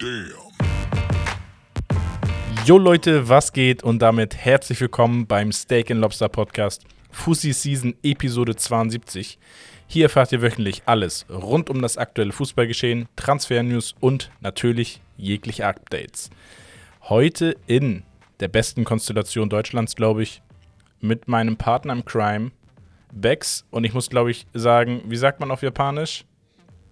Damn. Jo Leute, was geht? Und damit herzlich willkommen beim Steak and Lobster Podcast Fussi Season Episode 72. Hier erfahrt ihr wöchentlich alles rund um das aktuelle Fußballgeschehen, Transfer-News und natürlich jegliche Updates. Heute in der besten Konstellation Deutschlands, glaube ich, mit meinem Partner im Crime, Bex. Und ich muss, glaube ich, sagen, wie sagt man auf Japanisch?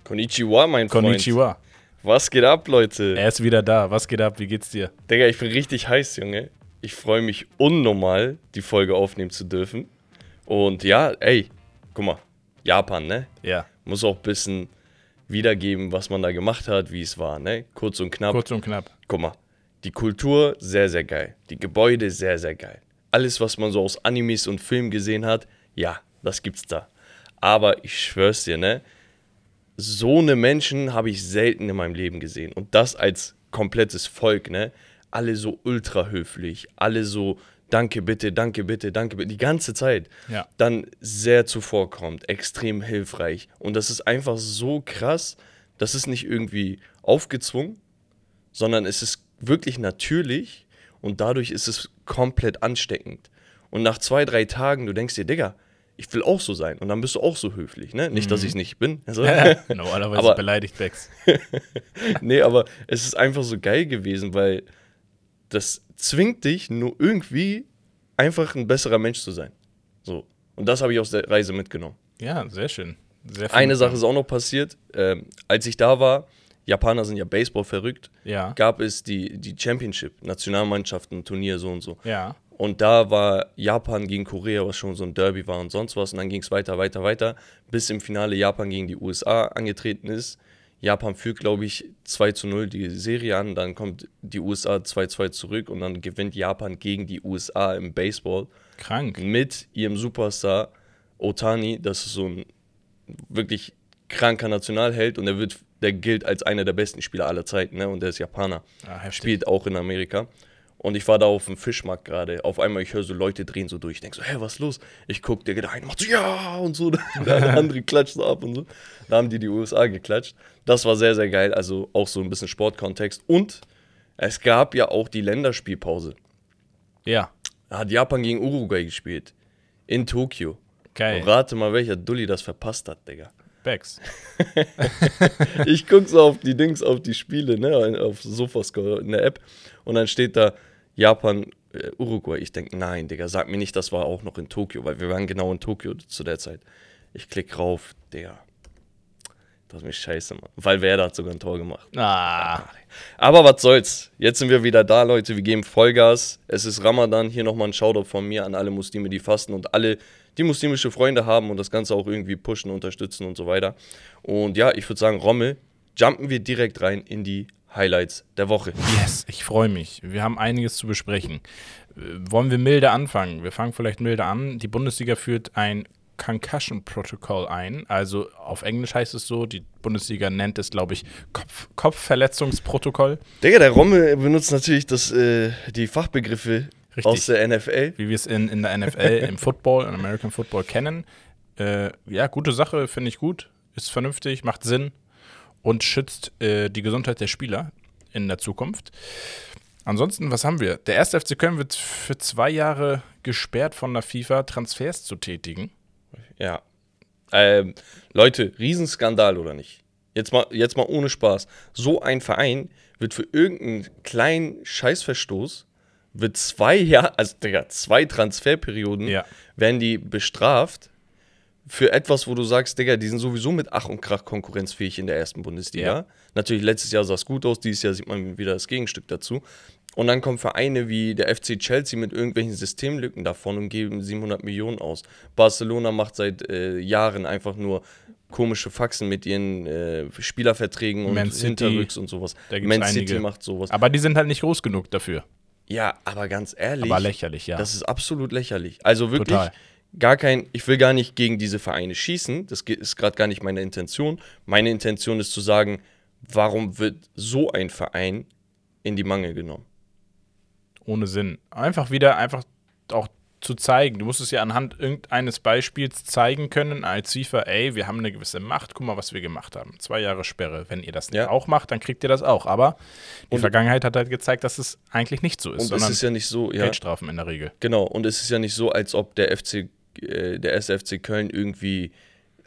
Konnichiwa, mein Freund. Konnichiwa. Was geht ab, Leute? Er ist wieder da. Was geht ab? Wie geht's dir? Digga, ich bin richtig heiß, Junge. Ich freue mich unnormal, die Folge aufnehmen zu dürfen. Und ja, ey, guck mal, Japan, ne? Ja, Muss auch ein bisschen wiedergeben, was man da gemacht hat, wie es war, ne? Kurz und knapp. kurz und knapp. Guck mal, die Kultur sehr, sehr geil. Die Gebäude sehr, sehr geil. Alles, was man so aus Animes und Filmen gesehen hat, ja, das gibt's da. Aber ich schwör's dir, ne? So eine Menschen habe ich selten in meinem Leben gesehen. Und das als komplettes Volk, ne? Alle so ultra höflich, alle so danke bitte, danke bitte, danke bitte, die ganze Zeit. Ja. Dann sehr zuvorkommt, extrem hilfreich. Und das ist einfach so krass, das ist nicht irgendwie aufgezwungen, sondern es ist wirklich natürlich und dadurch ist es komplett ansteckend. Und nach zwei, drei Tagen, du denkst dir, Digga, ich will auch so sein. Und dann bist du auch so höflich, ne? Nicht, dass ich es nicht bin. Also, Normalerweise Aber- beleidigt Bex. nee, aber es ist einfach so geil gewesen, weil das zwingt dich nur irgendwie einfach ein besserer Mensch zu sein. So. Und das habe ich aus der Reise mitgenommen. Ja, sehr schön. Sehr Eine Sache ist auch noch passiert. Ähm, als ich da war, Japaner sind ja Baseball verrückt, Ja. gab es die, die Championship, Nationalmannschaften, Turnier so und so. Ja. Und da war Japan gegen Korea, was schon so ein Derby war und sonst was. Und dann ging es weiter, weiter, weiter, bis im Finale Japan gegen die USA angetreten ist. Japan führt, glaube ich, 2 zu 0 die Serie an. Dann kommt die USA 2-2 zurück und dann gewinnt Japan gegen die USA im Baseball Krank. mit ihrem Superstar Otani. Das ist so ein wirklich kranker Nationalheld und der wird, der gilt als einer der besten Spieler aller Zeiten, ne? Und der ist Japaner. Ah. Spielt auch in Amerika. Und ich war da auf dem Fischmarkt gerade. Auf einmal, ich höre so Leute drehen so durch. Ich denke so, hä, was ist los? Ich gucke, der geht da rein, macht so, ja, und so. Der andere klatscht so ab und so. Da haben die die USA geklatscht. Das war sehr, sehr geil. Also auch so ein bisschen Sportkontext. Und es gab ja auch die Länderspielpause. Ja. Da hat Japan gegen Uruguay gespielt. In Tokio. Geil. Und rate mal, welcher Dulli das verpasst hat, Digga. Bex. Ich gucke so auf die Dings, auf die Spiele, ne, auf Sofascore in der App. Und dann steht da Japan, äh, Uruguay. Ich denke, nein, Digga, sag mir nicht, das war auch noch in Tokio, weil wir waren genau in Tokio zu der Zeit. Ich klicke rauf, Digga. Das ist mir scheiße, Mann. Weil wer hat sogar ein Tor gemacht. Ah. Aber was soll's. Jetzt sind wir wieder da, Leute. Wir geben Vollgas. Es ist Ramadan. Hier nochmal ein Shoutout von mir an alle Muslime, die fasten und alle, die muslimische Freunde haben und das Ganze auch irgendwie pushen, unterstützen und so weiter. Und ja, ich würde sagen, Rommel, jumpen wir direkt rein in die Highlights der Woche. Yes, ich freue mich. Wir haben einiges zu besprechen. Äh, Wollen wir milde anfangen? Wir fangen vielleicht milde an. Die Bundesliga führt ein Concussion Protocol ein. Also auf Englisch heißt es so, die Bundesliga nennt es, glaube ich, Kopf Kopfverletzungsprotokoll. Digga, der Rommel benutzt natürlich das, äh, die Fachbegriffe Richtig. aus der NFL. wie wir es in, in der NFL, im Football, im American Football kennen. Äh, ja, gute Sache, finde ich gut. Ist vernünftig, macht Sinn und schützt äh, die Gesundheit der Spieler in der Zukunft. Ansonsten, was haben wir? Der erste FC Köln wird für zwei Jahre gesperrt von der FIFA, Transfers zu tätigen. Ja. Ähm, Leute, Riesenskandal oder nicht? Jetzt mal, jetzt mal ohne Spaß. So ein Verein wird für irgendeinen kleinen Scheißverstoß, wird zwei Jahre, also Digga, zwei Transferperioden, Ja. werden die bestraft für etwas, wo du sagst, Digga, die sind sowieso mit Ach und Krach konkurrenzfähig in der ersten Bundesliga. Ja. Natürlich, letztes Jahr sah es gut aus, dieses Jahr sieht man wieder das Gegenstück dazu. Und dann kommen Vereine wie der FC Chelsea mit irgendwelchen Systemlücken davon und geben 700 Millionen aus. Barcelona macht seit äh, Jahren einfach nur komische Faxen mit ihren äh, Spielerverträgen und Man City, Hinterrücks und sowas. Man City einige. macht sowas. Aber die sind halt nicht groß genug dafür. Ja, aber ganz ehrlich. Aber lächerlich, ja. Das ist absolut lächerlich. Also wirklich Total. Gar kein, ich will gar nicht gegen diese Vereine schießen, das ist gerade gar nicht meine Intention. Meine Intention ist zu sagen, warum wird so ein Verein in die Mangel genommen? Ohne Sinn. Einfach wieder, einfach auch zu zeigen. Du musst es ja anhand irgendeines Beispiels zeigen können als FIFA, ey, wir haben eine gewisse Macht, guck mal, was wir gemacht haben. Zwei Jahre Sperre. Wenn ihr das Ja. auch macht, dann kriegt ihr das auch. Aber die Und- Vergangenheit hat halt gezeigt, dass es eigentlich nicht so ist, Und es ist ja nicht so, ja, Geldstrafen in der Regel. genau. Und es ist ja nicht so, als ob der FC, äh, der SFC Köln irgendwie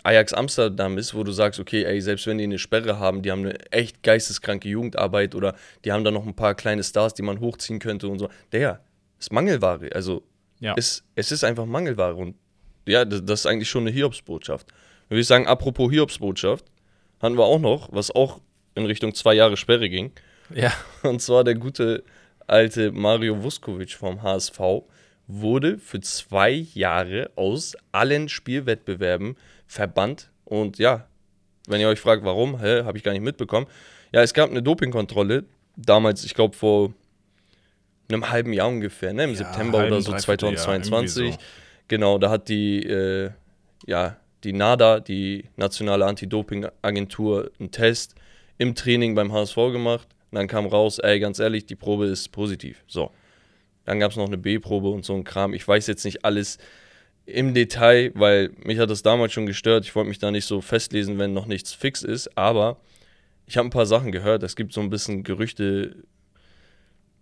Ajax Amsterdam ist, wo du sagst, okay, ey, selbst wenn die eine Sperre haben, die haben eine echt geisteskranke Jugendarbeit oder die haben da noch ein paar kleine Stars, die man hochziehen könnte und so. Der ist Mangelware. Also Ja. es, es ist einfach Mangelware. Und ja, das, das ist eigentlich schon eine Hiobsbotschaft. Würde ich sagen, apropos Hiobsbotschaft, hatten wir auch noch, was auch in Richtung zwei Jahre Sperre ging. ja. Und zwar der gute alte Mario Vuskovic vom HSV wurde für zwei Jahre aus allen Spielwettbewerben verbannt. Und ja, wenn ihr euch fragt, warum, hä, habe ich gar nicht mitbekommen. Ja, es gab eine Dopingkontrolle, damals, ich glaube vor einem halben Jahr ungefähr, ne, im September halben, oder so dreiviertel Jahr, 2022. irgendwie so. Genau, da hat die, äh, ja, die NADA, die Nationale Anti-Doping-Agentur, einen Test im Training beim HSV gemacht. Und dann kam raus, ey, ganz ehrlich, die Probe ist positiv. So. Dann gab es noch eine B-Probe und so ein Kram. Ich weiß jetzt nicht alles im Detail, weil mich hat das damals schon gestört. Ich wollte mich da nicht so festlesen, wenn noch nichts fix ist. Aber ich habe ein paar Sachen gehört. Es gibt so ein bisschen Gerüchte.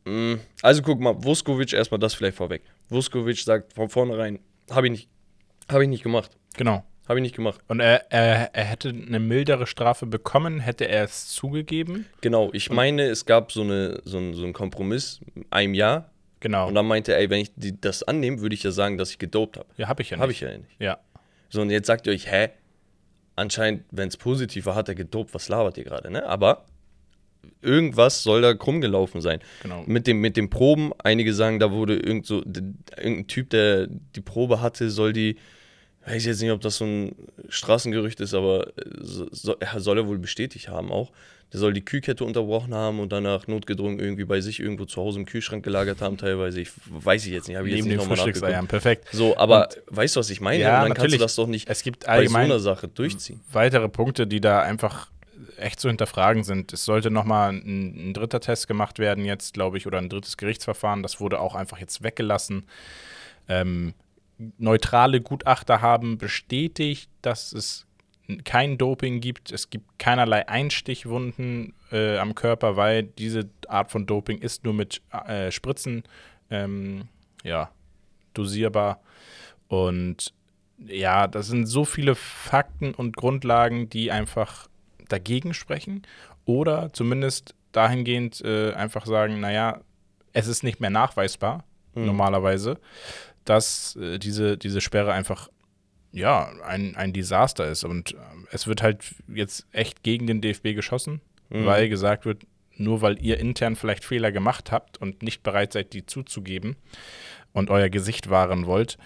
Mm, Also guck mal, Vuskovic, erstmal das vielleicht vorweg. Vuskovic sagt von vornherein, habe ich, nicht- hab ich nicht gemacht. Genau. Habe ich nicht gemacht. Und er, er, er hätte eine mildere Strafe bekommen, hätte er es zugegeben. Genau, ich meine, es gab so, eine, so, ein, so einen Kompromiss, einem Jahr. Genau. Und dann meinte er, ey, wenn ich die, das annehme, würde ich ja sagen, dass ich gedopt habe. ja, habe ich ja nicht. Habe ich ja nicht. Ja. So, und jetzt sagt ihr euch, hä? Anscheinend, wenn es positiv war, hat er gedopt. Was labert ihr gerade, ne? Aber irgendwas soll da krumm gelaufen sein. Genau. Mit, dem, mit den Proben, einige sagen, da wurde irgend so, irgendein Typ, der die Probe hatte, soll die, weiß ich jetzt nicht, ob das so ein Straßengerücht ist, aber so, so, er soll er wohl bestätigt haben auch. Der soll die Kühlkette unterbrochen haben und danach notgedrungen irgendwie bei sich irgendwo zu Hause im Kühlschrank gelagert haben, teilweise. Ich weiß ich jetzt nicht, habe ich jetzt Neben nicht den nochmal nachgeguckt. Perfekt. So, aber weißt du, was ich meine? Ja, und dann kannst natürlich. du das doch nicht Es gibt bei so allgemein einer Sache durchziehen. weitere Punkte, die da einfach echt zu hinterfragen sind. Es sollte nochmal ein, ein dritter Test gemacht werden jetzt, glaube ich, oder ein drittes Gerichtsverfahren. Das wurde auch einfach jetzt weggelassen. Ähm, neutrale Gutachter haben bestätigt, dass es kein Doping gibt. Es gibt keinerlei Einstichwunden äh, am Körper, weil diese Art von Doping ist nur mit äh, Spritzen ähm, ja, dosierbar. Und ja, das sind so viele Fakten und Grundlagen, die einfach dagegen sprechen oder zumindest dahingehend äh, einfach sagen, naja, es ist nicht mehr nachweisbar, Mhm. normalerweise, dass äh, diese, diese Sperre einfach ja, ein, ein Desaster ist. Und ähm, es wird halt jetzt echt gegen den DFB geschossen, Mhm. weil gesagt wird, nur weil ihr intern vielleicht Fehler gemacht habt und nicht bereit seid, die zuzugeben und euer Gesicht wahren wollt,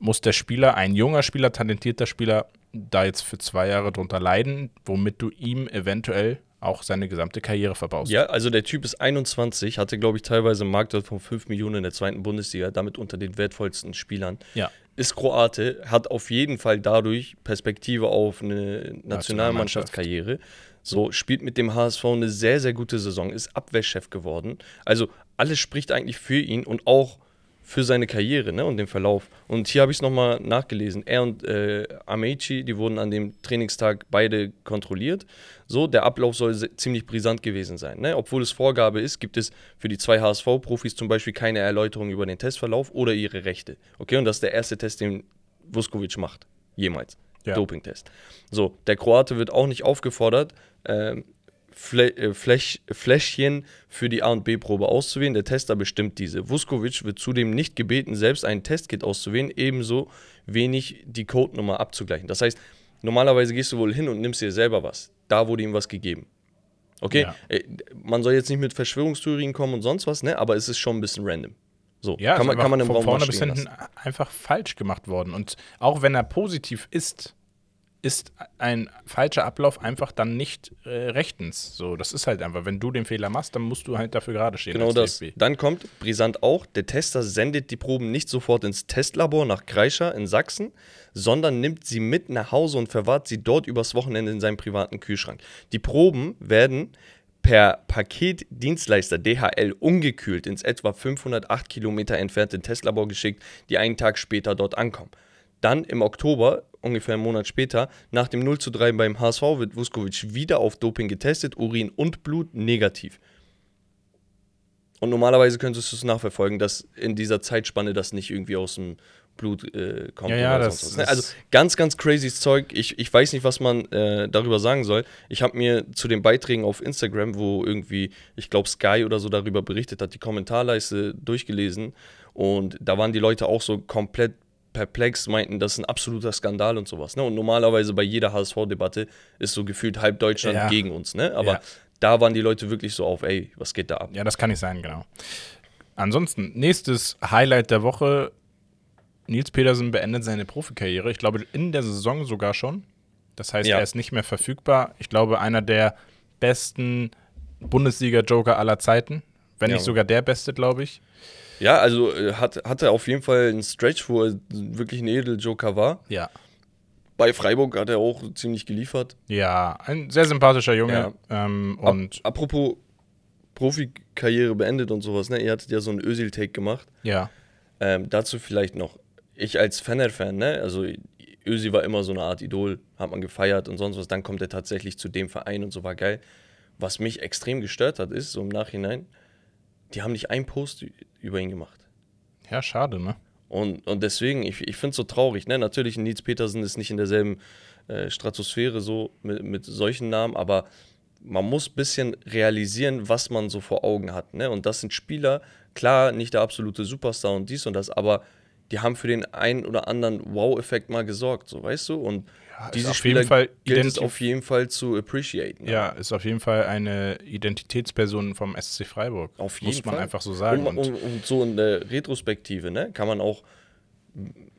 muss der Spieler, ein junger Spieler, talentierter Spieler, da jetzt für zwei Jahre drunter leiden, womit du ihm eventuell auch seine gesamte Karriere verbaust. Ja, also der Typ ist 21, hatte, glaube ich, teilweise einen Marktwert von 5 Millionen in der zweiten Bundesliga, damit unter den wertvollsten Spielern. Ja. Ist Kroate, hat auf jeden Fall dadurch Perspektive auf eine Nationalmannschaftskarriere. So, spielt mit dem HSV eine sehr, sehr gute Saison, ist Abwehrchef geworden. Also alles spricht eigentlich für ihn und auch für seine Karriere ne, und den Verlauf. Und hier habe ich es nochmal nachgelesen. Er und äh, Amici, die wurden an dem Trainingstag beide kontrolliert. So, der Ablauf soll ziemlich brisant gewesen sein. Ne? Obwohl es Vorgabe ist, gibt es für die zwei HSV-Profis zum Beispiel keine Erläuterung über den Testverlauf oder ihre Rechte. Okay, und das ist der erste Test, den Vuskovic macht. Jemals. Ja. Dopingtest. So, der Kroate wird auch nicht aufgefordert, ähm, äh, Fläschchen für die A- und B-Probe auszuwählen. Der Tester bestimmt diese. Vuskovic wird zudem nicht gebeten, selbst ein Testkit auszuwählen, ebenso wenig die Codenummer abzugleichen. Das heißt, normalerweise gehst du wohl hin und nimmst dir selber was. Da wurde ihm was gegeben. Okay, Ja. äh, man soll jetzt nicht mit Verschwörungstheorien kommen und sonst was, ne? aber es ist schon ein bisschen random. So, Ja, kann, man, kann man im von Raum vorne bis hinten lassen. einfach falsch gemacht worden. Und auch wenn er positiv ist, ist ein falscher Ablauf einfach dann nicht äh, rechtens. So, das ist halt einfach, wenn du den Fehler machst, dann musst du halt dafür gerade stehen. Genau das. DFB. Dann kommt, brisant auch, der Tester sendet die Proben nicht sofort ins Testlabor nach Kreischer in Sachsen, sondern nimmt sie mit nach Hause und verwahrt sie dort übers Wochenende in seinem privaten Kühlschrank. Die Proben werden per Paketdienstleister DHL ungekühlt ins etwa 508 Kilometer entfernte Testlabor geschickt, die einen Tag später dort ankommen. Dann im Oktober, ungefähr einen Monat später, nach dem 0 zu 3 beim HSV wird Vuskovic wieder auf Doping getestet, Urin und Blut negativ. Und normalerweise könntest du es nachverfolgen, dass in dieser Zeitspanne das nicht irgendwie aus dem Blut äh, kommt. Ja, ja, das sonst was, ne? ist- Also ganz, ganz crazy Zeug. Ich, ich weiß nicht, was man äh, darüber sagen soll. Ich habe mir zu den Beiträgen auf Instagram, wo irgendwie, ich glaube, Sky oder so darüber berichtet hat, die Kommentarleiste durchgelesen. Und da waren die Leute auch so komplett perplex, meinten, das ist ein absoluter Skandal und sowas. Ne? Und normalerweise bei jeder HSV-Debatte ist so gefühlt halb Deutschland Ja. gegen uns. Ne? Aber Ja. da waren die Leute wirklich so auf, ey, was geht da ab? Ja, das kann nicht sein, genau. Ansonsten, nächstes Highlight der Woche. Nils Petersen beendet seine Profikarriere. Ich glaube, in der Saison sogar schon. Das heißt, Ja. er ist nicht mehr verfügbar. Ich glaube, einer der besten Bundesliga-Joker aller Zeiten. Wenn nicht sogar der beste, glaube ich. Ja, also äh, hat, hatte auf jeden Fall einen Stretch, wo er wirklich ein Edeljoker war. Ja. Bei Freiburg hat er auch ziemlich geliefert. Ja, ein sehr sympathischer Junge. Ähm, Ab- und apropos Profikarriere beendet und sowas, ne? Ihr hattet ja so einen Özil-Take gemacht. ja, Ähm, dazu vielleicht noch, ich als Fener-Fan, ne? Also Özil war immer so eine Art Idol, hat man gefeiert und sonst was. Dann kommt er tatsächlich zu dem Verein und so war geil. Was mich extrem gestört hat, ist so im Nachhinein, die haben nicht einen Post über ihn gemacht. ja, schade, ne? Und, und deswegen, ich, ich finde es so traurig. Ne? Natürlich, Nils Petersen ist nicht in derselben äh, Stratosphäre so mit, mit solchen Namen, aber man muss ein bisschen realisieren, was man so vor Augen hat. Ne? Und das sind Spieler, klar, nicht der absolute Superstar und dies und das, aber die haben für den einen oder anderen Wow-Effekt mal gesorgt, so weißt du? Und diese auf Spieler jeden Fall gilt es auf jeden Fall zu appreciaten. Ja, ist auf jeden Fall eine Identitätsperson vom SC Freiburg. Auf jeden Muss man Fall. einfach so sagen. Und, und, und so in der Retrospektive, ne, kann man auch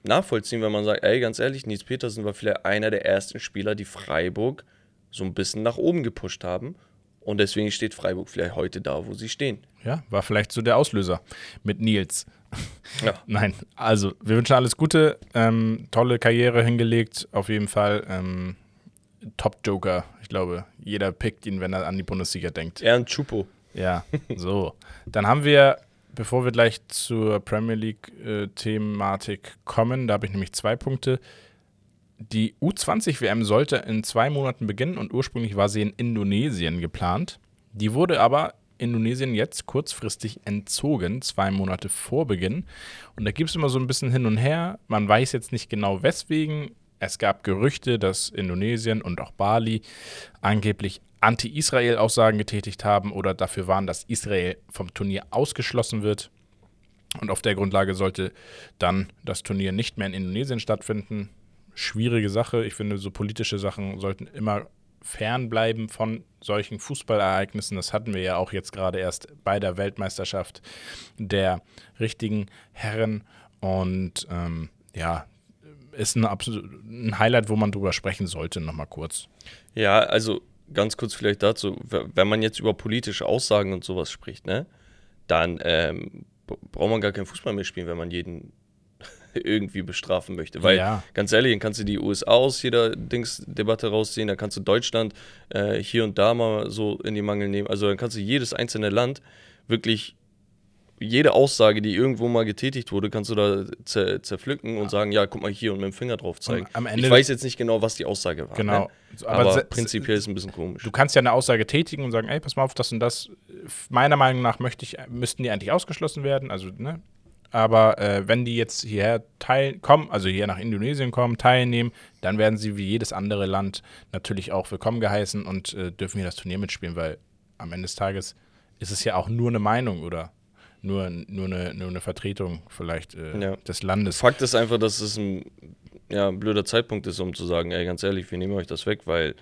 nachvollziehen, wenn man sagt, ey, ganz ehrlich, Nils Petersen war vielleicht einer der ersten Spieler, die Freiburg so ein bisschen nach oben gepusht haben. Und deswegen steht Freiburg vielleicht heute da, wo sie stehen. Ja, war vielleicht so der Auslöser mit Nils. Ja. Nein, also wir wünschen alles Gute. Ähm, tolle Karriere hingelegt, auf jeden Fall. Ähm, Top-Joker. Ich glaube, jeder pickt ihn, wenn er an die Bundesliga denkt. Er ein Chupo. Ja, so. Dann haben wir, bevor wir gleich zur Premier League-Thematik kommen, da habe ich nämlich zwei Punkte. Die U20-WM sollte in zwei Monaten beginnen und ursprünglich war sie in Indonesien geplant. Die wurde aber Indonesien jetzt kurzfristig entzogen, zwei Monate vor Beginn. Und da gibt es immer so ein bisschen hin und her. Man weiß jetzt nicht genau weswegen. Es gab Gerüchte, dass Indonesien und auch Bali angeblich Anti-Israel-Aussagen getätigt haben oder dafür waren, dass Israel vom Turnier ausgeschlossen wird. Und auf der Grundlage sollte dann das Turnier nicht mehr in Indonesien stattfinden. Schwierige Sache. Ich finde, so politische Sachen sollten immer fernbleiben von solchen Fußballereignissen. Das hatten wir ja auch jetzt gerade erst bei der Weltmeisterschaft der richtigen Herren. Und ähm, ja, ist ein, ein Highlight, wo man drüber sprechen sollte, nochmal kurz. Ja, also ganz kurz vielleicht dazu, wenn man jetzt über politische Aussagen und sowas spricht, ne, dann ähm, braucht man gar keinen Fußball mehr spielen, wenn man jeden irgendwie bestrafen möchte. Weil, Ja. ganz ehrlich, dann kannst du die USA aus jeder Dingsdebatte rausziehen, dann kannst du Deutschland äh, hier und da mal so in die Mangel nehmen. Also dann kannst du jedes einzelne Land wirklich jede Aussage, die irgendwo mal getätigt wurde, kannst du da zer zerpflücken und sagen, ja, guck mal hier und mit dem Finger drauf zeigen. am Ende- ich weiß jetzt nicht genau, was die Aussage war. Genau. Ne? Aber Aber, prinzipiell ist es ein bisschen komisch. Du kannst ja eine Aussage tätigen und sagen, ey, pass mal auf, das und das. Meiner Meinung nach möchte ich, müssten die eigentlich ausgeschlossen werden. Also, ne? Aber äh, wenn die jetzt hierher kommen, also hier nach Indonesien kommen, teilnehmen, dann werden sie wie jedes andere Land natürlich auch willkommen geheißen und äh, dürfen hier das Turnier mitspielen, weil am Ende des Tages ist es ja auch nur eine Meinung oder nur, nur, eine, nur eine Vertretung vielleicht äh, Ja. des Landes. Fakt ist einfach, dass es ein, ja, ein blöder Zeitpunkt ist, um zu sagen, ey, ganz ehrlich, wir nehmen euch das weg, weil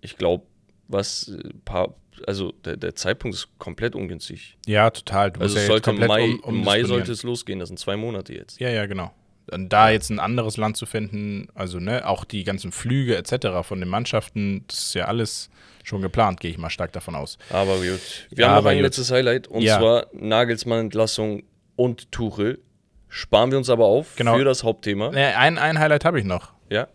ich glaube, was äh, paar, also der, der Zeitpunkt ist komplett ungünstig. Ja, total. Du Also ja sollte Mai, um, Mai sollte es losgehen, das sind zwei Monate jetzt. Ja, ja, genau. Und da jetzt ein anderes Land zu finden, also ne, auch die ganzen Flüge etc. von den Mannschaften, das ist ja alles schon geplant, gehe ich mal stark davon aus. Aber gut. Wir Ja, haben noch ein gut. letztes Highlight und Ja. zwar Nagelsmann-Entlassung und Tuchel. Sparen wir uns aber auf Genau. für das Hauptthema. Ne, ein, ein Highlight habe ich noch. Ja.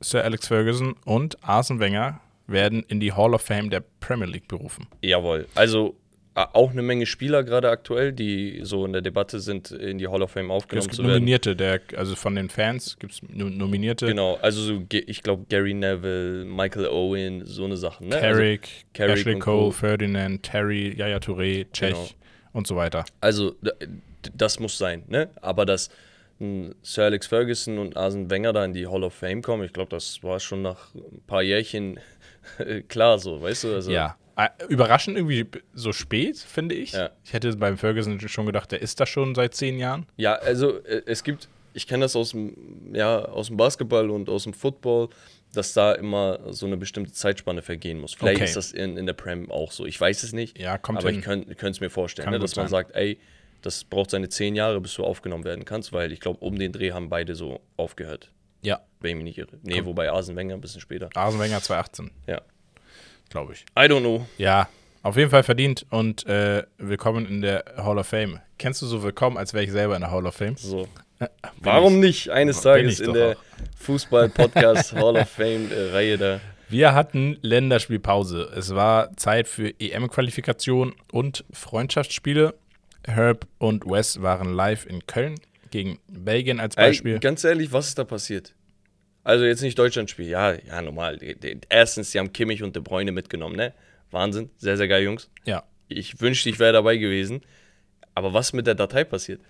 Sir Alex Ferguson und Arsene Wenger werden in die Hall of Fame der Premier League berufen. Jawohl. Also auch eine Menge Spieler gerade aktuell, die so in der Debatte sind, in die Hall of Fame Es aufgenommen gibt zu werden. Nominierte, der, also von den Fans gibt es Nominierte. Genau, also so, ich glaube Gary Neville, Michael Owen, so eine Sache. Ne? Carrick, Carrick Ashley Cole, Co. Ferdinand, Terry, Yaya Touré, Czech Genau. und so weiter. Also, das muss sein, ne? Aber dass ein Sir Alex Ferguson und Arsene Wenger da in die Hall of Fame kommen, ich glaube, das war schon nach ein paar Jährchen klar so, weißt du? Also, Ja. Äh, Überraschend irgendwie so spät, finde ich. Ja. Ich hätte beim Ferguson schon gedacht, der ist da schon seit zehn Jahren. Ja, also äh, es gibt, ich kenne das aus dem, ja, aus dem Basketball und aus dem Football, dass da immer so eine bestimmte Zeitspanne vergehen muss. Vielleicht Okay. ist das in, in der Prem auch so. Ich weiß es nicht. Ja, kommt aber hin. ich könnte es mir vorstellen, ne, dass man sein. sagt, ey, das braucht seine zehn Jahre, bis du aufgenommen werden kannst, weil ich glaube, um den Dreh haben beide so aufgehört. Ja. Wenn ich mich nicht irre. Nee, wobei Arsene Wenger ein bisschen später. Arsene Wenger 2018, Ja. glaube ich. I don't know. Ja, auf jeden Fall verdient und äh, willkommen in der Hall of Fame. Kennst du so willkommen, als wäre ich selber in der Hall of Fame? So. Bin Warum ich. nicht eines Tages in der. Fußball-Podcast Hall of Fame-Reihe da? Wir hatten Länderspielpause. Es war Zeit für EM-Qualifikation und Freundschaftsspiele. Herb und Wes waren live in Köln gegen Belgien als Beispiel. Ey, ganz ehrlich, was ist da passiert? Also jetzt nicht Deutschlandspiel, ja, ja, normal. Die- die- Erstens, sie haben Kimmich und De Bruyne mitgenommen, ne? Wahnsinn, sehr, sehr geil, Jungs. ja, Ich wünschte, ich wäre dabei gewesen. Aber was mit der Datei passiert?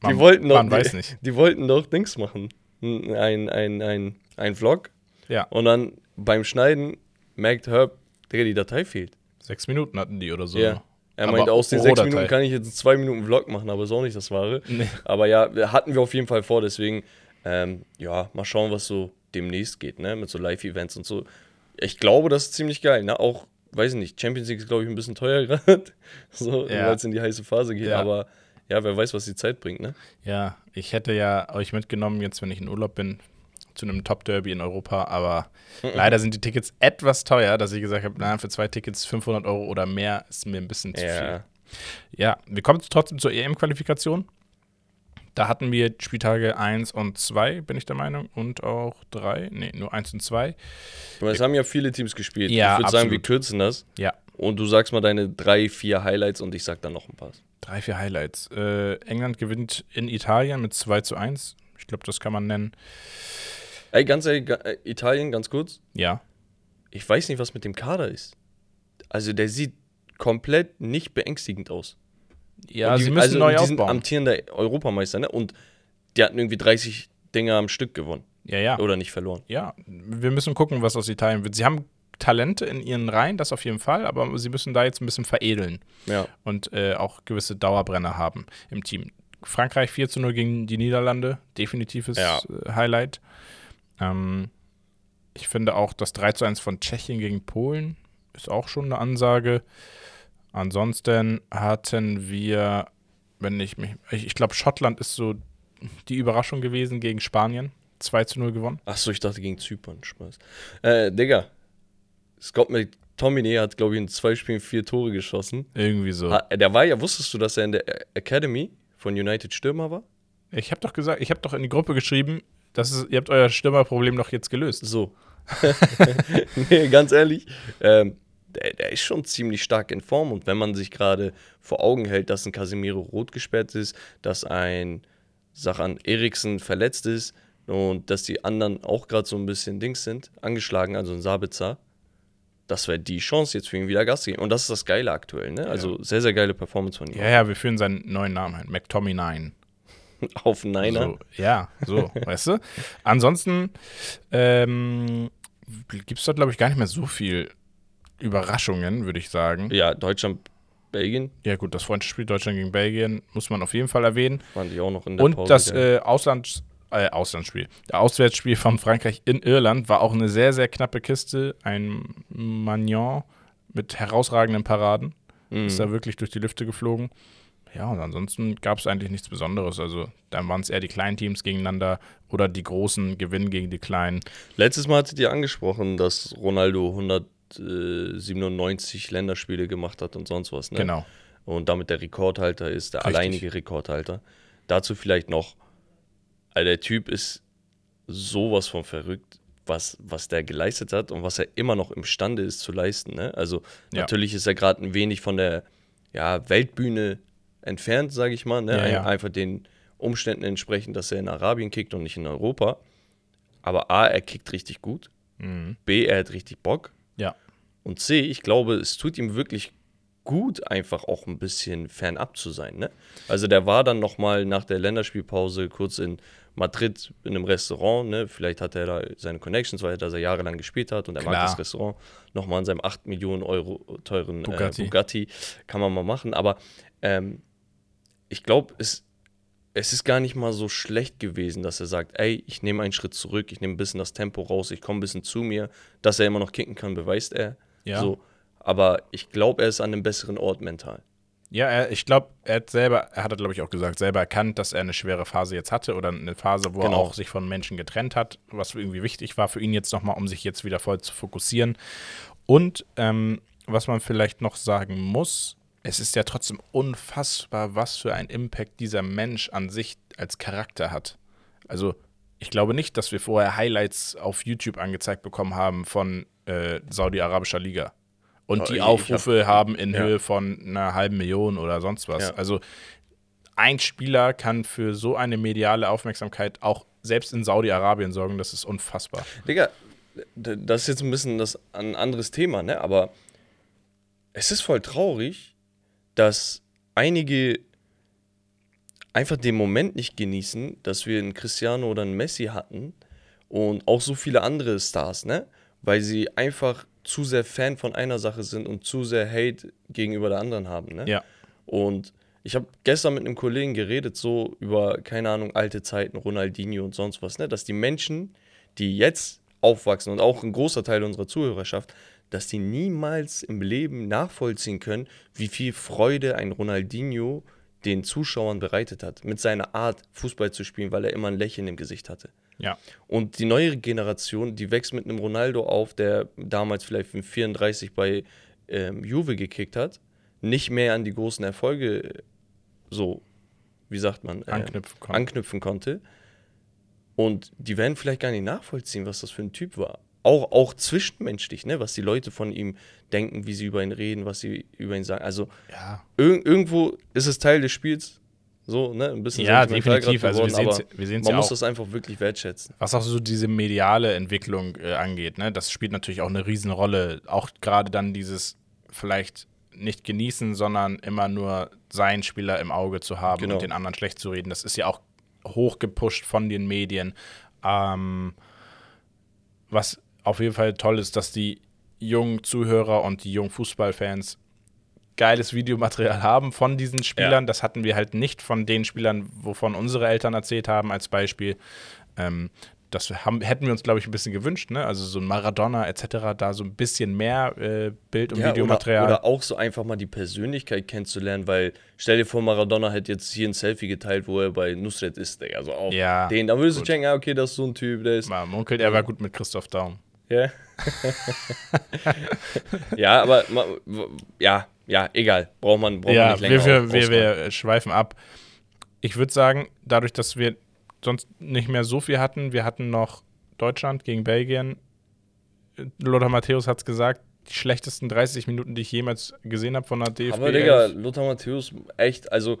Man- die wollten doch, man die, weiß nicht. Die wollten doch Dings machen. Ein, ein, ein, ein Vlog. ja. Und dann beim Schneiden merkt Herb, Digga, die Datei fehlt. Sechs Minuten hatten die oder so. Ja. Er Aber meint, aus den sechs. Minuten kann ich jetzt einen zwei Minuten Vlog machen, aber ist auch nicht das Wahre. Nee. Aber ja, hatten wir auf jeden Fall vor, deswegen, ähm, ja, mal schauen, was so demnächst geht, ne, mit so Live-Events und so. Ich glaube, das ist ziemlich geil, ne, auch, weiß ich nicht, Champions League ist, glaube ich, ein bisschen teuer gerade, so, Ja. weil es in die heiße Phase geht, Ja. aber ja, wer weiß, was die Zeit bringt, ne. Ja, ich hätte ja euch mitgenommen, jetzt wenn ich in Urlaub bin, zu einem Top-Derby in Europa, aber leider sind die Tickets etwas teuer, dass ich gesagt habe, na, für zwei Tickets 500 Euro oder mehr ist mir ein bisschen zu viel. Ja, Ja, wir kommen trotzdem zur EM-Qualifikation. Da hatten wir Spieltage 1 und 2, bin ich der Meinung, und auch 3, nee, nur 1 und 2. Aber es haben ja viele Teams gespielt. Ja, ich würde sagen, wir kürzen das Ja, und du sagst mal deine drei, vier Highlights und ich sag dann noch ein paar. drei, vier Highlights. Äh, England gewinnt in Italien mit 2 zu 1. Ich glaube, das kann man nennen. Ey, ganz ehrlich, äh, Italien, ganz kurz, Ja, ich weiß nicht, was mit dem Kader ist. Also der sieht komplett nicht beängstigend aus. ja die, sie müssen also, neu die sind aufbauen. amtierender Europameister, ne? Und die hatten irgendwie 30 Dinger am Stück gewonnen. Ja, ja. Oder nicht verloren. Ja, wir müssen gucken, was aus Italien wird. Sie haben Talente in ihren Reihen, das auf jeden Fall, aber sie müssen da jetzt ein bisschen veredeln Ja. und äh, auch gewisse Dauerbrenner haben im Team. Frankreich 4 zu 0 gegen die Niederlande, definitives Ja. äh, Highlight. Ähm, ich finde auch das 3 zu 1 von Tschechien gegen Polen ist auch schon eine Ansage. Ansonsten hatten wir, wenn ich mich, ich, ich glaube, Schottland ist so die Überraschung gewesen gegen Spanien. 2 zu 0 gewonnen. Achso, ich dachte gegen Zypern. Spaß. Äh, Digga. Scott McTominay hat, glaube ich, in zwei Spielen vier Tore geschossen. Irgendwie so. Der war ja, wusstest du, dass er in der Academy von United Stürmer war? Ich habe doch gesagt, ich habe doch in die Gruppe geschrieben, dass es, ihr habt euer Stürmerproblem doch jetzt gelöst. So. nee, ganz ehrlich, ähm, der, der ist schon ziemlich stark in Form und wenn man sich gerade vor Augen hält, dass ein Casemiro rot gesperrt ist, dass ein Sachan Eriksen verletzt ist und dass die anderen auch gerade so ein bisschen Dings sind, angeschlagen, also ein Sabitzer, das wäre die Chance jetzt für ihn wieder Gas zu geben. Und das ist das Geile aktuell, ne? Also sehr, sehr geile Performance von ihm. Ja, ja, wir führen seinen neuen Namen ein. McTommy 9. Auf Niner. So, ja, so, weißt du? Ansonsten ähm, gibt es da, glaube ich, gar nicht mehr so viel Überraschungen, würde ich sagen. Ja, Deutschland, Belgien Ja, gut, das Freundschaftsspiel Deutschland gegen Belgien muss man auf jeden Fall erwähnen. fand ich auch noch in der Und Pause. das äh, Auslands, äh, Auslandsspiel, der Auswärtsspiel von Frankreich in Irland war auch eine sehr, sehr knappe Kiste. Ein Magnon mit herausragenden Paraden. Mhm. Ist da wirklich durch die Lüfte geflogen. Ja, und ansonsten gab es eigentlich nichts Besonderes. Also dann waren es eher die kleinen Teams gegeneinander oder die großen gewinnen gegen die kleinen. Letztes Mal hattet ihr angesprochen, dass Ronaldo 197 Länderspiele gemacht hat und sonst was. Ne? Genau. Und damit der Rekordhalter ist, der Richtig. alleinige Rekordhalter. Dazu vielleicht noch, also der Typ ist sowas von verrückt. was, was der geleistet hat und was er immer noch imstande ist zu leisten. Ne? Also Ja. natürlich ist er gerade ein wenig von der ja, Weltbühne entfernt, sage ich mal. Ne? Ja, ja. Einfach den Umständen entsprechend, dass er in Arabien kickt und nicht in Europa. Aber A, er kickt richtig gut. Mhm. B, er hat richtig Bock. Ja. Und C, ich glaube, es tut ihm wirklich gut, einfach auch ein bisschen fernab zu sein. Ne? Also der war dann noch mal nach der Länderspielpause kurz in Madrid in einem Restaurant. Ne? Vielleicht hat er da seine Connections, weil er da jahrelang gespielt hat und er mag Klar. das Restaurant. Noch mal an seinem 8 Millionen Euro teuren Bugatti. Bugatti, äh, Bugatti kann man mal machen. Aber ähm, ich glaube, es, es ist gar nicht mal so schlecht gewesen, dass er sagt, ey, ich nehme einen Schritt zurück, ich nehme ein bisschen das Tempo raus, ich komme ein bisschen zu mir. Dass er immer noch kicken kann, beweist er. Ja. So, aber ich glaube, er ist an einem besseren Ort mental. Ja, er, ich glaube, er hat selber, er hat, glaube ich, auch gesagt, selber erkannt, dass er eine schwere Phase jetzt hatte oder eine Phase, wo Genau. er auch sich von Menschen getrennt hat, was irgendwie wichtig war für ihn jetzt nochmal, um sich jetzt wieder voll zu fokussieren. Und ähm, was man vielleicht noch sagen muss, es ist ja trotzdem unfassbar, was für ein Impact dieser Mensch an sich als Charakter hat. Also, ich glaube nicht, dass wir vorher Highlights auf YouTube angezeigt bekommen haben von äh, Saudi-Arabischer Liga. Und Oh, die Aufrufe haben in ja. Höhe von einer halben Million oder sonst was. Ja. Also ein Spieler kann für so eine mediale Aufmerksamkeit auch selbst in Saudi-Arabien sorgen, das ist unfassbar. Digga, das ist jetzt ein bisschen das, ein anderes Thema, ne? Aber es ist voll traurig, dass einige einfach den Moment nicht genießen, dass wir einen Cristiano oder einen Messi hatten und auch so viele andere Stars, ne? Weil sie einfach zu sehr Fan von einer Sache sind und zu sehr Hate gegenüber der anderen haben, ne? Ja. Und ich habe gestern mit einem Kollegen geredet, so über, keine Ahnung, alte Zeiten, Ronaldinho und sonst was, ne? dass die Menschen, die jetzt aufwachsen und auch ein großer Teil unserer Zuhörerschaft, dass die niemals im Leben nachvollziehen können, wie viel Freude ein Ronaldinho den Zuschauern bereitet hat, mit seiner Art, Fußball zu spielen, weil er immer ein Lächeln im Gesicht hatte. Ja. Und die neuere Generation, die wächst mit einem Ronaldo auf, der damals vielleicht mit 34 bei ähm, Juve gekickt hat, nicht mehr an die großen Erfolge so, wie sagt man, äh, Anknüpfen konnte. anknüpfen konnte. Und die werden vielleicht gar nicht nachvollziehen, was das für ein Typ war. Auch, auch zwischenmenschlich, ne? was die Leute von ihm denken, wie sie über ihn reden, was sie über ihn sagen. Also Ja, ir irgendwo ist es Teil des Spiels. So, ne? Ein bisschen ja definitiv. grad Also wir geworden, sehen aber es wir sehen's man ja muss das einfach wirklich wertschätzen. Was auch so diese mediale Entwicklung äh, angeht, ne, das spielt natürlich auch eine Riesenrolle. Auch gerade dann dieses vielleicht nicht genießen, sondern immer nur seinen Spieler im Auge zu haben Genau. und den anderen schlecht zu reden. Das ist ja auch hochgepusht von den Medien. Ähm, was auf jeden Fall toll ist, dass die jungen Zuhörer und die jungen Fußballfans geiles Videomaterial haben von diesen Spielern. Das hatten wir halt nicht von den Spielern, wovon unsere Eltern erzählt haben, als Beispiel. Ähm, das haben, hätten wir uns, glaube ich, ein bisschen gewünscht, ne? Also so ein Maradona etc., da so ein bisschen mehr äh, Bild- und Ja, Videomaterial. Oder, oder auch so einfach mal die Persönlichkeit kennenzulernen, weil stell dir vor, Maradona hätte jetzt hier ein Selfie geteilt, wo er bei Nusret ist, Digga. Also auch Ja, den, da würdest gut. du checken, ah, okay, das ist so ein Typ, der ist. Man munkelt, er war gut mit Christoph Daum. Ja. ja, aber ja, ja, egal. Braucht man, braucht man Ja, nicht länger wir, wir, wir schweifen ab. Ich würde sagen, dadurch, dass wir sonst nicht mehr so viel hatten, wir hatten noch Deutschland gegen Belgien. Lothar Matthäus hat es gesagt, die schlechtesten 30 Minuten, die ich jemals gesehen habe von der DFB. Aber Digga, Lothar Matthäus, echt, also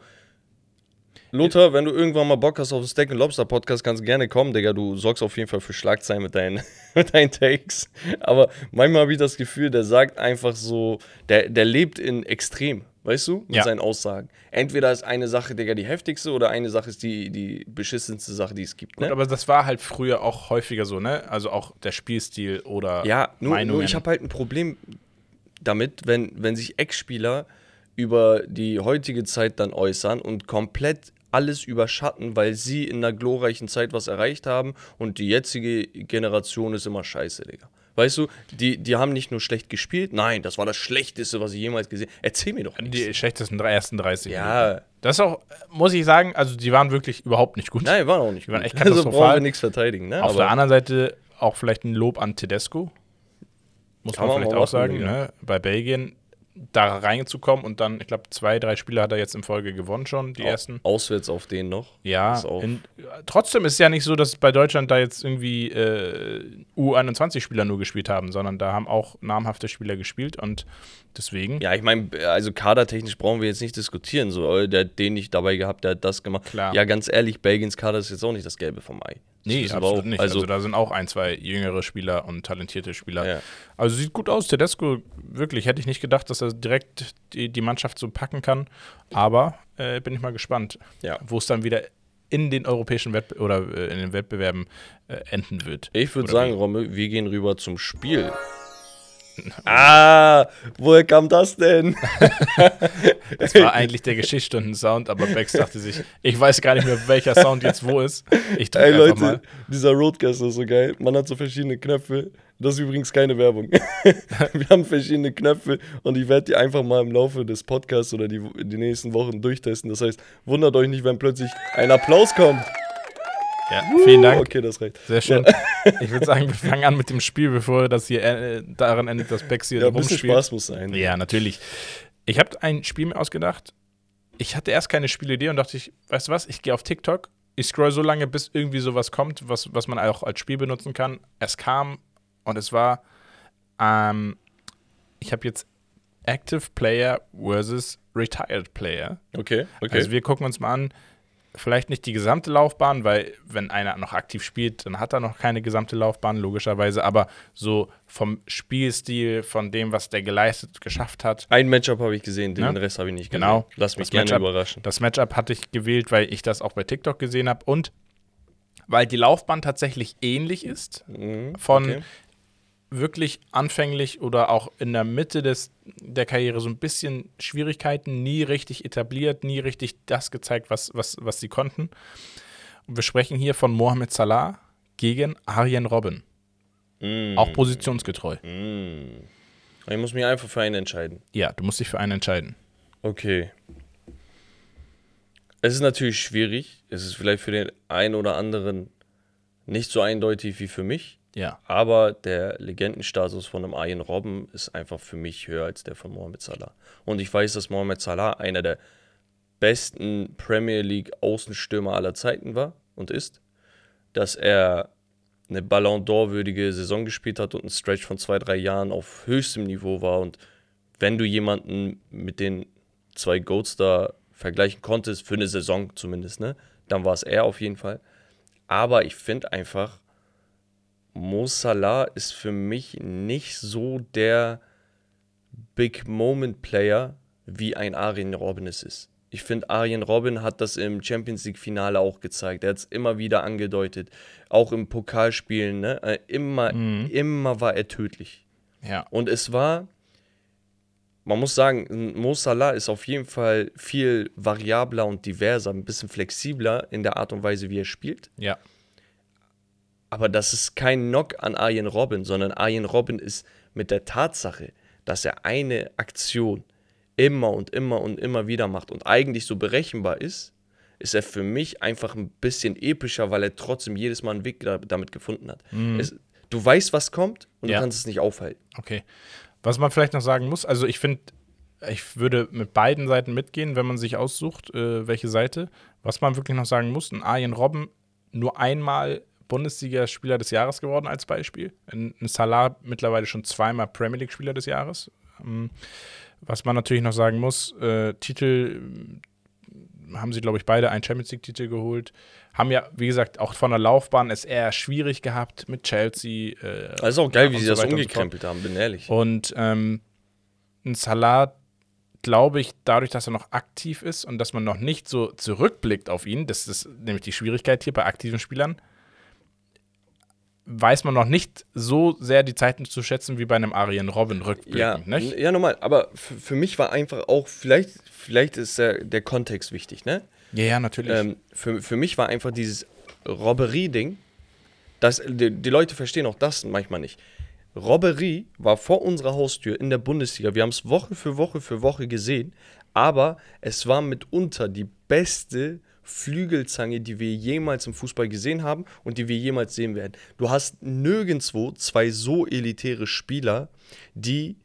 Lothar, wenn du irgendwann mal Bock hast auf den Steak and Lobster Podcast, kannst du gerne kommen, Digga. Du sorgst auf jeden Fall für Schlagzeilen mit deinen, mit deinen Takes. Aber manchmal habe ich das Gefühl, der sagt einfach so, der, der lebt in Extrem, weißt du, mit Ja. seinen Aussagen. Entweder ist eine Sache, Digga, die heftigste oder eine Sache ist die, die beschissenste Sache, die es gibt. Gut, Ne? aber das war halt früher auch häufiger so, ne? Also auch der Spielstil oder Ja, nur, Meinungen. nur ich habe halt ein Problem damit, wenn, wenn sich Ex-Spieler über die heutige Zeit dann äußern und komplett alles überschatten, weil sie in einer glorreichen Zeit was erreicht haben und die jetzige Generation ist immer scheiße, Digga. Weißt du, die, die haben nicht nur schlecht gespielt, nein, das war das Schlechteste, was ich jemals gesehen habe. Erzähl mir doch die nichts. schlechtesten drei- ersten 30 Ja. Minuten. Das ist auch, muss ich sagen, also die waren wirklich überhaupt nicht gut. Nein, waren auch nicht Die waren gut. echt Also katastrophal. brauchen wir nichts verteidigen, ne? Auf Aber- der anderen Seite auch vielleicht ein Lob an Tedesco. Muss man man vielleicht auch machen, sagen, ne? Bei Belgien da reinzukommen und dann, ich glaube, zwei, drei Spiele hat er jetzt in Folge gewonnen schon, die Au- ersten. Auswärts auf den noch. Ja, Ist in, trotzdem ist es ja nicht so, dass bei Deutschland da jetzt irgendwie äh, U21-Spieler nur gespielt haben, sondern da haben auch namhafte Spieler gespielt und deswegen, Ja, ich meine, also kadertechnisch brauchen wir jetzt nicht diskutieren. So, äh, der hat den nicht dabei gehabt, der hat das gemacht. Klar. Ja, ganz ehrlich, Belgiens Kader ist jetzt auch nicht das Gelbe vom Ei. Nee, wir absolut nicht. Also, Also, da sind auch ein, zwei jüngere Spieler und talentierte Spieler. Ja. Also sieht gut aus, Tedesco, wirklich, hätte ich nicht gedacht, dass er direkt die, die Mannschaft so packen kann, aber äh, bin ich mal gespannt, Ja. wo es dann wieder in den europäischen Wettbe oder äh, in den Wettbewerben äh, enden wird. ich würde sagen? Rommel, wir gehen rüber zum Spiel. Ah, woher kam das denn? Das war eigentlich der Geschichtsstunden-Sound, aber Bex dachte sich, ich weiß gar nicht mehr, welcher Sound jetzt wo ist. Ich Ey Leute, mal. dieser Roadcaster ist so geil. Man hat so verschiedene Knöpfe. Das ist übrigens keine Werbung. wir haben verschiedene Knöpfe und ich werde die einfach mal im Laufe des Podcasts oder die, die nächsten Wochen durchtesten. Das heißt, wundert euch nicht, wenn plötzlich ein Applaus kommt. Ja, vielen Dank. Okay, das reicht. Sehr schön. Ich würde sagen, wir fangen an mit dem Spiel, bevor das hier äh, daran endet, dass Bex hier Ja, ein bisschen. Spaß muss sein. Ja, natürlich. Ich habe ein Spiel mir ausgedacht. Ich hatte erst keine Spielidee und dachte ich, weißt du was, ich gehe auf TikTok, ich scroll so lange, bis irgendwie sowas kommt, was, was man auch als Spiel benutzen kann. Es kam und es war, ähm, ich habe jetzt Active Player versus Retired Player. Okay, okay. Also wir gucken uns mal an, vielleicht nicht die gesamte Laufbahn, weil wenn einer noch aktiv spielt, dann hat er noch keine gesamte Laufbahn, logischerweise, aber so vom Spielstil, von dem, was der geleistet, geschafft hat. ein Matchup habe ich gesehen, den Ja. Rest habe ich nicht gesehen. Genau. Lass mich Das gerne Matchup- überraschen. Das Matchup hatte ich gewählt, weil ich das auch bei TikTok gesehen habe und weil die Laufbahn tatsächlich ähnlich ist, Mhm, von okay. Wirklich anfänglich oder auch in der Mitte des, der Karriere so ein bisschen Schwierigkeiten, nie richtig etabliert, nie richtig das gezeigt, was, was, was sie konnten. Und wir sprechen hier von Mohamed Salah gegen Arjen Robben, Mm, auch positionsgetreu. mm. Ich muss mich einfach für einen entscheiden. Ja, du musst dich für einen entscheiden. Okay. Es ist natürlich schwierig. Es ist vielleicht für den einen oder anderen nicht so eindeutig wie für mich. Ja, Aber der Legendenstatus von einem Arjen Robben ist einfach für mich höher als der von Mohamed Salah. Und ich weiß, dass Mohamed Salah einer der besten Premier League Außenstürmer aller Zeiten war und ist. Dass er eine Ballon d'Or würdige Saison gespielt hat und ein Stretch von zwei, drei Jahren auf höchstem Niveau war. Und wenn du jemanden mit den zwei Goats da vergleichen konntest, für eine Saison zumindest, ne, dann war es er auf jeden Fall. Aber ich finde einfach, Mo Salah ist für mich nicht so der Big Moment Player, wie ein Arjen Robben es ist. Ich finde, Arjen Robben hat das im Champions League Finale auch gezeigt. Er hat es immer wieder angedeutet. Auch im Pokalspielen, ne? Äh, Immer, immer war er tödlich. ja, Und es war, man muss sagen, Mo Salah ist auf jeden Fall viel variabler und diverser, ein bisschen flexibler in der Art und Weise, wie er spielt. ja. Aber das ist kein Knock an Arjen Robben, sondern Arjen Robben ist mit der Tatsache, dass er eine Aktion immer und immer und immer wieder macht und eigentlich so berechenbar ist, ist er für mich einfach ein bisschen epischer, weil er trotzdem jedes Mal einen Weg da, damit gefunden hat. Es, du weißt, was kommt und Ja. du kannst es nicht aufhalten. Okay. Was man vielleicht noch sagen muss, also ich finde, ich würde mit beiden Seiten mitgehen, wenn man sich aussucht, äh, welche Seite. Was man wirklich noch sagen muss, ein Arjen Robben nur einmal Bundesliga-Spieler des Jahres geworden als Beispiel. Ein, Salah mittlerweile schon zweimal Premier League-Spieler des Jahres. Ähm, was man natürlich noch sagen muss, äh, Titel äh, haben sie, glaube ich, beide einen Champions League-Titel geholt. Haben ja, wie gesagt, auch von der Laufbahn es eher schwierig gehabt mit Chelsea. Äh, Das ist auch geil, wie und sie so das und so umgekrempelt haben, bin ehrlich. und ähm, ein Salah, glaube ich, dadurch, dass er noch aktiv ist und dass man noch nicht so zurückblickt auf ihn, das ist nämlich die Schwierigkeit hier bei aktiven Spielern, weiß man noch nicht so sehr die Zeiten zu schätzen wie bei einem Arjen Robben rückblickend, Ja, nicht? ja, normal. Aber für, für mich war einfach auch, vielleicht, vielleicht ist der, der Kontext wichtig, ne? Ja, ja, natürlich. Ähm, für, für mich war einfach dieses Robberie-Ding, das, die, die Leute verstehen auch das manchmal nicht. Robberie war vor unserer Haustür in der Bundesliga. Wir haben es Woche für Woche für Woche gesehen, aber es war mitunter die beste Flügelzange, die wir jemals im Fußball gesehen haben und die wir jemals sehen werden. Du hast nirgendwo zwei so elitäre Spieler, die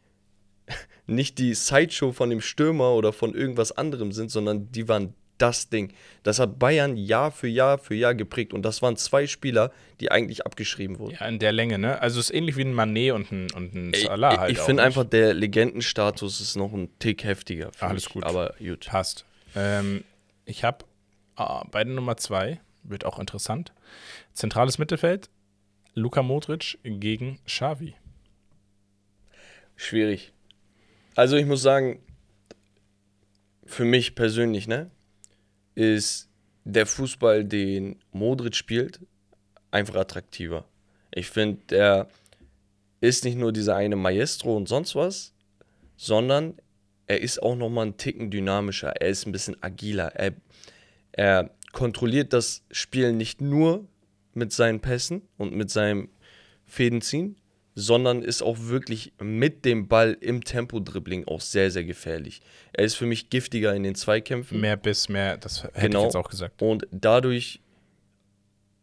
nicht die Sideshow von dem Stürmer oder von irgendwas anderem sind, sondern die waren das Ding. Das hat Bayern Jahr für Jahr für Jahr geprägt. Und das waren zwei Spieler, die eigentlich abgeschrieben wurden. Ja, in der Länge, ne? Also es ist ähnlich wie ein Manet und ein, und ein Salah ich halt. ich finde einfach, der Legendenstatus ist noch ein Tick heftiger. Alles mich. gut. Aber gut. Passt. Ähm, ich habe ah, bei der Nummer zwei, wird auch interessant. Zentrales Mittelfeld, Luka Modric gegen Xavi. Schwierig. Also ich muss sagen, für mich persönlich, ne, ist der Fußball, den Modric spielt, einfach attraktiver. Ich finde, der ist nicht nur dieser eine Maestro und sonst was, sondern er ist auch noch mal einen Ticken dynamischer. Er ist ein bisschen agiler. Er, er kontrolliert das Spiel nicht nur mit seinen Pässen und mit seinem Fädenziehen, sondern ist auch wirklich mit dem Ball im Tempo-Dribbling auch sehr, sehr gefährlich. Er ist für mich giftiger in den Zweikämpfen. Mehr Biss, mehr, das hätte Genau. ich jetzt auch gesagt. Und dadurch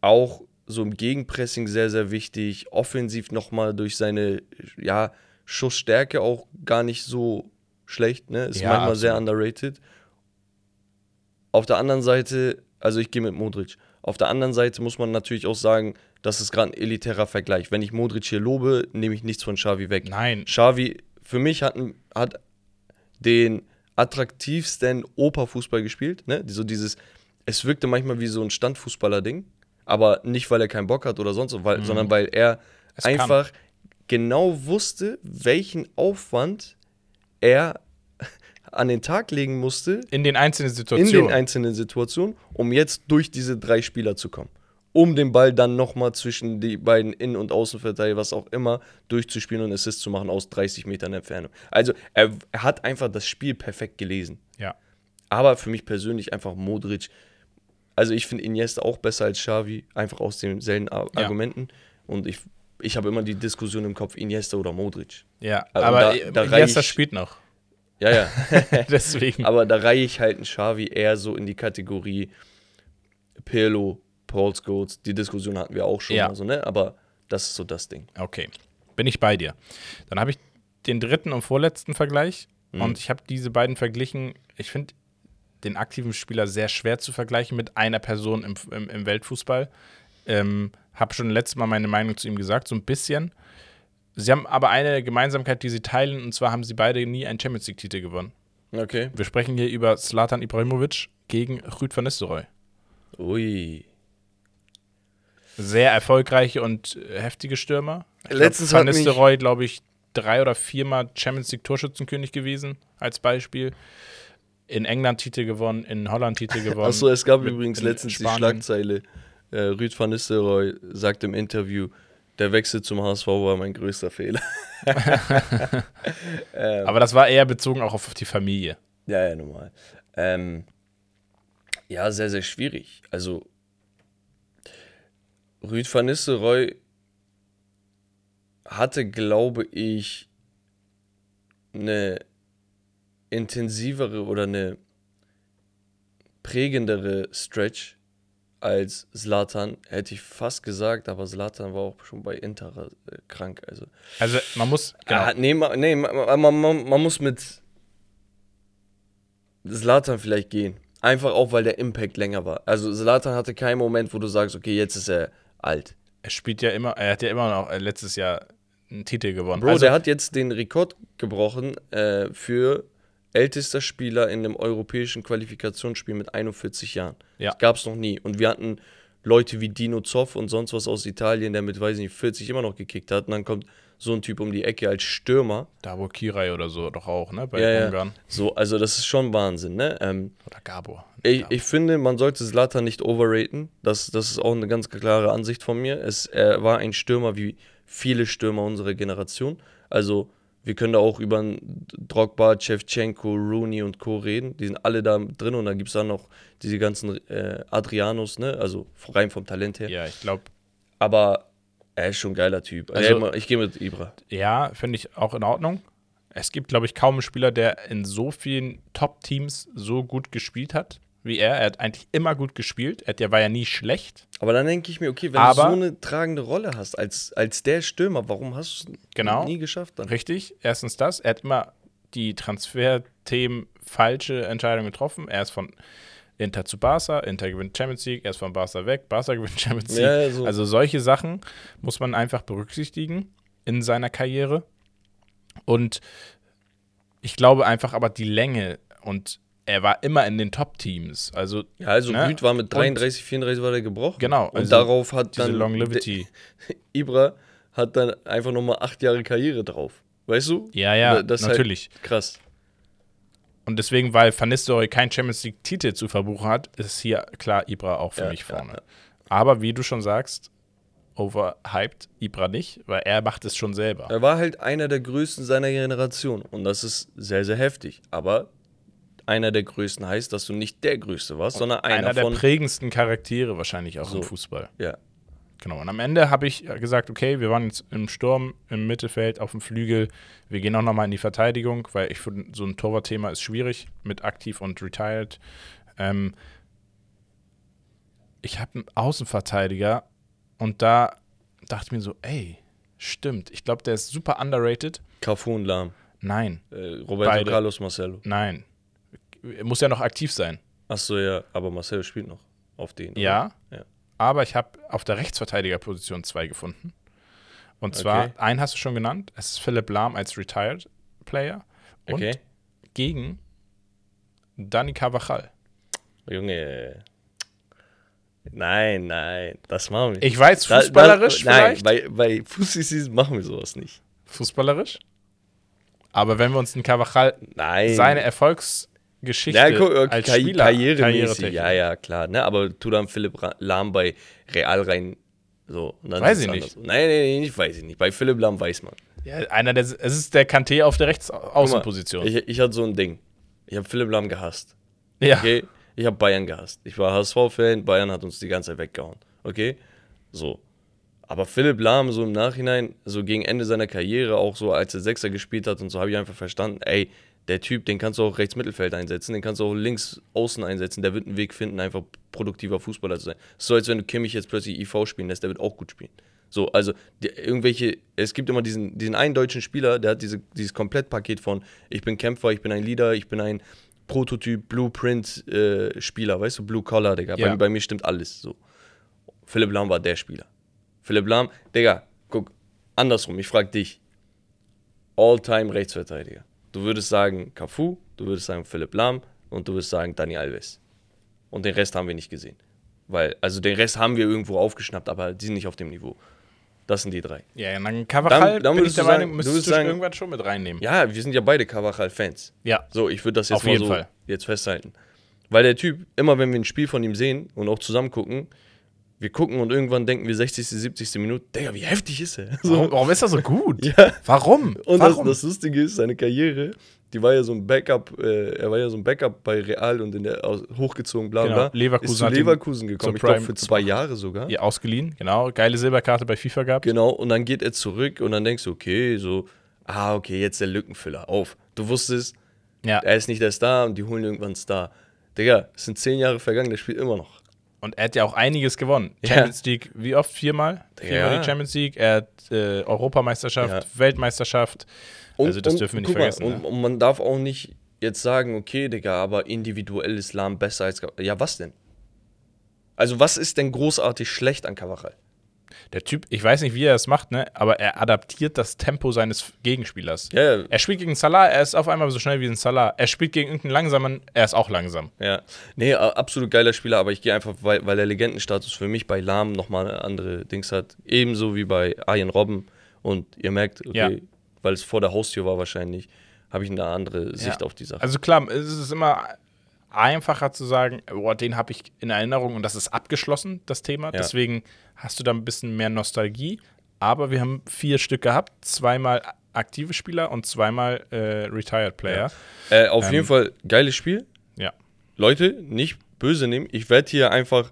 auch so im Gegenpressing sehr, sehr wichtig. Offensiv nochmal durch seine ja, Schussstärke auch gar nicht so schlecht. Ne? Ist Ja, manchmal sehr absolut. underrated. Auf der anderen Seite, also ich gehe mit Modric. Auf der anderen Seite muss man natürlich auch sagen, das ist gerade ein elitärer Vergleich. Wenn ich Modric hier lobe, nehme ich nichts von Xavi weg. Nein, Xavi, für mich hat, hat den attraktivsten Operfußball gespielt. Ne? So dieses, es wirkte manchmal wie so ein Standfußballer-Ding, aber nicht, weil er keinen Bock hat oder sonst was, weil, sondern weil er Mhm. Es kann. einfach genau wusste, welchen Aufwand er an den Tag legen musste in den einzelnen in Situationen. den einzelnen Situationen, um jetzt durch diese drei Spieler zu kommen. Um den Ball dann nochmal zwischen die beiden Innen- und Außenverteidiger, was auch immer, durchzuspielen und Assist zu machen aus 30 Metern Entfernung. Also er, er hat einfach das Spiel perfekt gelesen. ja. Aber für mich persönlich einfach Modric. Also ich finde Iniesta auch besser als Xavi, einfach aus denselben Ar Ja. Argumenten. Und ich, ich habe immer die Diskussion im Kopf, Iniesta oder Modric. Ja, Also aber da- da, Iniesta spielt noch. Ja, ja. Deswegen. Aber da reihe ich halt einen Xavi eher so in die Kategorie Pirlo, Paul Scholes. Die Diskussion hatten wir auch schon Ja. mal so, ne? Aber das ist so das Ding. Okay, bin ich bei dir. Dann habe ich den dritten und vorletzten Vergleich Mhm. und ich habe diese beiden verglichen. Ich finde den aktiven Spieler sehr schwer zu vergleichen mit einer Person im, im, im Weltfußball. Ähm, habe schon letztes Mal meine Meinung zu ihm gesagt, so ein bisschen. Sie haben aber eine Gemeinsamkeit, die sie teilen, und zwar haben sie beide nie einen Champions League-Titel gewonnen. Okay. Wir sprechen hier über Slatan Ibrahimovic gegen Rüd van Nistelrooy. Ui. Sehr erfolgreiche und äh, heftige Stürmer. Ich Letztens glaub, Van Nistelrooy, glaube ich, drei oder viermal Champions League Torschützenkönig gewesen, als Beispiel. In England Titel gewonnen, in Holland Titel gewonnen. Achso, es gab übrigens letztens die. Schlagzeile. Äh, Rüd van Nistelrooy sagt im Interview, der Wechsel zum HSV war mein größter Fehler. Aber das war eher bezogen auch auf die Familie. Ja, ja, normal. Ähm, ja, sehr, sehr schwierig. Also, Rüd van Nistelrooy hatte, glaube ich, eine intensivere oder eine prägendere Stretch als Zlatan, hätte ich fast gesagt, aber Zlatan war auch schon bei Inter äh, krank. Also, Also man muss, genau, Ah, nee, ma, nee man, man, man, man muss mit Zlatan vielleicht gehen. Einfach auch, weil der Impact länger war. Also Zlatan hatte keinen Moment, wo du sagst, okay, jetzt ist er alt. er spielt ja immer, er hat ja immer noch äh, letztes Jahr einen Titel gewonnen. Bro, also, der hat jetzt den Rekord gebrochen äh, für ältester Spieler in einem europäischen Qualifikationsspiel mit 41 Jahren. Ja. Das gab es noch nie. Und wir hatten Leute wie Dino Zoff und sonst was aus Italien, der mit, weiß ich nicht, 40 immer noch gekickt hat. Und dann kommt so ein Typ um die Ecke als Stürmer. Davo Kirai oder so doch auch, ne, bei Ja, ja. Ungarn. So, also das ist schon Wahnsinn, ne? Ähm, Oder Gabor. Ich, Gabor. ich finde, man sollte Zlatan nicht overraten. Das, das ist auch eine ganz klare Ansicht von mir. Es, er war ein Stürmer wie viele Stürmer unserer Generation. Also, wir können da auch über Drogba, Shevchenko, Rooney und Co. reden. Die sind alle da drin und dann gibt es dann noch diese ganzen äh, Adrianos, ne? Also rein vom Talent her. Ja, ich glaube, Aber er ist schon ein geiler Typ. Also- Also, ich gehe mit Ibra. ja, finde ich auch in Ordnung. Es gibt, glaube ich, kaum einen Spieler, der in so vielen Top-Teams so gut gespielt hat wie er. Er hat eigentlich immer gut gespielt. Er war ja nie schlecht. Aber dann denke ich mir, okay, wenn Aber- du so eine tragende Rolle hast als, als der Stürmer, warum hast du es Genau. nie geschafft dann? Richtig, erstens das. Er hat immer die Transferthemen falsche Entscheidungen getroffen. Er ist von Inter zu Barca, Inter gewinnt Champions League, er ist von Barca weg, Barca gewinnt Champions League. Ja, so. Also solche Sachen muss man einfach berücksichtigen in seiner Karriere. Und ich glaube einfach aber die Länge und er war immer in den Top-Teams. Also Ja, also Ne? Rüd war mit Und- 33, 34 war der gebrochen. Genau, Und also darauf hat dann Longevity. Ibra hat dann einfach nochmal acht Jahre Karriere drauf. Weißt du? Ja, ja, Da- das ist halt natürlich. Krass. Und deswegen, weil Van Nistelrooy keinen Champions League-Titel zu verbuchen hat, ist hier klar Ibra auch für Ja, mich ja, vorne. ja. Aber wie du schon sagst, overhyped Ibra nicht, weil er macht es schon selber. Er war halt einer der größten seiner Generation. Und das ist sehr, sehr heftig. Aber einer der größten heißt, dass du nicht der Größte warst, sondern einer, Einer der von. prägendsten Charaktere wahrscheinlich auch So. im Fußball. Ja. Genau. Und am Ende habe ich gesagt, okay, wir waren jetzt im Sturm, im Mittelfeld, auf dem Flügel. Wir gehen auch nochmal in die Verteidigung, weil ich finde, so ein Torwartthema ist schwierig mit aktiv und retired. Ähm, ich habe einen Außenverteidiger und da dachte ich mir so, ey, stimmt. Ich glaube, der ist super underrated. Cafu und Lahm. Nein, Äh, Roberto Beide. Carlos Marcelo. nein. Muss ja noch aktiv sein. Achso, ja. Aber Marcelo spielt noch auf den. Ja. Ja. Aber ich habe auf der Rechtsverteidigerposition zwei gefunden. Und zwar, Okay. einen hast du schon genannt, es ist Philipp Lahm als Retired Player und Okay. gegen Dani Carvajal. Junge. Nein, nein. Das machen wir nicht. Ich weiß, Da- fußballerisch da, nein, vielleicht. bei, bei Fußball machen wir sowas nicht. fußballerisch. Aber wenn wir uns den Carvajal Nein. seine Erfolgsgeschichte ja, okay, als Karri- Spieler, karrieremäßig. Ja, ja, klar. Ne? Aber tu dann Philipp Lahm bei Real rein. So, Weiß ich nicht. Nein, nein, nein, ich weiß ich nicht. Bei Philipp Lahm weiß man. Ja, einer der, es ist der Kanté auf der Rechtsaußenposition. Ich, ich hatte so ein Ding. Ich habe Philipp Lahm gehasst. ja. Okay? Ich habe Bayern gehasst. Ich war HSV-Fan. Bayern hat uns die ganze Zeit weggehauen. Okay? So. Aber Philipp Lahm, so im Nachhinein, so gegen Ende seiner Karriere, auch so als er Sechser gespielt hat und so, habe ich einfach verstanden, ey, der Typ, den kannst du auch rechts Mittelfeld einsetzen, den kannst du auch links außen einsetzen, der wird einen Weg finden, einfach produktiver Fußballer zu sein. So, als wenn du Kimmich jetzt plötzlich IV spielen lässt, der wird auch gut spielen. So, also die, irgendwelche, es gibt immer diesen, diesen einen deutschen Spieler, der hat diese, dieses Komplettpaket von ich bin Kämpfer, ich bin ein Leader, ich bin ein Prototyp, Blueprint-Spieler, weißt du, Blue Collar, Digga. Ja. Bei, bei mir stimmt alles so. Philipp Lahm war der Spieler. Philipp Lahm, Digga, guck, andersrum, ich frag dich. All-time Rechtsverteidiger. Du würdest sagen Cafu, du würdest sagen Philipp Lahm und du würdest sagen Dani Alves. Und den Rest haben wir nicht gesehen. Weil, also den Rest haben wir irgendwo aufgeschnappt, aber die sind nicht auf dem Niveau. Das sind die drei. Ja, ja, dann Carvajal Dann- dann bin ich der Meinung, müsstest du sagen- irgendwann schon mit reinnehmen. Ja, wir sind ja beide Carvajal-Fans. Ja. So, ich würde das jetzt Auf mal jeden so Fall. jetzt festhalten. Weil der Typ, immer wenn wir ein Spiel von ihm sehen und auch zusammen gucken, wir gucken und irgendwann denken wir 60., 70. Minute, Digga, wie heftig ist er? Warum, warum ist er so gut? Ja. Warum? Und das, Warum? das Lustige ist, seine Karriere, die war ja so ein Backup, äh, er war ja so ein Backup bei Real und in der hochgezogen, bla Genau, bla. Leverkusen ist zu Leverkusen gekommen, ich glaube für zwei Jahre sogar. ja, ausgeliehen, genau. Geile Silberkarte bei FIFA gehabt. Genau, und dann geht er zurück und dann denkst du, okay, so, ah, okay, jetzt der Lückenfüller, auf. Du wusstest, Ja. er ist nicht der Star und die holen irgendwann einen Star. Digga, es sind zehn Jahre vergangen, der spielt immer noch. Und er hat ja auch einiges gewonnen. Ja. Champions League, wie oft? Viermal? Viermal Ja. die Champions League. Er hat äh, Europameisterschaft, Ja. Weltmeisterschaft. Und, also das und, dürfen wir nicht guck mal, vergessen. Und, und man darf auch nicht jetzt sagen, okay, Digga, aber individuell ist Lahm besser als. Ja, was denn? Also, was ist denn großartig schlecht an Cavachal? Der Typ, ich weiß nicht, wie er das macht, ne? aber er adaptiert das Tempo seines Gegenspielers. Ja, ja, Er spielt gegen Salah, er ist auf einmal so schnell wie ein Salah. Er spielt gegen irgendeinen langsamen, er ist auch langsam. ja. Nee, absolut geiler Spieler, aber ich gehe einfach, weil, weil der Legendenstatus für mich bei Lahm nochmal andere Dings hat. Ebenso wie bei Arjen Robben. Und ihr merkt, okay, Ja. weil es vor der Haustür war wahrscheinlich, habe ich eine andere Sicht Ja. auf die Sache. Also klar, es ist immer einfacher zu sagen, boah, den habe ich in Erinnerung und das ist abgeschlossen, das Thema. Deswegen hast du da ein bisschen mehr Nostalgie. Aber wir haben vier Stück gehabt, zweimal aktive Spieler und zweimal äh, Retired Player. äh, auf ähm, jeden Fall geiles Spiel. Ja. Leute, nicht böse nehmen. Ich werde hier einfach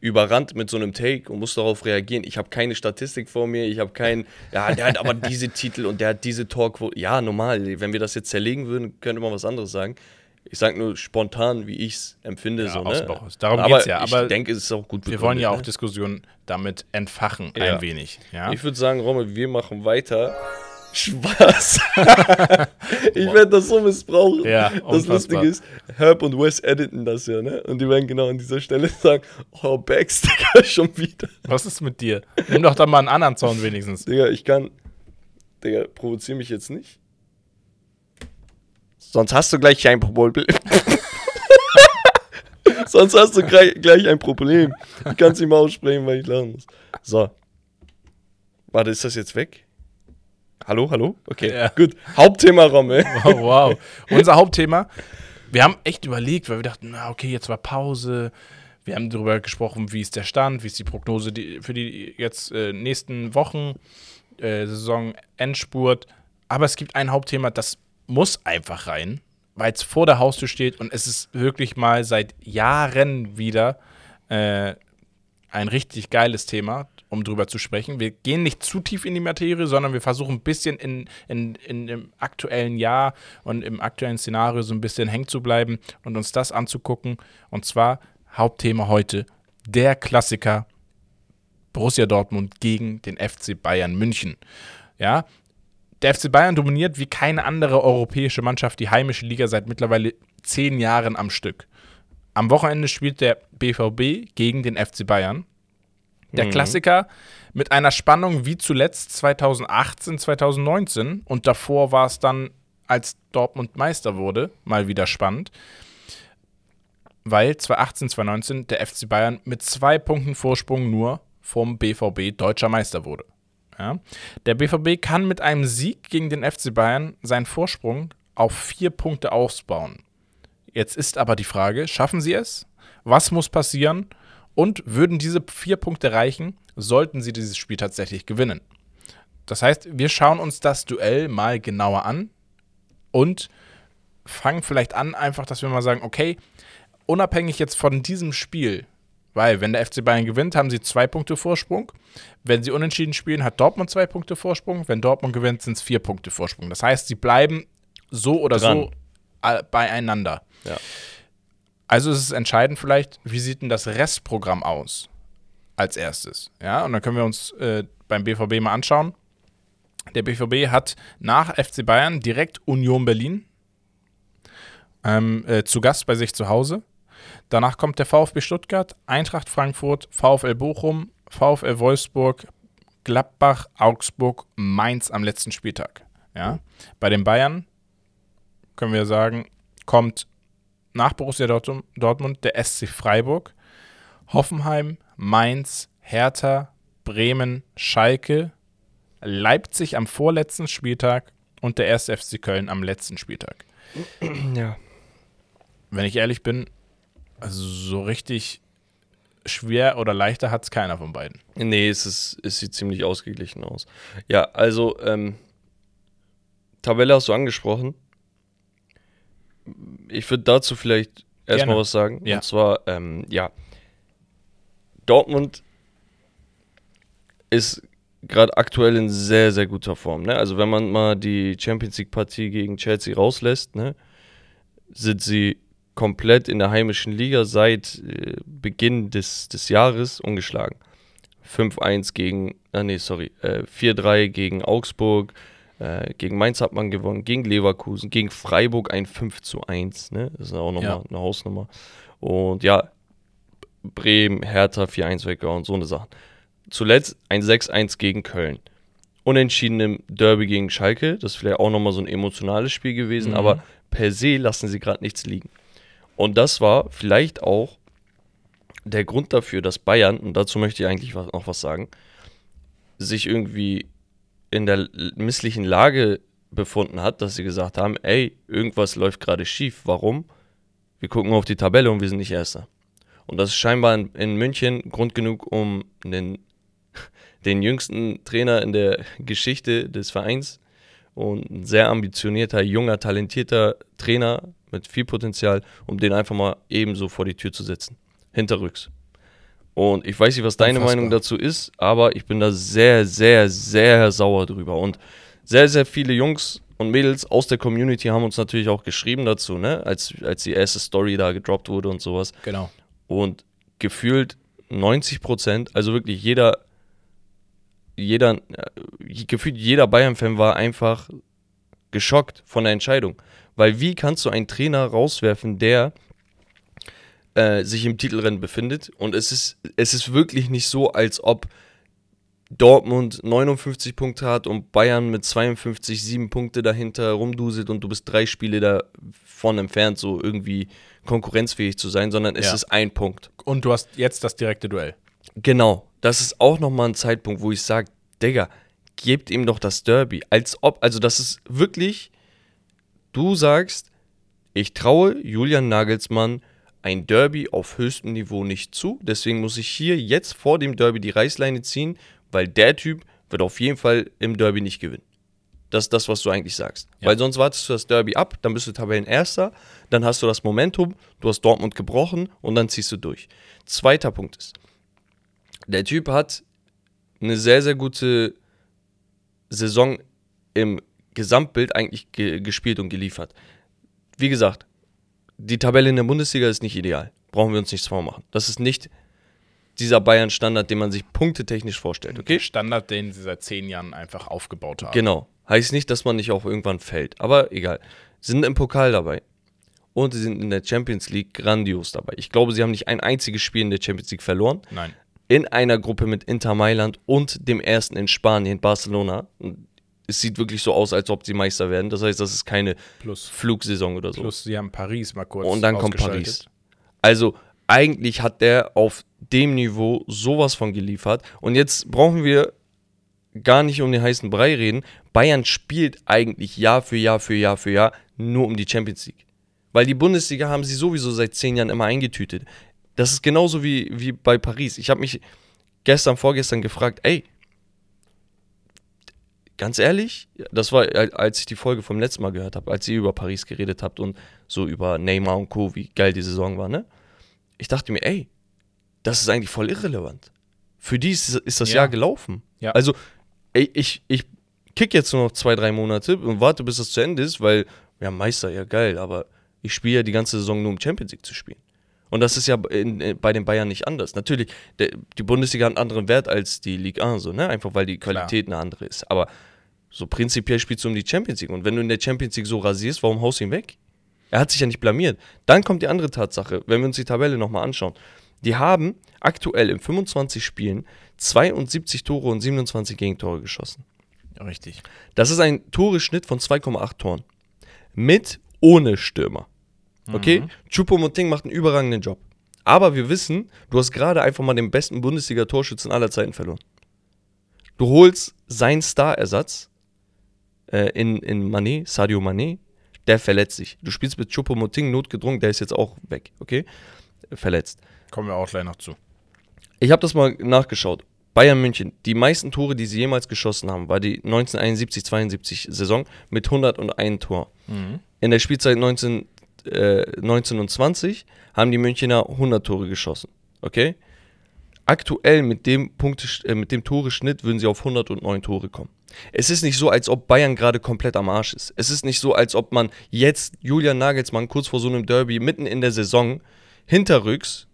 überrannt mit so einem Take und muss darauf reagieren. Ich habe keine Statistik vor mir. Ich habe keinen, ja, der hat aber diese Titel und der hat diese Torquote. Ja, normal. Wenn wir das jetzt zerlegen würden, könnte man was anderes sagen. Ich sage nur spontan, wie ich es empfinde. Ja, so, aus ne? Bauch. Darum aber geht's ja, aber ich denke, es ist auch gut Wir wollen ja auch begründet, Diskussionen damit entfachen, Ja. ein wenig. Ja? ne? Ich würde sagen, Rommel, wir machen weiter Spaß. ich werde das so missbrauchen. Ja, das. Lustige ist, Herb und Wes editen das ja, ne? Und die werden genau an dieser Stelle sagen, oh, Bags, Digga, schon wieder. Was ist mit dir? Nimm doch da mal einen anderen Sound wenigstens. Digga, ich kann, Digga, provoziere mich jetzt nicht. Sonst hast du gleich ein Problem. Sonst hast du gleich, gleich ein Problem. Ich kann es nicht mal aussprechen, weil ich lachen muss. So. Warte, ist das jetzt weg? Hallo, hallo? Okay, Ja. gut. Hauptthema Rommel. Oh, wow. Unser Hauptthema. Wir haben echt überlegt, weil wir dachten, na okay, jetzt war Pause. Wir haben darüber gesprochen, wie ist der Stand, wie ist die Prognose für die jetzt äh, nächsten Wochen, äh, Saison Endspurt. Aber es gibt ein Hauptthema, das muss einfach rein, weil es vor der Haustür steht und es ist wirklich mal seit Jahren wieder äh, ein richtig geiles Thema, um drüber zu sprechen. Wir gehen nicht zu tief in die Materie, sondern wir versuchen ein bisschen in, in, in dem aktuellen Jahr und im aktuellen Szenario so ein bisschen hängen zu bleiben und uns das anzugucken. Und zwar Hauptthema heute, der Klassiker Borussia Dortmund gegen den FC Bayern München. Ja, der FC Bayern dominiert wie keine andere europäische Mannschaft die heimische Liga seit mittlerweile zehn Jahren am Stück. Am Wochenende spielt der BVB gegen den FC Bayern. Der Klassiker mit einer Spannung wie zuletzt 2018, 2019 und davor war es dann, als Dortmund Meister wurde, mal wieder spannend, weil 2018, 2019 der FC Bayern mit zwei Punkten Vorsprung nur vom BVB deutscher Meister wurde. Ja. Der BVB kann mit einem Sieg gegen den FC Bayern seinen Vorsprung auf vier Punkte ausbauen. Jetzt ist aber die Frage, schaffen sie es? Was muss passieren? Und würden diese vier Punkte reichen, sollten sie dieses Spiel tatsächlich gewinnen? Das heißt, wir schauen uns das Duell mal genauer an und fangen vielleicht an, einfach, dass wir mal sagen, okay, unabhängig jetzt von diesem Spiel, weil wenn der FC Bayern gewinnt, haben sie zwei Punkte Vorsprung. Wenn sie unentschieden spielen, hat Dortmund zwei Punkte Vorsprung. Wenn Dortmund gewinnt, sind es vier Punkte Vorsprung. Das heißt, sie bleiben so oder Dran. so beieinander. Ja. Also ist es entscheidend vielleicht, wie sieht denn das Restprogramm aus als erstes? Ja, und dann können wir uns äh, beim BVB mal anschauen. Der BVB hat nach FC Bayern direkt Union Berlin ähm, äh, zu Gast bei sich zu Hause. Danach kommt der VfB Stuttgart, Eintracht Frankfurt, VfL Bochum, VfL Wolfsburg, Gladbach, Augsburg, Mainz am letzten Spieltag. Ja? Bei den Bayern können wir sagen, kommt nach Borussia Dortmund, der SC Freiburg, Hoffenheim, Mainz, Hertha, Bremen, Schalke, Leipzig am vorletzten Spieltag und der 1. FC Köln am letzten Spieltag. Ja. Wenn ich ehrlich bin, also so richtig schwer oder leichter hat es keiner von beiden. Nee, es, ist, es sieht ziemlich ausgeglichen aus. Ja, also, ähm, Tabelle hast du angesprochen. Ich würde dazu vielleicht erstmal was sagen. Ja. Und zwar, ähm, ja, Dortmund ist gerade aktuell in sehr, sehr guter Form. Ne? Also wenn man mal die Champions League-Partie gegen Chelsea rauslässt, ne, sind sie komplett in der heimischen Liga seit äh, Beginn des, des Jahres ungeschlagen. 5-1 gegen, ah nee, sorry, äh, 4-3 gegen Augsburg, äh, gegen Mainz hat man gewonnen, gegen Leverkusen, gegen Freiburg ein 5 zu 1, ne? Das ist auch nochmal Ja. eine Hausnummer. Und ja, Bremen, Hertha 4-1 weggehauen, so eine Sache. Zuletzt ein 6-1 gegen Köln. Unentschieden im Derby gegen Schalke, das ist vielleicht auch nochmal so ein emotionales Spiel gewesen, Mhm. aber per se lassen sie gerade nichts liegen. Und das war vielleicht auch der Grund dafür, dass Bayern, und dazu möchte ich eigentlich noch was sagen, sich irgendwie in der misslichen Lage befunden hat, dass sie gesagt haben, ey, irgendwas läuft gerade schief. Warum? Wir gucken auf die Tabelle und wir sind nicht Erster. Und das ist scheinbar in, in München Grund genug, um den, den jüngsten Trainer in der Geschichte des Vereins und ein sehr ambitionierter, junger, talentierter Trainer mit viel Potenzial, um den einfach mal ebenso vor die Tür zu setzen. Hinterrücks. Und ich weiß nicht, was deine Unfassbar. Meinung dazu ist, aber ich bin da sehr, sehr, sehr sauer drüber. Und sehr, sehr viele Jungs und Mädels aus der Community haben uns natürlich auch geschrieben dazu, ne? als, als die erste Story da gedroppt wurde und sowas. Genau. Und gefühlt 90 Prozent, also wirklich jeder jeder, äh, gefühlt jeder Bayern-Fan war einfach geschockt von der Entscheidung. Weil wie kannst du einen Trainer rauswerfen, der äh, sich im Titelrennen befindet? Und es ist, es ist wirklich nicht so, als ob Dortmund 59 Punkte hat und Bayern mit 52 sieben Punkte dahinter rumduselt und du bist drei Spiele davon entfernt, so irgendwie konkurrenzfähig zu sein, sondern es Ja. ist ein Punkt. Und du hast jetzt das direkte Duell. Genau, das ist auch nochmal ein Zeitpunkt, wo ich sage, Digga, gebt ihm doch das Derby. Als ob, also das ist wirklich, du sagst, ich traue Julian Nagelsmann ein Derby auf höchstem Niveau nicht zu. Deswegen muss ich hier jetzt vor dem Derby die Reißleine ziehen, weil der Typ wird auf jeden Fall im Derby nicht gewinnen. Das ist das, was du eigentlich sagst. Ja. Weil sonst wartest du das Derby ab, dann bist du Tabellenerster, dann hast du das Momentum, du hast Dortmund gebrochen und dann ziehst du durch. Zweiter Punkt ist, der Typ hat eine sehr, sehr gute Saison im Gesamtbild eigentlich ge gespielt und geliefert. Wie gesagt, die Tabelle in der Bundesliga ist nicht ideal. Brauchen wir uns nichts vormachen. Das ist nicht dieser Bayern-Standard, den man sich punktetechnisch vorstellt, okay? Standard, den sie seit zehn Jahren einfach aufgebaut haben. Genau. Heißt nicht, dass man nicht auch irgendwann fällt. Aber egal. Sie sind im Pokal dabei. Und sie sind in der Champions League grandios dabei. Ich glaube, sie haben nicht ein einziges Spiel in der Champions League verloren. Nein. In einer Gruppe mit Inter Mailand und dem ersten in Spanien, Barcelona. Und es sieht wirklich so aus, als ob sie Meister werden. Das heißt, das ist keine Plus, Flugsaison oder so. plus sie haben Paris mal kurz Und dann kommt. Paris. Also eigentlich hat der auf dem Niveau sowas von geliefert. Und jetzt brauchen wir gar nicht um den heißen Brei reden. Bayern spielt eigentlich Jahr für Jahr für Jahr für Jahr nur um die Champions League. Weil die Bundesliga haben sie sowieso seit zehn Jahren immer eingetütet. Das ist genauso wie, wie bei Paris. Ich habe mich gestern, vorgestern gefragt, ey, ganz ehrlich, das war, als ich die Folge vom letzten Mal gehört habe, als ihr über Paris geredet habt und so über Neymar und Co., wie geil die Saison war, ne? Ich dachte mir, ey, das ist eigentlich voll irrelevant. Für die ist, ist das Ja. Jahr gelaufen. Ja. Also, ey, ich, ich kick jetzt nur noch zwei, drei Monate und warte, bis das zu Ende ist, weil, ja, Meister, ja geil, aber ich spiele ja die ganze Saison nur um Champions League zu spielen. Und das ist ja in, in, bei den Bayern nicht anders. Natürlich, der, die Bundesliga hat einen anderen Wert als die Ligue 1, so, ne? Einfach weil die Qualität eine andere ist. Aber so prinzipiell spielst du um die Champions League. Und wenn du in der Champions League so rasierst, warum haust du ihn weg? Er hat sich ja nicht blamiert. Dann kommt die andere Tatsache, wenn wir uns die Tabelle nochmal anschauen. Die haben aktuell in 25 Spielen 72 Tore und 27 Gegentore geschossen. Richtig. Das ist ein Toreschnitt von 2,8 Toren. Mit ohne Stürmer. Okay? Mhm. Choupo-Moting macht einen überragenden Job. Aber wir wissen, du hast gerade einfach mal den besten Bundesliga-Torschützen aller Zeiten verloren. Du holst seinen Star-Ersatz äh, in, in Mané, Sadio Mané, der verletzt sich. Du spielst mit Choupo-Moting notgedrungen, der ist jetzt auch weg, okay? Verletzt. Kommen wir auch gleich noch zu. Ich habe das mal nachgeschaut. Bayern München, die meisten Tore, die sie jemals geschossen haben, war die 1971-72 Saison mit 101 Tor. In der Spielzeit 19, äh, 19 und 20 haben die Münchner 100 Tore geschossen. Okay? Aktuell mit dem, Punkte, äh, mit dem Toreschnitt würden sie auf 109 Tore kommen. Es ist nicht so, als ob Bayern gerade komplett am Arsch ist. Es ist nicht so, als ob man jetzt Julian Nagelsmann kurz vor so einem Derby mitten in der Saison hinterrücks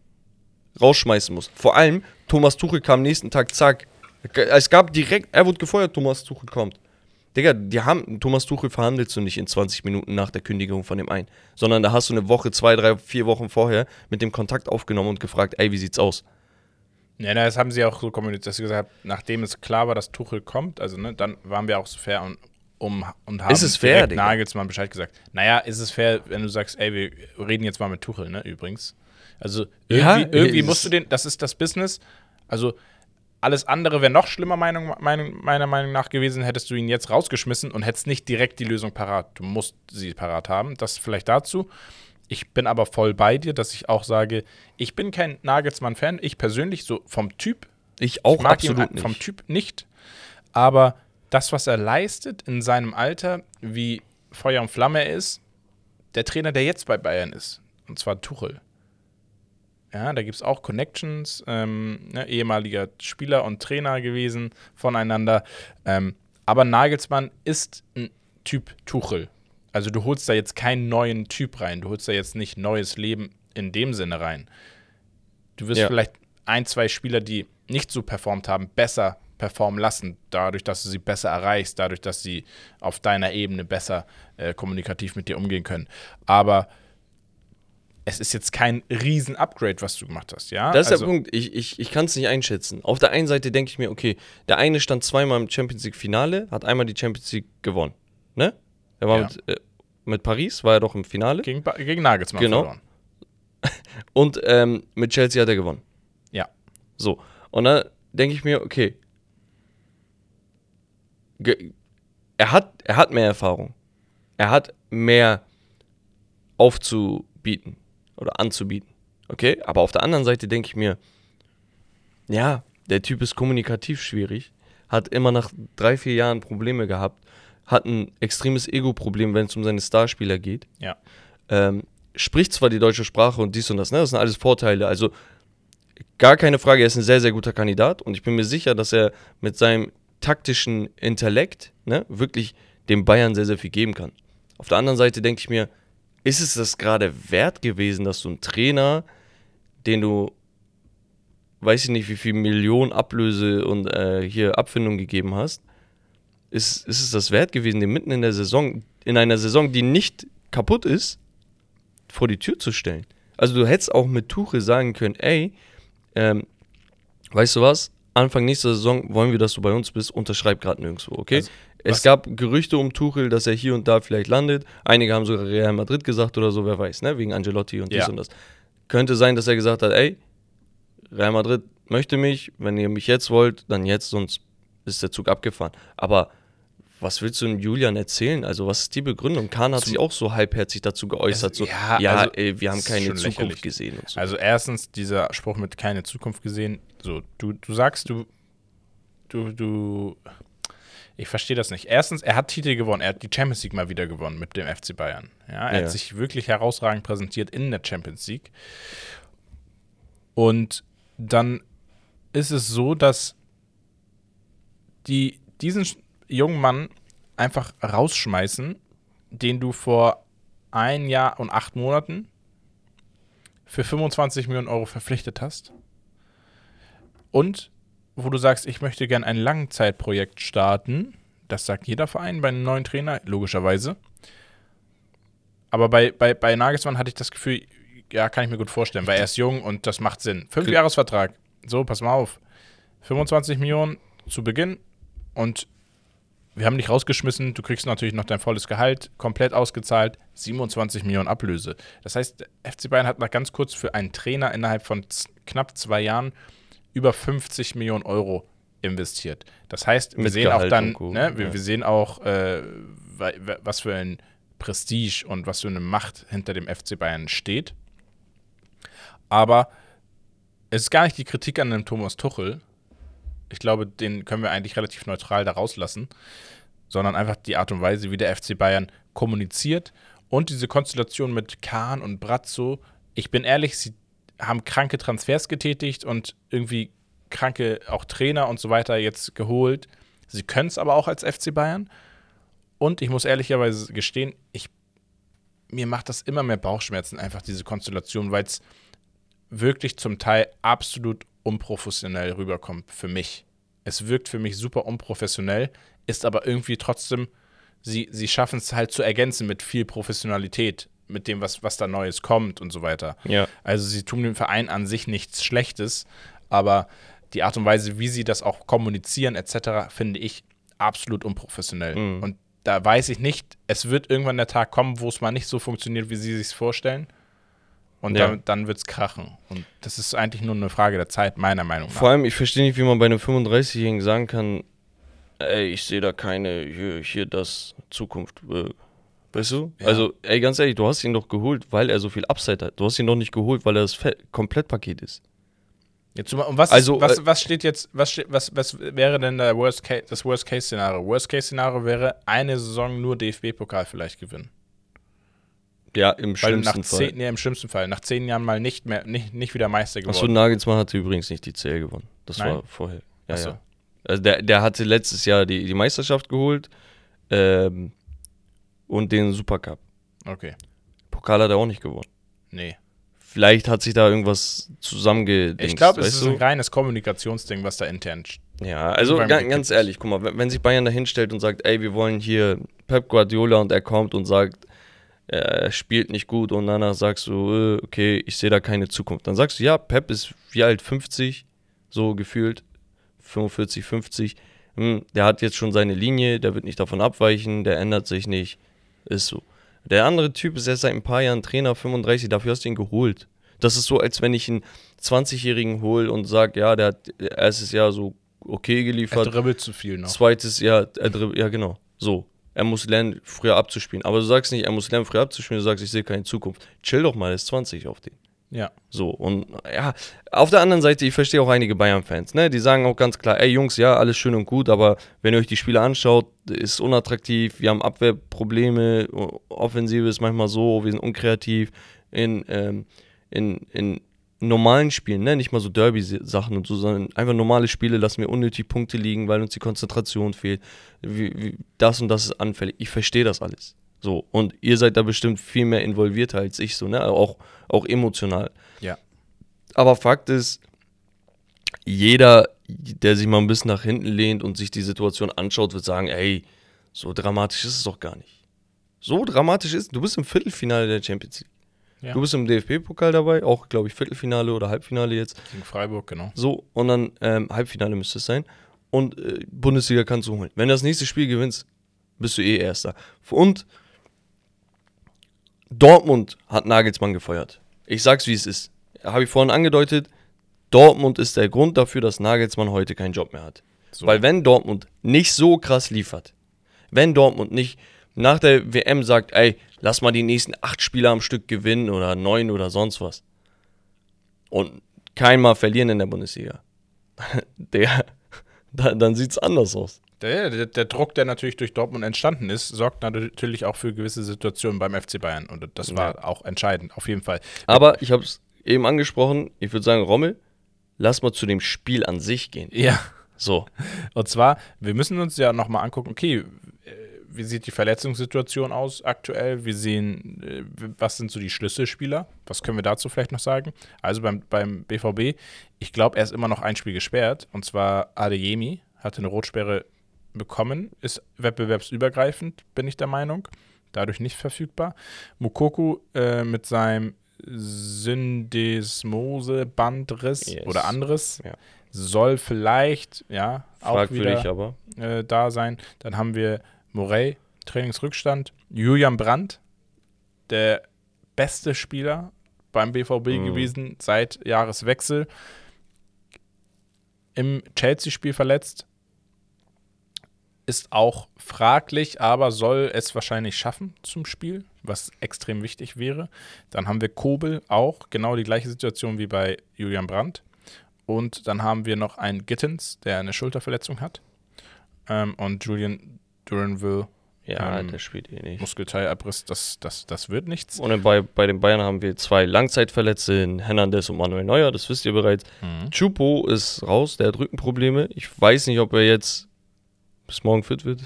rausschmeißen muss. Vor allem, Thomas Tuchel kam nächsten Tag, zack. Es gab direkt, er wurde gefeuert, Thomas Tuchel kommt. Digga, die haben, Thomas Tuchel verhandelst du nicht in 20 Minuten nach der Kündigung von dem einen, sondern da hast du eine Woche, zwei, drei, vier Wochen vorher mit dem Kontakt aufgenommen und gefragt, ey, wie sieht's aus? Ja, das haben sie auch so kommuniziert, dass sie gesagt haben, nachdem es klar war, dass Tuchel kommt, also ne, dann waren wir auch so fair und, um, und haben Ist es fair, direkt Digga? Nagelsmann Bescheid gesagt. Naja, ist es fair, wenn du sagst, ey, wir reden jetzt mal mit Tuchel, ne, übrigens. Also Ja, irgendwie, irgendwie es musst du den, das ist das Business, also alles andere wäre noch schlimmer, Meinung, Meinung, meiner Meinung nach gewesen, hättest du ihn jetzt rausgeschmissen und hättest nicht direkt die Lösung parat. Du musst sie parat haben. Das vielleicht dazu. Ich bin aber voll bei dir, dass ich auch sage, ich bin kein Nagelsmann-Fan. Ich persönlich, so vom Typ, Ich auch ich mag absolut ihn nicht. vom Typ nicht. Aber das, was er leistet in seinem Alter, wie Feuer und Flamme er ist, der Trainer, der jetzt bei Bayern ist, und zwar Tuchel. Ja, da gibt es auch Connections, ähm, ne, ehemaliger Spieler und Trainer gewesen voneinander. Ähm, aber Nagelsmann ist ein Typ Tuchel. Also du holst da jetzt keinen neuen Typ rein. Du holst da jetzt nicht neues Leben in dem Sinne rein. Du wirst Ja. vielleicht ein, zwei Spieler, die nicht so performt haben, besser performen lassen, dadurch, dass du sie besser erreichst, dadurch, dass sie auf deiner Ebene besser äh, kommunikativ mit dir umgehen können. Aber es ist jetzt kein Riesen-Upgrade, was du gemacht hast, ja? Das ist also, der Punkt. Ich, ich, ich kann es nicht einschätzen. Auf der einen Seite denke ich mir, okay, der eine stand zweimal im Champions League-Finale, hat einmal die Champions League gewonnen. Ne? Er war Ja. mit, äh, mit Paris, war er doch im Finale. Gegen, gegen Nagelsmann Genau. verloren. Und ähm, mit Chelsea hat er gewonnen. Ja. So. Und dann denke ich mir, okay. Ge er, hat, er hat mehr Erfahrung. Er hat mehr aufzubieten oder anzubieten. Okay? Aber auf der anderen Seite denke ich mir, ja, der Typ ist kommunikativ schwierig, hat immer nach drei, vier Jahren Probleme gehabt, hat ein extremes Ego-Problem, wenn es um seine Starspieler geht Ja. ähm, spricht zwar die deutsche Sprache und dies und das, ne? Das sind alles Vorteile. Also gar keine Frage, er ist ein sehr, sehr guter Kandidat und ich bin mir sicher, dass er mit seinem taktischen Intellekt ne, wirklich dem Bayern sehr, sehr viel geben kann. Auf der anderen Seite denke ich mir, ist es das gerade wert gewesen, dass du einen Trainer, den du, weiß ich nicht, wie viel Millionen Ablöse und äh, hier Abfindung gegeben hast, ist, ist es das wert gewesen, den mitten in der Saison, in einer Saison, die nicht kaputt ist, vor die Tür zu stellen? Also du hättest auch mit Tuchel sagen können, ey, ähm, weißt du was, Anfang nächster Saison wollen wir, dass du bei uns bist, unterschreib gerade nirgendwo, okay? Also, es gab Gerüchte um Tuchel, dass er hier und da vielleicht landet. Einige haben sogar Real Madrid gesagt oder so, wer weiß, ne? Wegen Angelotti und dies Ja. und das. Könnte sein, dass er gesagt hat, ey, Real Madrid möchte mich, wenn ihr mich jetzt wollt, dann jetzt, sonst ist der Zug abgefahren. Aber was willst du dem Julian erzählen? Also, was ist die Begründung? Kahn hat Zum- sich auch so halbherzig dazu geäußert, Es- so, ja, ja, also, ey, wir haben keine Zukunft lächerlich. gesehen so. Also erstens dieser Spruch mit keine Zukunft gesehen. So, du, du sagst, du, du, du, ich verstehe das nicht. Erstens, er hat Titel gewonnen. Er hat die Champions League mal wieder gewonnen mit dem FC Bayern. Ja, er Ja. hat sich wirklich herausragend präsentiert in der Champions League. Und dann ist es so, dass die diesen jungen Mann einfach rausschmeißen, den du vor ein Jahr und acht Monaten für 25 Millionen Euro verpflichtet hast und wo du sagst, ich möchte gern ein Langzeitprojekt starten, das sagt jeder Verein bei einem neuen Trainer, logischerweise. Aber bei, bei, bei Nagelsmann hatte ich das Gefühl, ja, kann ich mir gut vorstellen, weil er ist jung und das macht Sinn. Fünfjahresvertrag. So, pass mal auf. 25 Millionen zu Beginn und wir haben dich rausgeschmissen, du kriegst natürlich noch dein volles Gehalt, komplett ausgezahlt, 27 Millionen Ablöse. Das heißt, FC Bayern hat mal ganz kurz für einen Trainer innerhalb von knapp zwei Jahren über 50 Millionen Euro investiert. Das heißt, wir Mit sehen auch Gehalt dann, und Co., ne, wir, ja. wir sehen auch, äh, wa- wa- was für ein Prestige und was für eine Macht hinter dem FC Bayern steht. Aber es ist gar nicht die Kritik an dem Thomas Tuchel. Ich glaube, den können wir eigentlich relativ neutral da rauslassen, sondern einfach die Art und Weise, wie der FC Bayern kommuniziert und diese Konstellation mit Kahn und Brazzo. Ich bin ehrlich, sie haben kranke Transfers getätigt und irgendwie kranke auch Trainer und so weiter jetzt geholt. Sie können es aber auch als FC Bayern. Und ich muss ehrlicherweise gestehen, ich, mir macht das immer mehr Bauchschmerzen, einfach diese Konstellation, weil es wirklich zum Teil absolut unprofessionell rüberkommt für mich. Es wirkt für mich super unprofessionell, ist aber irgendwie trotzdem, sie, sie schaffen es halt zu ergänzen mit viel Professionalität, mit dem, was, was da Neues kommt und so weiter. Ja. Also sie tun dem Verein an sich nichts Schlechtes, aber die Art und Weise, wie sie das auch kommunizieren etc., finde ich absolut unprofessionell. Mhm. Und da weiß ich nicht, es wird irgendwann der Tag kommen, wo es mal nicht so funktioniert, wie sie sich vorstellen. Und Ja. dann, dann wird es krachen. Und das ist eigentlich nur eine Frage der Zeit, meiner Meinung nach. Vor allem, ich verstehe nicht, wie man bei einem 35-Jährigen sagen kann, ey, ich sehe da keine, hier, hier das Zukunft. Äh, weißt du? Ja. Also, ey, ganz ehrlich, du hast ihn doch geholt, weil er so viel Upside hat. Du hast ihn doch nicht geholt, weil er das Komplettpaket ist. Jetzt, und was, Also, was, äh, was steht jetzt, was, steht, was, was wäre denn der Worst Case, das Worst-Case-Szenario? Worst-Case-Szenario wäre eine Saison nur DFB-Pokal vielleicht gewinnen. Ja, im Weil nach schlimmsten Fall. zehn, nee, im schlimmsten Fall, nach zehn Jahren mal nicht mehr, nicht, nicht wieder Meister Achso, geworden. Nagelsmann hatte übrigens nicht die CL gewonnen. Das Nein? war vorher. Ja, Ach so. ja. Also der, der hatte letztes Jahr die, die Meisterschaft geholt ähm, und den Supercup. Okay, Pokal hat er auch nicht gewonnen. nee. Vielleicht hat sich da irgendwas zusammengedingst. Ich glaube, es ist du? ein reines Kommunikationsding, was da intern Ja, also ganz ehrlich, guck mal, wenn, sich Bayern da hinstellt und sagt, ey, wir wollen hier Pep Guardiola und er kommt und sagt, er spielt nicht gut und danach sagst du, äh, okay, ich sehe da keine Zukunft. Dann sagst du, ja, Pep ist wie alt, 50, so gefühlt, 45, 50. Hm, der hat jetzt schon seine Linie, der wird nicht davon abweichen, der ändert sich nicht, ist so. Der andere Typ ist erst seit ein paar Jahren Trainer, 35, dafür hast du ihn geholt. Das ist so, als wenn ich einen 20-Jährigen hole und sage, ja, der hat erstes Jahr so okay Er geliefert, dribbelt zu viel noch. zweites Jahr, er ja genau, so. Er muss lernen, früher abzuspielen. Aber du sagst nicht, er muss lernen, früher abzuspielen, du sagst, ich sehe keine Zukunft. Chill doch mal, er ist 20 auf den. Ja. So, und ja, auf der anderen Seite, ich verstehe auch einige Bayern-Fans, ne? Die sagen auch ganz klar, ey Jungs, ja, alles schön und gut, aber wenn ihr euch die Spiele anschaut, ist unattraktiv, wir haben Abwehrprobleme, Offensive ist manchmal so, wir sind unkreativ. In, ähm, in, in normalen Spielen, ne? Nicht mal so Derby-Sachen und so, sondern einfach normale Spiele lassen wir unnötig Punkte liegen, weil uns die Konzentration fehlt. Wie, wie, das und das ist anfällig. Ich verstehe das alles. So, und ihr seid da bestimmt viel mehr involvierter als ich, so, ne? Auch, auch emotional. Ja. Aber Fakt ist, jeder, der sich mal ein bisschen nach hinten lehnt und sich die Situation anschaut, wird sagen, ey, so dramatisch ist es doch gar nicht. So dramatisch ist, du bist im Viertelfinale der Champions League. Ja. Du bist im DFB-Pokal dabei, auch, glaube ich, Viertelfinale oder Halbfinale jetzt. Gegen Freiburg, genau. So, und dann ähm, Halbfinale müsste es sein. Und äh, Bundesliga kannst du holen. Wenn du das nächste Spiel gewinnst, bist du eh Erster. Und Dortmund hat Nagelsmann gefeuert. Ich sag's, wie es ist. Habe ich vorhin angedeutet, Dortmund ist der Grund dafür, dass Nagelsmann heute keinen Job mehr hat. So. Weil wenn Dortmund nicht so krass liefert, wenn Dortmund nicht nach der WM sagt, ey, lass mal die nächsten acht Spiele am Stück gewinnen oder neun oder sonst was und keinmal verlieren in der Bundesliga, der, da, dann sieht's anders aus. Der, der, der Druck, der natürlich durch Dortmund entstanden ist, sorgt natürlich auch für gewisse Situationen beim FC Bayern. Und das war auch entscheidend, auf jeden Fall. Aber ich habe es eben angesprochen, ich würde sagen, Rommel, lass mal zu dem Spiel an sich gehen. Ja. So, Und zwar, wir müssen uns ja nochmal angucken, okay, äh, wie sieht die Verletzungssituation aus aktuell? Wie sehen, äh, was sind so die Schlüsselspieler? Was können wir dazu vielleicht noch sagen? Also beim, beim BVB, ich glaube, er ist immer noch ein Spiel gesperrt, und zwar Adeyemi hatte eine Rotsperre bekommen, ist wettbewerbsübergreifend, bin ich der Meinung, dadurch nicht verfügbar. Mukoku äh, mit seinem Syndesmose-Bandriss Yes. oder anderes Ja. soll vielleicht, ja, auch wieder äh, da sein. Dann haben wir Morey, Trainingsrückstand. Julian Brandt, der beste Spieler beim BVB Mhm. gewesen seit Jahreswechsel. Im Chelsea-Spiel verletzt. Ist auch fraglich, aber soll es wahrscheinlich schaffen zum Spiel, was extrem wichtig wäre. Dann haben wir Kobel auch, genau die gleiche Situation wie bei Julian Brandt. Und dann haben wir noch einen Gittens, der eine Schulterverletzung hat. Ähm, und Julian Duranville, Ja, Ähm, der spielt eh nicht. Muskelteilabriss, das, das, das wird nichts. Und bei, bei den Bayern haben wir zwei Langzeitverletzte in Hernandez und Manuel Neuer, das wisst ihr bereits. Mhm. Chupo ist raus, der hat Rückenprobleme. Ich weiß nicht, ob er jetzt bis morgen fit wird.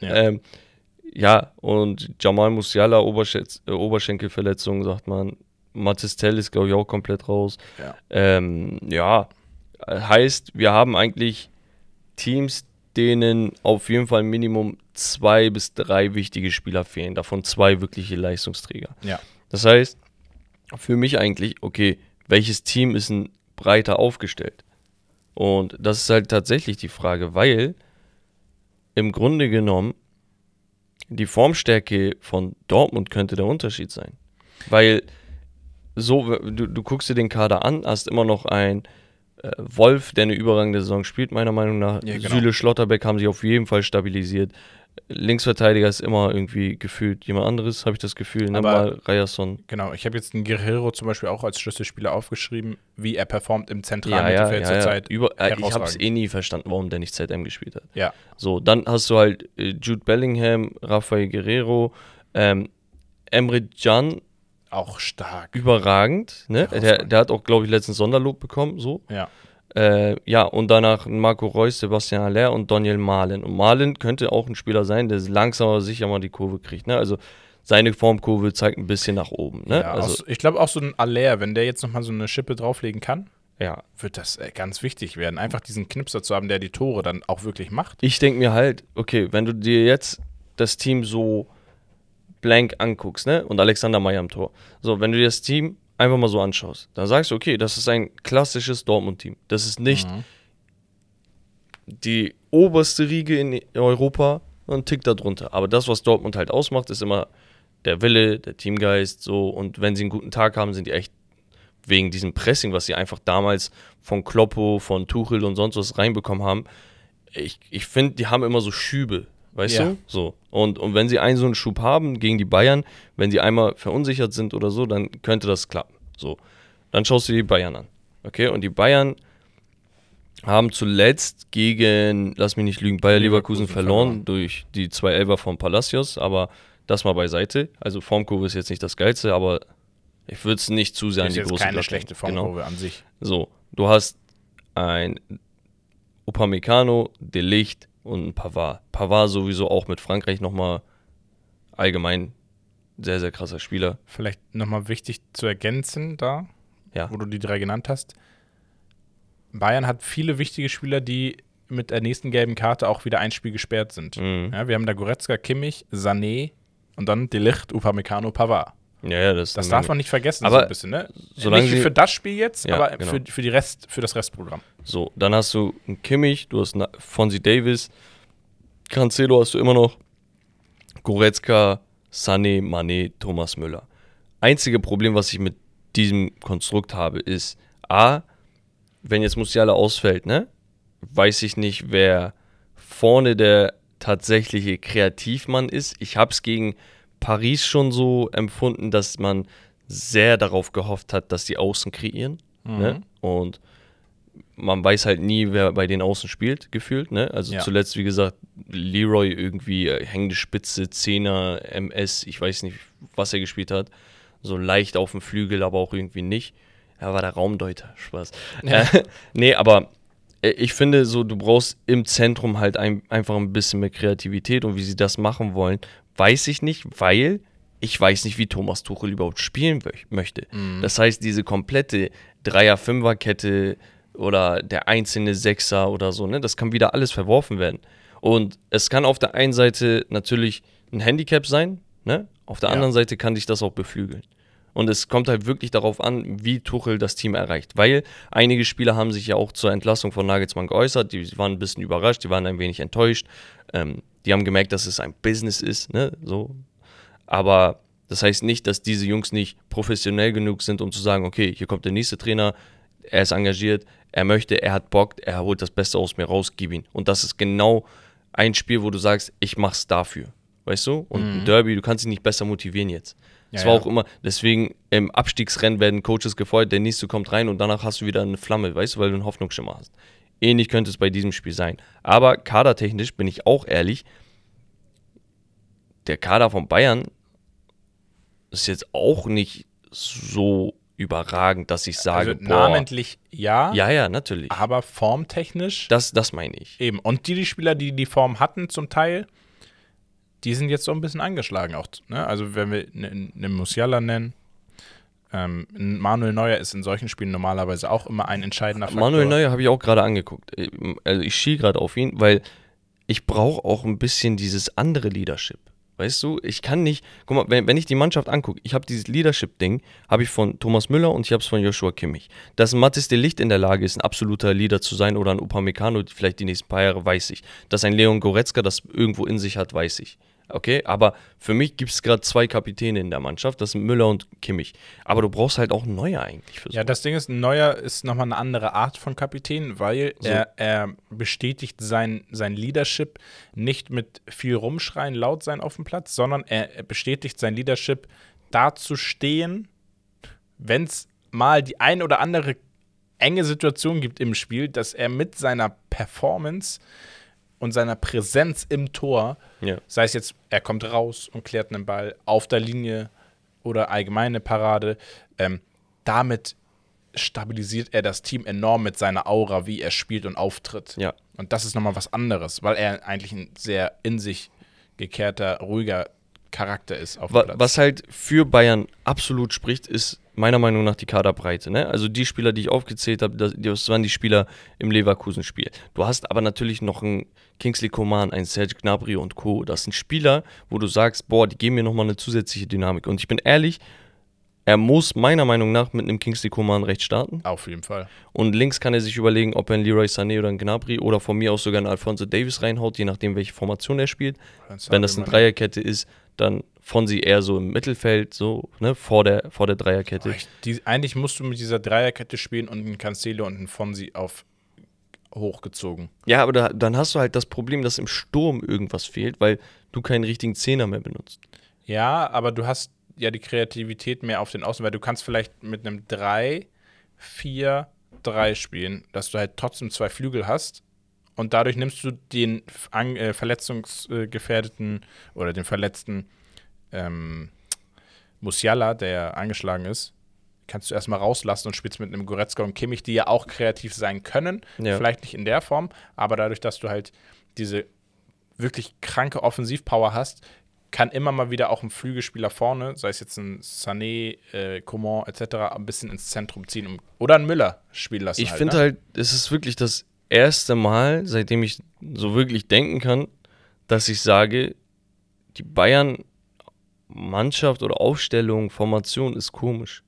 Ja. ähm, ja, und Jamal Musiala, Oberschenk äh, Oberschenkelverletzung, sagt man. Matis Tell ist, glaube ich, auch komplett raus. Ja. Ähm, ja, heißt, wir haben eigentlich Teams, denen auf jeden Fall Minimum zwei bis drei wichtige Spieler fehlen, davon zwei wirkliche Leistungsträger. Ja. Das heißt, für mich eigentlich, okay, welches Team ist denn breiter aufgestellt? Und das ist halt tatsächlich die Frage, weil im Grunde genommen die Formstärke von Dortmund könnte der Unterschied sein. Weil so, du, du guckst dir den Kader an, hast immer noch ein äh, Wolf, der eine überragende Saison spielt, meiner Meinung nach. Ja, genau. Süle Schlotterbeck haben sich auf jeden Fall stabilisiert. Linksverteidiger ist immer irgendwie gefühlt jemand anderes, habe ich das Gefühl. Ne? Aber- Mal Ryerson. Genau, ich habe jetzt einen Guerrero zum Beispiel auch als Schlüsselspieler aufgeschrieben, wie er performt im zentralen ja, Mittelfeld ja, ja. zurzeit. Über, äh, ich habe es eh nie verstanden, warum der nicht ZM gespielt hat. Ja, So, dann hast du halt äh, Jude Bellingham, Rafael Guerrero, ähm, Emre Can, auch stark. überragend. Ne? Der, der hat auch, glaube ich, letztens Sonderlob bekommen. So. Ja, Äh, ja, und danach Marco Reus, Sebastian Aller und Daniel Mahlen. Und Mahlen könnte auch ein Spieler sein, der langsam aber sicher mal die Kurve kriegt. Ne? Also seine Formkurve zeigt ein bisschen nach oben. Ne? ja also, ich glaube auch so ein Aller, wenn der jetzt nochmal so eine Schippe drauflegen kann, Ja. wird das äh, ganz wichtig werden. Einfach diesen Knipser zu haben, der die Tore dann auch wirklich macht. Ich denke mir halt, okay, wenn du dir jetzt das Team so blank anguckst, ne? Und Alexander Meyer am Tor. So, wenn du dir das Team einfach mal so anschaust, dann sagst du, okay, das ist ein klassisches Dortmund-Team. Das ist nicht Mhm. die oberste Riege in Europa und Tick darunter. Aber das, was Dortmund halt ausmacht, ist immer der Wille, der Teamgeist, so. Und wenn sie einen guten Tag haben, sind die echt wegen diesem Pressing, was sie einfach damals von Kloppo, von Tuchel und sonst was reinbekommen haben. Ich, ich finde, die haben immer so Schübe, weißt Ja. du? So. Und, und wenn sie einen so einen Schub haben gegen die Bayern, wenn sie einmal verunsichert sind oder so, dann könnte das klappen. So. Dann schaust du die Bayern an. Okay? Und die Bayern haben zuletzt gegen, lass mich nicht lügen, Bayer Leverkusen, Leverkusen verloren, verloren. durch die zwei Elfer von Palacios, aber das mal beiseite. Also Formkurve ist jetzt nicht das Geilste, aber ich würde es nicht zu sehr an die jetzt große keine Glocke schlechte. Genau. Formkurve an sich. So, du hast ein Upamecano, De Licht und ein Pavard. Pavard sowieso auch mit Frankreich nochmal allgemein sehr, sehr krasser Spieler. Vielleicht nochmal wichtig zu ergänzen da, Ja. wo du die drei genannt hast. Bayern hat viele wichtige Spieler, die mit der nächsten gelben Karte auch wieder ein Spiel gesperrt sind. Mhm. Ja, wir haben da Goretzka, Kimmich, Sané und dann Delicht, Upamecano, Pavard. Ja, ja, das, Das darf man nicht vergessen, Aber so ein bisschen, ne? solange nicht für das Spiel jetzt, Ja, aber genau. für, für, die Rest, für das Restprogramm. So, dann hast du einen Kimmich, du hast einen Fonsi Davis, Cancelo hast du immer noch, Goretzka, Sané, Mané, Thomas Müller. Einzige Problem, was ich mit diesem Konstrukt habe, ist A, wenn jetzt Musiala ausfällt, ne, weiß ich nicht, wer vorne der tatsächliche Kreativmann ist. Ich habe es gegen Paris schon so empfunden, dass man sehr darauf gehofft hat, dass die Außen kreieren. Ne? Und man weiß halt nie, wer bei den Außen spielt, gefühlt. Ne? Also Ja. zuletzt, wie gesagt, Leroy irgendwie äh, hängende Spitze, Zehner, MS, ich weiß nicht, was er gespielt hat. So leicht auf dem Flügel, aber auch irgendwie nicht. Er war der Raumdeuter, Spaß. Ja. Äh, nee, aber äh, ich finde so, du brauchst im Zentrum halt ein, einfach ein bisschen mehr Kreativität und wie sie das machen wollen, weiß ich nicht, weil ich weiß nicht, wie Thomas Tuchel überhaupt spielen möchte. Das heißt, diese komplette Dreier-Fünfer-Kette oder der einzelne Sechser oder so, ne, das kann wieder alles verworfen werden. Und es kann auf der einen Seite natürlich ein Handicap sein, ne? Auf der Ja. anderen Seite kann dich das auch beflügeln. Und es kommt halt wirklich darauf an, wie Tuchel das Team erreicht. Weil einige Spieler haben sich ja auch zur Entlassung von Nagelsmann geäußert. Die waren ein bisschen überrascht, die waren ein wenig enttäuscht. Ähm, die haben gemerkt, dass es ein Business ist, ne? So. Aber das heißt nicht, dass diese Jungs nicht professionell genug sind, um zu sagen, okay, hier kommt der nächste Trainer, er ist engagiert, er möchte, er hat Bock, er holt das Beste aus mir raus, gib ihn. Und das ist genau ein Spiel, wo du sagst, ich mach's dafür. Weißt du? Und ein Derby, du kannst dich nicht besser motivieren jetzt. Es Ja, war ja. auch immer, deswegen im Abstiegsrennen werden Coaches gefeuert, der nächste kommt rein und danach hast du wieder eine Flamme, weißt du, weil du einen Hoffnungsschimmer hast. Ähnlich könnte es bei diesem Spiel sein. Aber kadertechnisch bin ich auch ehrlich, der Kader von Bayern ist jetzt auch nicht so überragend, dass ich sage, also boah, namentlich ja, ja, ja, natürlich. aber formtechnisch Das, das meine ich. eben. Und die, die Spieler, die die Form hatten zum Teil, die sind jetzt so ein bisschen angeschlagen auch. Ne? Also wenn wir einen ne Musiala nennen, ähm, Manuel Neuer ist in solchen Spielen normalerweise auch immer ein entscheidender Faktor. Manuel Neuer habe ich auch gerade angeguckt. Also ich schiel gerade auf ihn, weil ich brauche auch ein bisschen dieses andere Leadership. Weißt du, ich kann nicht, guck mal, wenn, wenn ich die Mannschaft angucke, ich habe dieses Leadership-Ding, habe ich von Thomas Müller und ich habe es von Joshua Kimmich. Dass Mathis de Licht in der Lage ist, ein absoluter Leader zu sein oder ein Upamecano vielleicht die nächsten paar Jahre, weiß ich. Dass ein Leon Goretzka das irgendwo in sich hat, weiß ich. Okay, aber für mich gibt es gerade zwei Kapitäne in der Mannschaft, das sind Müller und Kimmich. Aber du brauchst halt auch einen Neuer eigentlich für so. Ja, das Ding ist, ein Neuer ist nochmal eine andere Art von Kapitän, weil So. er, er bestätigt sein, sein Leadership nicht mit viel Rumschreien, laut sein auf dem Platz, sondern er bestätigt sein Leadership, da zu stehen, wenn es mal die ein oder andere enge Situation gibt im Spiel, dass er mit seiner Performance und seiner Präsenz im Tor, Ja. sei es jetzt, er kommt raus und klärt einen Ball auf der Linie oder allgemeine Parade, ähm, damit stabilisiert er das Team enorm mit seiner Aura, wie er spielt und auftritt. Ja. Und das ist nochmal was anderes, weil er eigentlich ein sehr in sich gekehrter, ruhiger Charakter ist auf dem Wa Platz. was halt für Bayern absolut spricht, ist meiner Meinung nach die Kaderbreite. Ne? Also die Spieler, die ich aufgezählt habe, das, das waren die Spieler im Leverkusen-Spiel. Du hast aber natürlich noch einen Kingsley Coman, einen Serge Gnabry und Co. Das sind Spieler, wo du sagst, boah, die geben mir nochmal eine zusätzliche Dynamik. Und ich bin ehrlich, er muss meiner Meinung nach mit einem Kingsley Coman rechts starten. Auf jeden Fall. Und links kann er sich überlegen, ob er einen Leroy Sané oder einen Gnabry oder von mir aus sogar einen Alfonso Davis reinhaut, je nachdem, welche Formation er spielt. Wenn das eine Dreierkette ist, dann Fonsi eher so im Mittelfeld, so, ne, vor der, vor der Dreierkette. Oh, ich, die, eigentlich musst du mit dieser Dreierkette spielen und einen Cancelo und einen Fonsi auf hochgezogen. Ja, aber da, dann hast du halt das Problem, dass im Sturm irgendwas fehlt, weil du keinen richtigen Zehner mehr benutzt. Ja, aber du hast ja die Kreativität mehr auf den Außen, weil du kannst vielleicht mit einem 3, 4, 3 spielen, dass du halt trotzdem zwei Flügel hast und dadurch nimmst du den äh, verletzungsgefährdeten oder den verletzten ähm, Musiala, der angeschlagen ist, kannst du erstmal rauslassen und spielst mit einem Goretzka und Kimmich, die ja auch kreativ sein können. Ja. Vielleicht nicht in der Form, aber dadurch, dass du halt diese wirklich kranke Offensivpower hast, kann immer mal wieder auch ein Flügelspieler vorne, sei es jetzt ein Sané, äh, Coman etc., ein bisschen ins Zentrum ziehen um, oder ein Müller spielen lassen. Ich halt, finde ne? halt, es ist wirklich das erste Mal, seitdem ich so wirklich denken kann, dass ich sage, die Bayern Mannschaft oder Aufstellung, Formation ist komisch.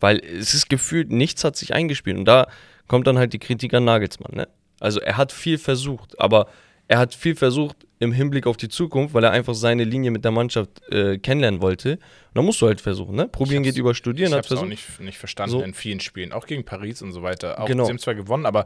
Weil es ist gefühlt, nichts hat sich eingespielt. Und da kommt dann halt die Kritik an Nagelsmann. Ne? Also er hat viel versucht, aber er hat viel versucht im Hinblick auf die Zukunft, weil er einfach seine Linie mit der Mannschaft äh, kennenlernen wollte. Und da musst du halt versuchen, ne? Probieren geht über Studieren. Ich habe es auch nicht, nicht verstanden so. in vielen Spielen, auch gegen Paris und so weiter. Auch, genau. Sie haben zwar gewonnen, aber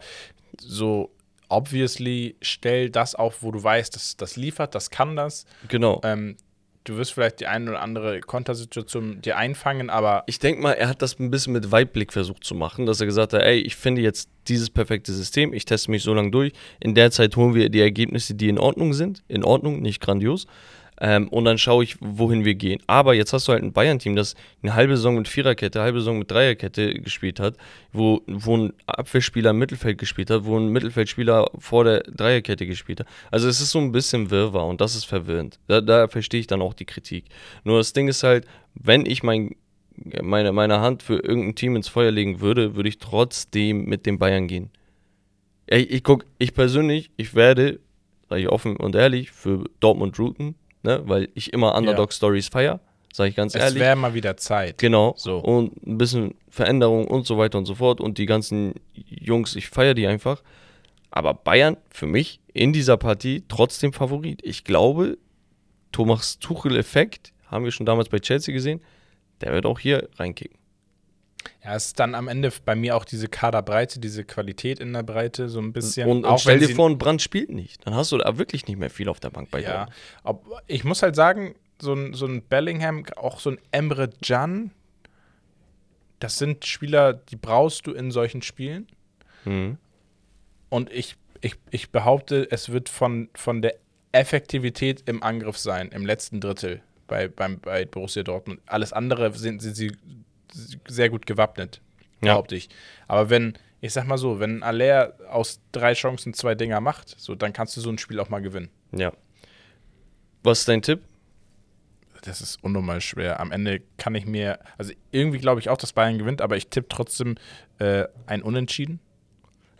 so obviously stell das auf, wo du weißt, dass das liefert, das kann das. Genau. Ähm, du wirst vielleicht die eine oder andere Kontersituation dir einfangen, aber. Ich denke mal, er hat das ein bisschen mit Weitblick versucht zu machen, dass er gesagt hat, ey, ich finde jetzt dieses perfekte System, ich teste mich so lange durch. In der Zeit holen wir die Ergebnisse, die in Ordnung sind. In Ordnung, nicht grandios. Ähm, und dann schaue ich, wohin wir gehen. Aber jetzt hast du halt ein Bayern-Team, das eine halbe Saison mit Viererkette, eine halbe Saison mit Dreierkette gespielt hat, wo, wo ein Abwehrspieler im Mittelfeld gespielt hat, wo ein Mittelfeldspieler vor der Dreierkette gespielt hat. Also es ist so ein bisschen Wirrwarr und das ist verwirrend. Da, da verstehe ich dann auch die Kritik. Nur das Ding ist halt, wenn ich mein meine, meine Hand für irgendein Team ins Feuer legen würde, würde ich trotzdem mit den Bayern gehen. Ich, ich guck, ich persönlich, ich werde, sage ich offen und ehrlich, für Dortmund routen, ne? weil ich immer Underdog-Stories feiere, sage ich ganz es ehrlich. Es wäre mal wieder Zeit. Genau. So. Und ein bisschen Veränderung und so weiter und so fort. Und die ganzen Jungs, ich feiere die einfach. Aber Bayern für mich in dieser Partie trotzdem Favorit. Ich glaube, Thomas Tuchel-Effekt, haben wir schon damals bei Chelsea gesehen, der wird auch hier reinkicken. Ja, es ist dann am Ende bei mir auch diese Kaderbreite, diese Qualität in der Breite so ein bisschen. Und, und stell dir vor, ein Brand spielt nicht. Dann hast du da wirklich nicht mehr viel auf der Bank bei Ja, ob, ich muss halt sagen, so ein, so ein Bellingham, auch so ein Emre Can, das sind Spieler, die brauchst du in solchen Spielen. Mhm. Und ich, ich, ich behaupte, es wird von, von der Effektivität im Angriff sein, im letzten Drittel bei, beim, bei Borussia Dortmund. Alles andere sind, sind sie sehr gut gewappnet, behaupte ich. Aber wenn, ich sag mal so, wenn Aller aus drei Chancen zwei Dinger macht, so, dann kannst du so ein Spiel auch mal gewinnen. Ja. Was ist dein Tipp? Das ist unnormal schwer. Am Ende kann ich mir, also irgendwie glaube ich auch, dass Bayern gewinnt, aber ich tippe trotzdem äh, ein Unentschieden.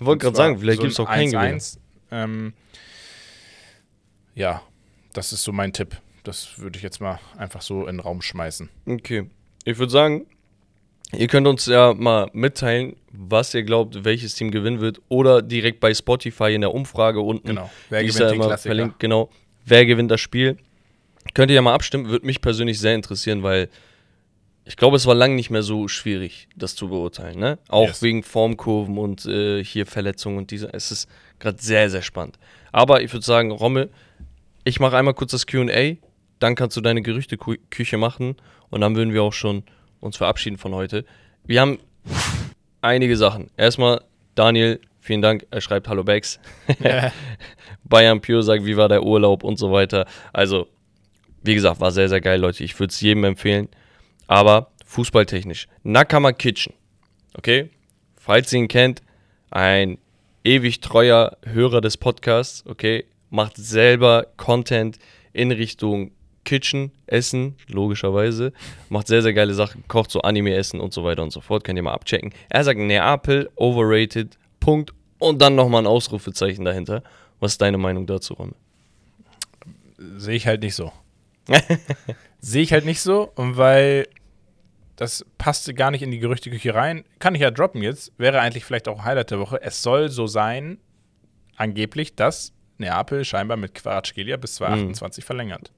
Ich wollte gerade sagen, vielleicht so gibt es auch keinen Gewinner. Ähm, ja, das ist so mein Tipp. Das würde ich jetzt mal einfach so in den Raum schmeißen. Okay. Ich würde sagen, Ihr könnt uns ja mal mitteilen, was ihr glaubt, welches Team gewinnen wird. Oder direkt bei Spotify in der Umfrage unten. Genau. Wer gewinnt Klassiker? Verlinkt, genau. Wer gewinnt das Spiel? Könnt ihr ja mal abstimmen. Würde mich persönlich sehr interessieren, weil ich glaube, es war lange nicht mehr so schwierig, das zu beurteilen. Ne? Auch yes. wegen Formkurven und äh, hier Verletzungen und diese. Es ist gerade sehr, sehr spannend. Aber ich würde sagen, Rommel, ich mache einmal kurz das QA. Dann kannst du deine Gerüchteküche machen. Und dann würden wir auch schon uns verabschieden von heute. Wir haben einige Sachen. Erstmal, Daniel, vielen Dank. Er schreibt Hallo Bags. Ja. Bayern Pure sagt, wie war der Urlaub und so weiter. Also, wie gesagt, war sehr, sehr geil, Leute. Ich würde es jedem empfehlen. Aber fußballtechnisch. Nakama Kitchen. Okay? Falls ihr ihn kennt, ein ewig treuer Hörer des Podcasts. Okay? Macht selber Content in Richtung Kitchen, Essen, logischerweise. Macht sehr, sehr geile Sachen, kocht so Anime-Essen und so weiter und so fort. Könnt ihr mal abchecken. Er sagt Neapel, overrated, Punkt. Und dann nochmal ein Ausrufezeichen dahinter. Was ist deine Meinung dazu, Ron? Sehe ich halt nicht so. Sehe ich halt nicht so, weil das passte gar nicht in die Gerüchteküche rein. Kann ich ja droppen jetzt. Wäre eigentlich vielleicht auch Highlight der Woche. Es soll so sein, angeblich, dass Neapel scheinbar mit Quaratschgelia bis 2028 mhm. verlängert.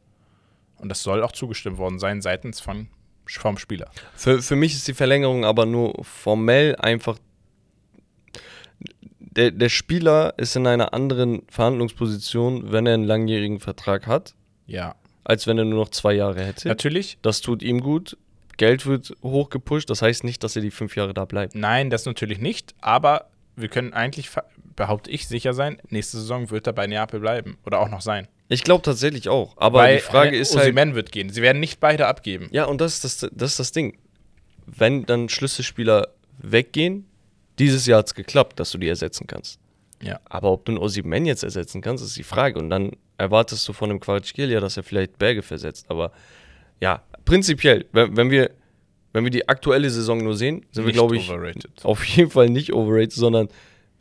Und das soll auch zugestimmt worden sein seitens von, vom Spieler. Für, für mich ist die Verlängerung aber nur formell einfach. Der, der Spieler ist in einer anderen Verhandlungsposition, wenn er einen langjährigen Vertrag hat. Ja. Als wenn er nur noch zwei Jahre hätte. Natürlich. Das tut ihm gut. Geld wird hochgepusht. Das heißt nicht, dass er die fünf Jahre da bleibt. Nein, das natürlich nicht. Aber wir können eigentlich, behaupte ich, sicher sein, nächste Saison wird er bei Neapel bleiben. Oder auch noch sein. Ich glaube tatsächlich auch. Aber Weil die Frage ist halt. Osimhen wird gehen. Sie werden nicht beide abgeben. Ja, und das ist das, das, ist das Ding. Wenn dann Schlüsselspieler weggehen, dieses Jahr hat es geklappt, dass du die ersetzen kannst. Ja. Aber ob du einen Osimhen jetzt ersetzen kannst, ist die Frage. Und dann erwartest du von einem Quartschgelia, dass er vielleicht Berge versetzt. Aber ja, prinzipiell, wenn, wenn, wir, wenn wir die aktuelle Saison nur sehen, sind nicht wir, glaube ich, overrated. auf jeden Fall nicht overrated, sondern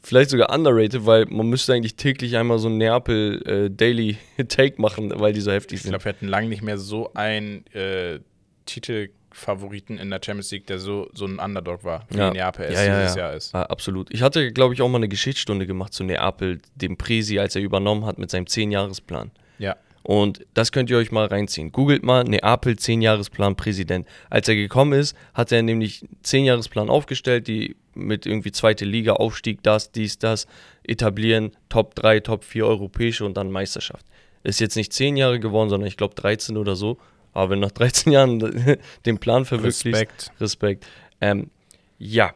vielleicht sogar underrated, weil man müsste eigentlich täglich einmal so ein Neapel äh, Daily Take machen, weil die so heftig sind. Ich glaube, wir hatten lange nicht mehr so einen äh, Titelfavoriten in der Champions League, der so, so ein Underdog war, wie ja. Neapel es ja, ja, dieses Jahr ist. Ah, absolut. Ich hatte, glaube ich, auch mal eine Geschichtsstunde gemacht zu Neapel, dem Presi, als er übernommen hat mit seinem 10-Jahres-Plan. Ja. Und das könnt ihr euch mal reinziehen. Googelt mal Neapel 10-Jahresplan Präsident. Als er gekommen ist, hat er nämlich 10-Jahresplan aufgestellt, die mit irgendwie zweite Liga, Aufstieg, das, dies, das, etablieren, Top 3, Top 4 europäische und dann Meisterschaft. Ist jetzt nicht 10 Jahre geworden, sondern ich glaube 13 oder so. Aber wenn nach 13 Jahren den Plan verwirklicht, Respekt. Respekt. Ähm, ja,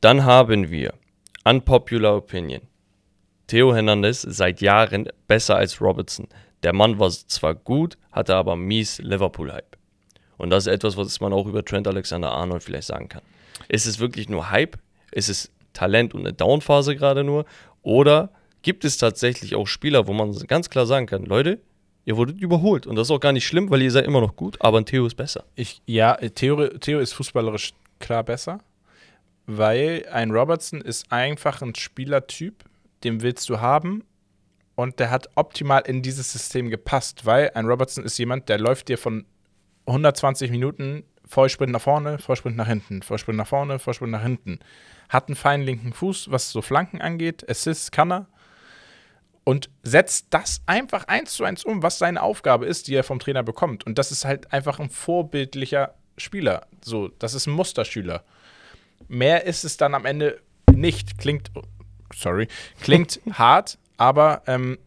dann haben wir Unpopular Opinion. Theo Hernandez seit Jahren besser als Robertson. Der Mann war zwar gut, hatte aber mies Liverpool-Hype. Und das ist etwas, was man auch über Trent Alexander-Arnold vielleicht sagen kann. Ist es wirklich nur Hype? Ist es Talent und eine Downphase gerade nur? Oder gibt es tatsächlich auch Spieler, wo man ganz klar sagen kann, Leute, ihr wurdet überholt. Und das ist auch gar nicht schlimm, weil ihr seid immer noch gut, aber ein Theo ist besser. Ich, ja, Theo, Theo ist fußballerisch klar besser, weil ein Robertson ist einfach ein Spielertyp, den willst du haben und der hat optimal in dieses System gepasst, weil ein Robertson ist jemand, der läuft dir von 120 Minuten Vollsprint nach vorne, Vollsprint nach hinten, Vollsprint nach vorne, Vollsprint nach hinten. Hat einen feinen linken Fuß, was so Flanken angeht, Assists kann er und setzt das einfach eins zu eins um, was seine Aufgabe ist, die er vom Trainer bekommt. Und das ist halt einfach ein vorbildlicher Spieler. So, das ist ein Musterschüler. Mehr ist es dann am Ende nicht. Klingt, sorry, klingt hart, aber ähm,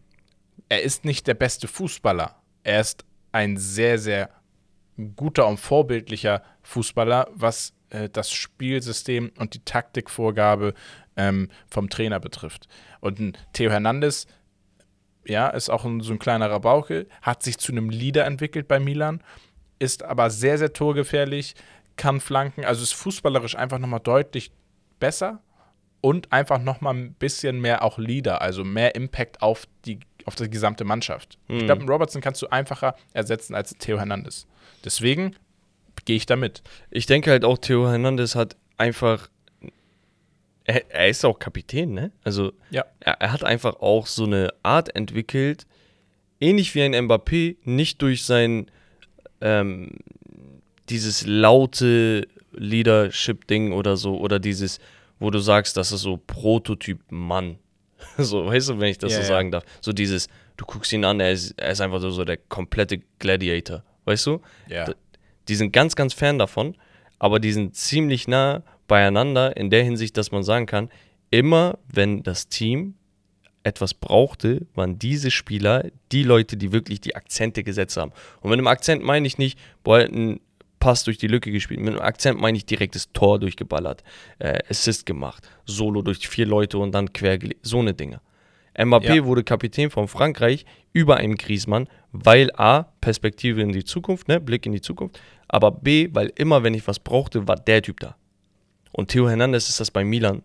er ist nicht der beste Fußballer. Er ist ein sehr, sehr guter und vorbildlicher Fußballer, was äh, das Spielsystem und die Taktikvorgabe ähm, vom Trainer betrifft. Und ein Theo Hernandez, ja, ist auch ein, so ein kleinerer Bauche, hat sich zu einem Leader entwickelt bei Milan, ist aber sehr, sehr torgefährlich, kann flanken, also ist fußballerisch einfach nochmal deutlich besser und einfach nochmal ein bisschen mehr auch Leader, also mehr Impact auf die, auf die gesamte Mannschaft. Mhm. Ich glaube, einen Robertson kannst du einfacher ersetzen als Theo Hernandez. Deswegen gehe ich damit. Ich denke halt auch, Theo Hernandez hat einfach. Er, er ist auch Kapitän, ne? Also, ja. er, er hat einfach auch so eine Art entwickelt, ähnlich wie ein Mbappé, nicht durch sein ähm, dieses laute Leadership-Ding oder so oder dieses wo du sagst, das ist so Prototyp Mann. so, weißt du, wenn ich das ja, so sagen darf. So dieses, du guckst ihn an, er ist, er ist einfach so, so der komplette Gladiator. Weißt du? Ja. Die sind ganz, ganz fern davon, aber die sind ziemlich nah beieinander in der Hinsicht, dass man sagen kann, immer wenn das Team etwas brauchte, waren diese Spieler die Leute, die wirklich die Akzente gesetzt haben. Und mit einem Akzent meine ich nicht, boah, ein Pass durch die Lücke gespielt. Mit einem Akzent meine ich direktes Tor durchgeballert, äh, Assist gemacht, Solo durch vier Leute und dann quer so eine Dinge. Mbappé ja. wurde Kapitän von Frankreich über einen Griezmann, weil A, Perspektive in die Zukunft, ne, Blick in die Zukunft, aber B, weil immer, wenn ich was brauchte, war der Typ da. Und Theo Hernandez ist das bei Milan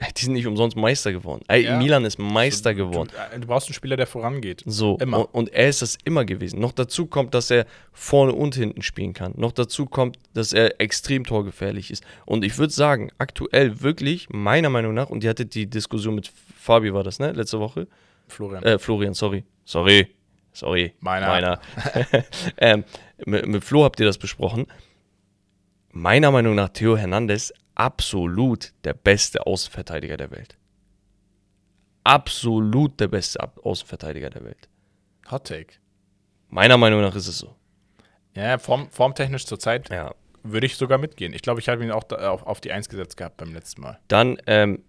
Die sind nicht umsonst Meister geworden. Ey, Ja. Milan ist Meister Du, geworden. äh, du brauchst einen Spieler, der vorangeht. So, Immer. Und, und er ist das immer gewesen. Noch dazu kommt, dass er vorne und hinten spielen kann. Noch dazu kommt, dass er extrem torgefährlich ist. Und ich würde sagen, aktuell wirklich, meiner Meinung nach, und die hatte die Diskussion mit Fabi, war das, ne? Letzte Woche? Florian. Äh, Florian, sorry. Sorry. Sorry. Meiner. Meiner. ähm, mit, mit Flo habt ihr das besprochen. Meiner Meinung nach Theo Hernandez absolut der beste Außenverteidiger der Welt. Absolut der beste Außenverteidiger der Welt. Hot Take. Meiner Meinung nach ist es so. Ja, form, formtechnisch zurzeit Ja. würde ich sogar mitgehen. Ich glaube, ich habe ihn auch da, auf, auf die 1 gesetzt gehabt beim letzten Mal. Dann, ähm,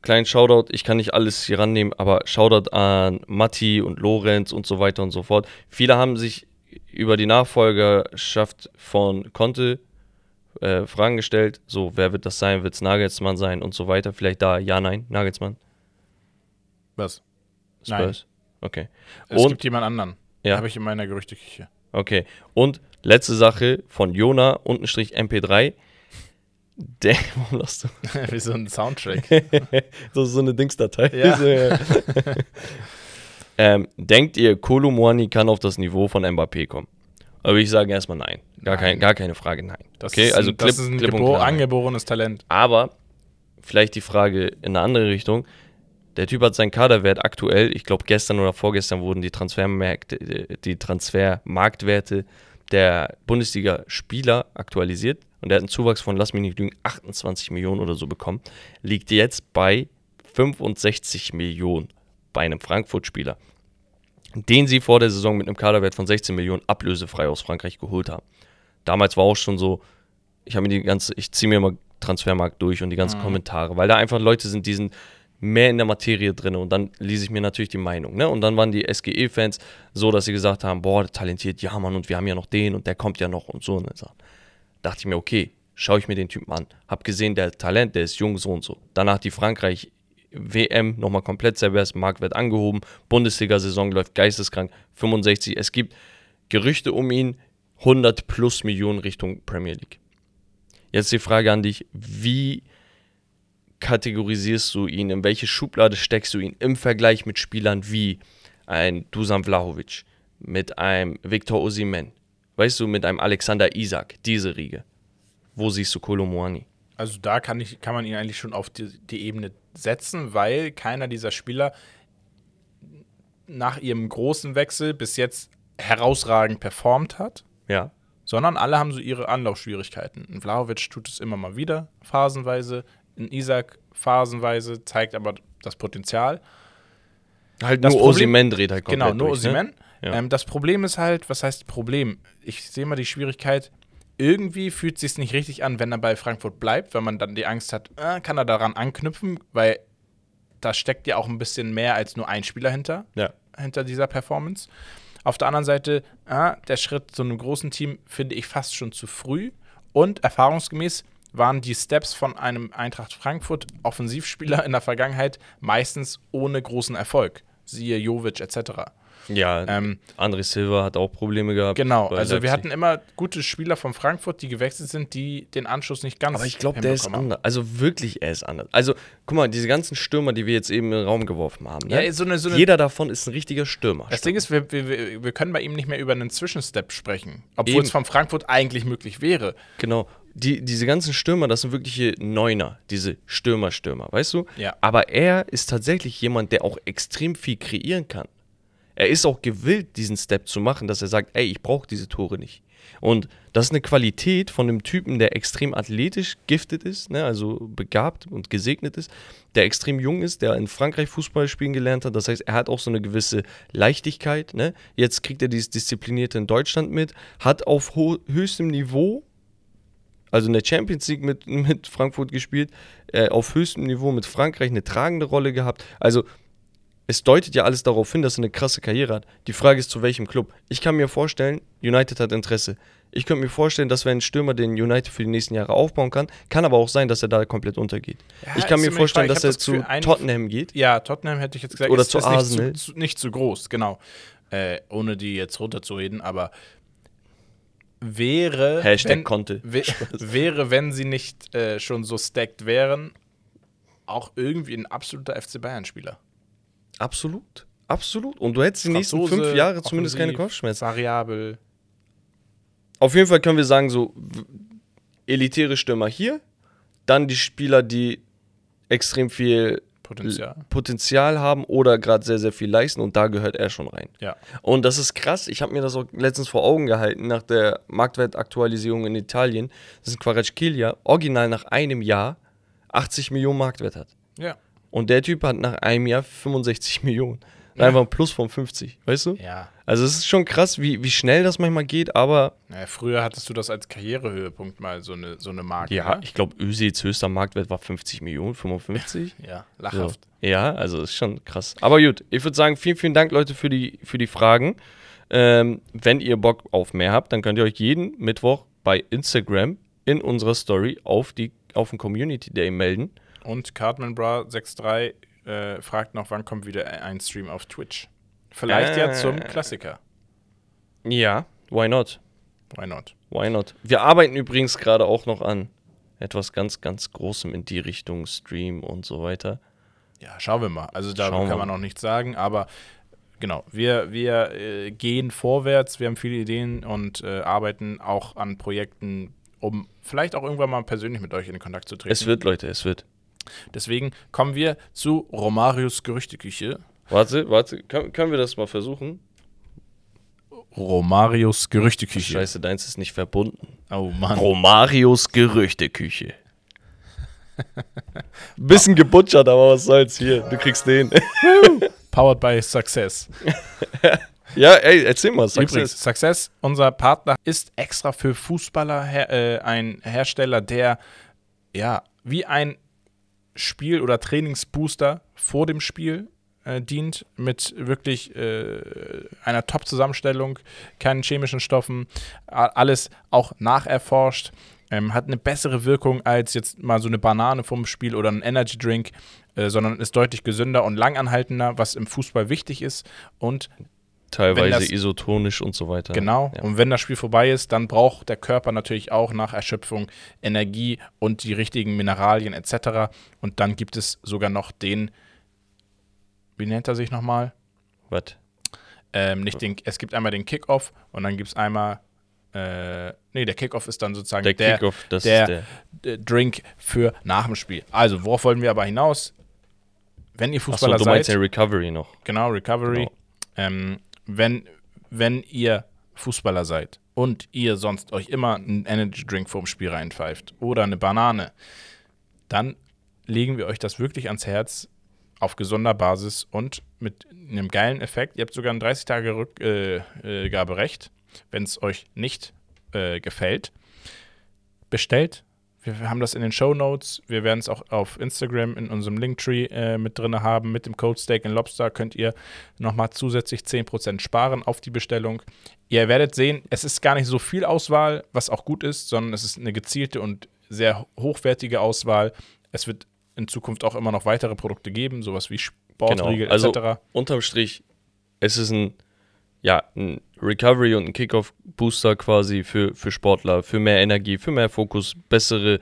kleinen Shoutout, ich kann nicht alles hier rannehmen, aber Shoutout an Matti und Lorenz und so weiter und so fort. Viele haben sich über die Nachfolgerschaft von Conte äh, Fragen gestellt. So, wer wird das sein? Wird es Nagelsmann sein und so weiter? Vielleicht da, ja, nein, Nagelsmann, Was? Spurs. Okay. Es Und, gibt jemand anderen. Ja. Habe ich in meiner Gerüchteküche. okay. Und letzte Sache von Jona, untenstrich MP3. Der, warum lachst du? Wie so ein Soundtrack. Ist so eine Dingsdatei. Ja. So, ja. ähm, denkt ihr, Kolumwani kann auf das Niveau von Mbappé kommen? Aber ich sage erstmal nein. Gar, Nein. Kein, gar keine Frage, nein. Das okay, ist also ein, das ist ein klipp und klar angeborenes Talent. Aber vielleicht die Frage in eine andere Richtung. Der Typ hat seinen Kaderwert aktuell, ich glaube gestern oder vorgestern wurden die Transfermärkte, die Transfermarktwerte der Bundesliga-Spieler aktualisiert und der hat einen Zuwachs von, lass mich nicht lügen, 28 Millionen oder so bekommen. Liegt jetzt bei 65 Millionen bei einem Frankfurt-Spieler, den sie vor der Saison mit einem Kaderwert von 16 Millionen ablösefrei aus Frankreich geholt haben. Damals war auch schon so, ich habe mir die ganze, ich ziehe mir mal Transfermarkt durch und die ganzen Kommentare, weil da einfach Leute sind, die sind mehr in der Materie drin und dann lese ich mir natürlich die Meinung, ne? Und dann waren die SGE-Fans so, dass sie gesagt haben, boah, talentiert, ja Mann, und wir haben ja noch den und der kommt ja noch und so. Und so. Dachte ich mir, okay, schaue ich mir den Typen an. Hab gesehen, der Talent, der ist jung, so und so. Danach die Frankreich WM nochmal komplett servers, Marktwert angehoben, Bundesliga-Saison läuft geisteskrank, 65. Es gibt Gerüchte um ihn, 100 plus Millionen Richtung Premier League. Jetzt die Frage an dich, wie kategorisierst du ihn, in welche Schublade steckst du ihn im Vergleich mit Spielern wie ein Dusan Vlahovic, mit einem Viktor Osimhen, weißt du, mit einem Alexander Isak, diese Riege. Wo siehst du Kolomoani? Also da kann, ich, kann man ihn eigentlich schon auf die, die Ebene setzen, weil keiner dieser Spieler nach ihrem großen Wechsel bis jetzt herausragend performt hat, Ja, sondern alle haben so ihre Anlaufschwierigkeiten. Ein Vlahovic tut es immer mal wieder, phasenweise. Ein Isaac phasenweise, zeigt aber das Potenzial. halt Das nur Osimhen dreht halt komplett Genau, nur durch, ne? Ja. Ähm, das Problem ist halt, was heißt Problem? Ich sehe mal die Schwierigkeit, irgendwie fühlt es sich nicht richtig an, wenn er bei Frankfurt bleibt, weil man dann die Angst hat, äh, kann er daran anknüpfen, weil da steckt ja auch ein bisschen mehr als nur ein Spieler hinter, Ja. hinter dieser Performance. Auf der anderen Seite, äh, der Schritt zu einem großen Team finde ich fast schon zu früh und erfahrungsgemäß waren die Steps von einem Eintracht Frankfurt Offensivspieler in der Vergangenheit meistens ohne großen Erfolg. Siehe Jovic etc. Ja, Ähm, André Silva hat auch Probleme gehabt. Genau, also wir Leipzig. hatten immer gute Spieler von Frankfurt, die gewechselt sind, die den Anschluss nicht ganz Aber ich glaube, der ist anders. Also wirklich, er ist anders. Also, guck mal, diese ganzen Stürmer, die wir jetzt eben in den Raum geworfen haben. Ne? Ja, so eine- so eine- Jeder davon ist ein richtiger Stürmer. Das Ding ist, wir, wir, wir- wir können bei ihm nicht mehr über einen Zwischenstep sprechen, obwohl es von Frankfurt eigentlich möglich wäre. Genau. Die, diese ganzen Stürmer, das sind wirkliche Neuner, diese Stürmer-Stürmer, weißt du? Ja. Aber er ist tatsächlich jemand, der auch extrem viel kreieren kann. Er ist auch gewillt, diesen Step zu machen, dass er sagt, ey, ich brauche diese Tore nicht. Und das ist eine Qualität von einem Typen, der extrem athletisch giftet ist, ne, also begabt und gesegnet ist, der extrem jung ist, der in Frankreich Fußball spielen gelernt hat. Das heißt, er hat auch so eine gewisse Leichtigkeit. Ne? Jetzt kriegt er dieses Disziplinierte in Deutschland mit, hat auf höchstem Niveau also in der Champions League mit, mit Frankfurt gespielt, äh, auf höchstem Niveau mit Frankreich eine tragende Rolle gehabt. Also es deutet ja alles darauf hin, dass er eine krasse Karriere hat. Die Frage ist, zu welchem Club. Ich kann mir vorstellen, United hat Interesse. Ich könnte mir vorstellen, dass wir einen Stürmer, den United für die nächsten Jahre aufbauen kann, kann aber auch sein, dass er da komplett untergeht. Ja, ich kann mir vorstellen, dass er das zu ein- Tottenham geht. Ja, Tottenham hätte ich jetzt gesagt, Oder ist, zu ist Arsenal. Nicht zu, nicht zu groß, genau. Äh, ohne die jetzt runterzureden, aber wäre. Hashtag wenn, wä- wäre, wenn sie nicht äh, schon so stacked wären, auch irgendwie ein absoluter FC Bayern-Spieler. Absolut. Absolut. Und du hättest die nächsten fünf Jahre zumindest keine Kopfschmerzen. Variabel. Auf jeden Fall können wir sagen, so elitäre Stürmer hier, dann die Spieler, die extrem viel Potenzial. Potenzial haben oder gerade sehr, sehr viel leisten und da gehört er schon rein. Ja. Und das ist krass, ich habe mir das auch letztens vor Augen gehalten, nach der Marktwertaktualisierung in Italien, dass ein Kvaratskhelia original nach einem Jahr 80 Millionen Marktwert hat. Ja. Und der Typ hat nach einem Jahr 65 Millionen. Einfach ein Plus von 50, weißt du? Ja. Also es ist schon krass, wie, wie schnell das manchmal geht, aber Naja, früher hattest du das als Karrierehöhepunkt mal so eine, so eine Marke. ja, ne? ich glaube, Özils höchster Marktwert war 50 Millionen, 55. ja, So. lachhaft. Ja, also ist schon krass. Aber gut, ich würde sagen, vielen, vielen Dank, Leute, für die, für die Fragen. Ähm, wenn ihr Bock auf mehr habt, dann könnt ihr euch jeden Mittwoch bei Instagram in unserer Story auf, die, auf den Community Day melden. Und Cartman Bra 63 äh, fragt noch, wann kommt wieder ein Stream auf Twitch? Vielleicht ja Äh. zum Klassiker. Ja, why not? Why not? Why not? Wir arbeiten übrigens gerade auch noch an etwas ganz, ganz Großem in die Richtung Stream und so weiter. Ja, schauen wir mal. Also da Schauen kann man noch nichts sagen, aber genau, wir, wir äh, gehen vorwärts, wir haben viele Ideen und äh, arbeiten auch an Projekten, um vielleicht auch irgendwann mal persönlich mit euch in Kontakt zu treten. Es wird, Leute, es wird. Deswegen kommen wir zu Romarios Gerüchteküche. Warte, warte, können, können wir das mal versuchen? Romarios Gerüchteküche. Scheiße, deins ist nicht verbunden. Oh Mann. Romarios Gerüchteküche. Bisschen gebutschert, aber was soll's hier? Du kriegst den. Powered by Success. ja, ey, erzähl mal. Übrigens, Success. Success, unser Partner, ist extra für Fußballer her äh, ein Hersteller, der ja wie ein Spiel- oder Trainingsbooster vor dem Spiel äh, dient, mit wirklich äh, einer Top-Zusammenstellung, keinen chemischen Stoffen, alles auch nacherforscht. Ähm, hat eine bessere Wirkung als jetzt mal so eine Banane vom Spiel oder ein Energy Drink, äh, sondern ist deutlich gesünder und langanhaltender, was im Fußball wichtig ist. Und Teilweise das- isotonisch und so weiter. Genau. Ja. Und wenn das Spiel vorbei ist, dann braucht der Körper natürlich auch nach Erschöpfung Energie und die richtigen Mineralien etc. Und dann gibt es sogar noch den, wie nennt er sich nochmal? Was? Ähm, nicht den, es gibt einmal den Kickoff und dann gibt es einmal, äh, nee, der Kickoff ist dann sozusagen Der der, Kickoff, das der, ist der. Drink für nach dem Spiel. Also, worauf wollen wir aber hinaus? Wenn ihr Fußballer du seid, meinst ja Recovery noch. Genau, Recovery. Genau. Ähm, wenn, wenn ihr Fußballer seid und ihr sonst euch immer einen Energy Drink vorm Spiel reinpfeift oder eine Banane, dann legen wir euch das wirklich ans Herz auf gesunder Basis und mit einem geilen Effekt. Ihr habt sogar ein 30 Tage Rückgaberecht, wenn es euch nicht äh, gefällt. Bestellt. Wir haben das in den Show Notes. Wir werden es auch auf Instagram in unserem Linktree äh, mit drin haben. Mit dem Code Steak and Lobster könnt ihr nochmal zusätzlich 10% sparen auf die Bestellung. Ihr werdet sehen, es ist gar nicht so viel Auswahl, was auch gut ist, sondern es ist eine gezielte und sehr hochwertige Auswahl. Es wird in Zukunft auch immer noch weitere Produkte geben, sowas wie Sportriegel Genau. Also etc. unterm Strich, es ist ein, ja, ein Recovery und ein Kickoff-Booster quasi für, für Sportler, für mehr Energie, für mehr Fokus, bessere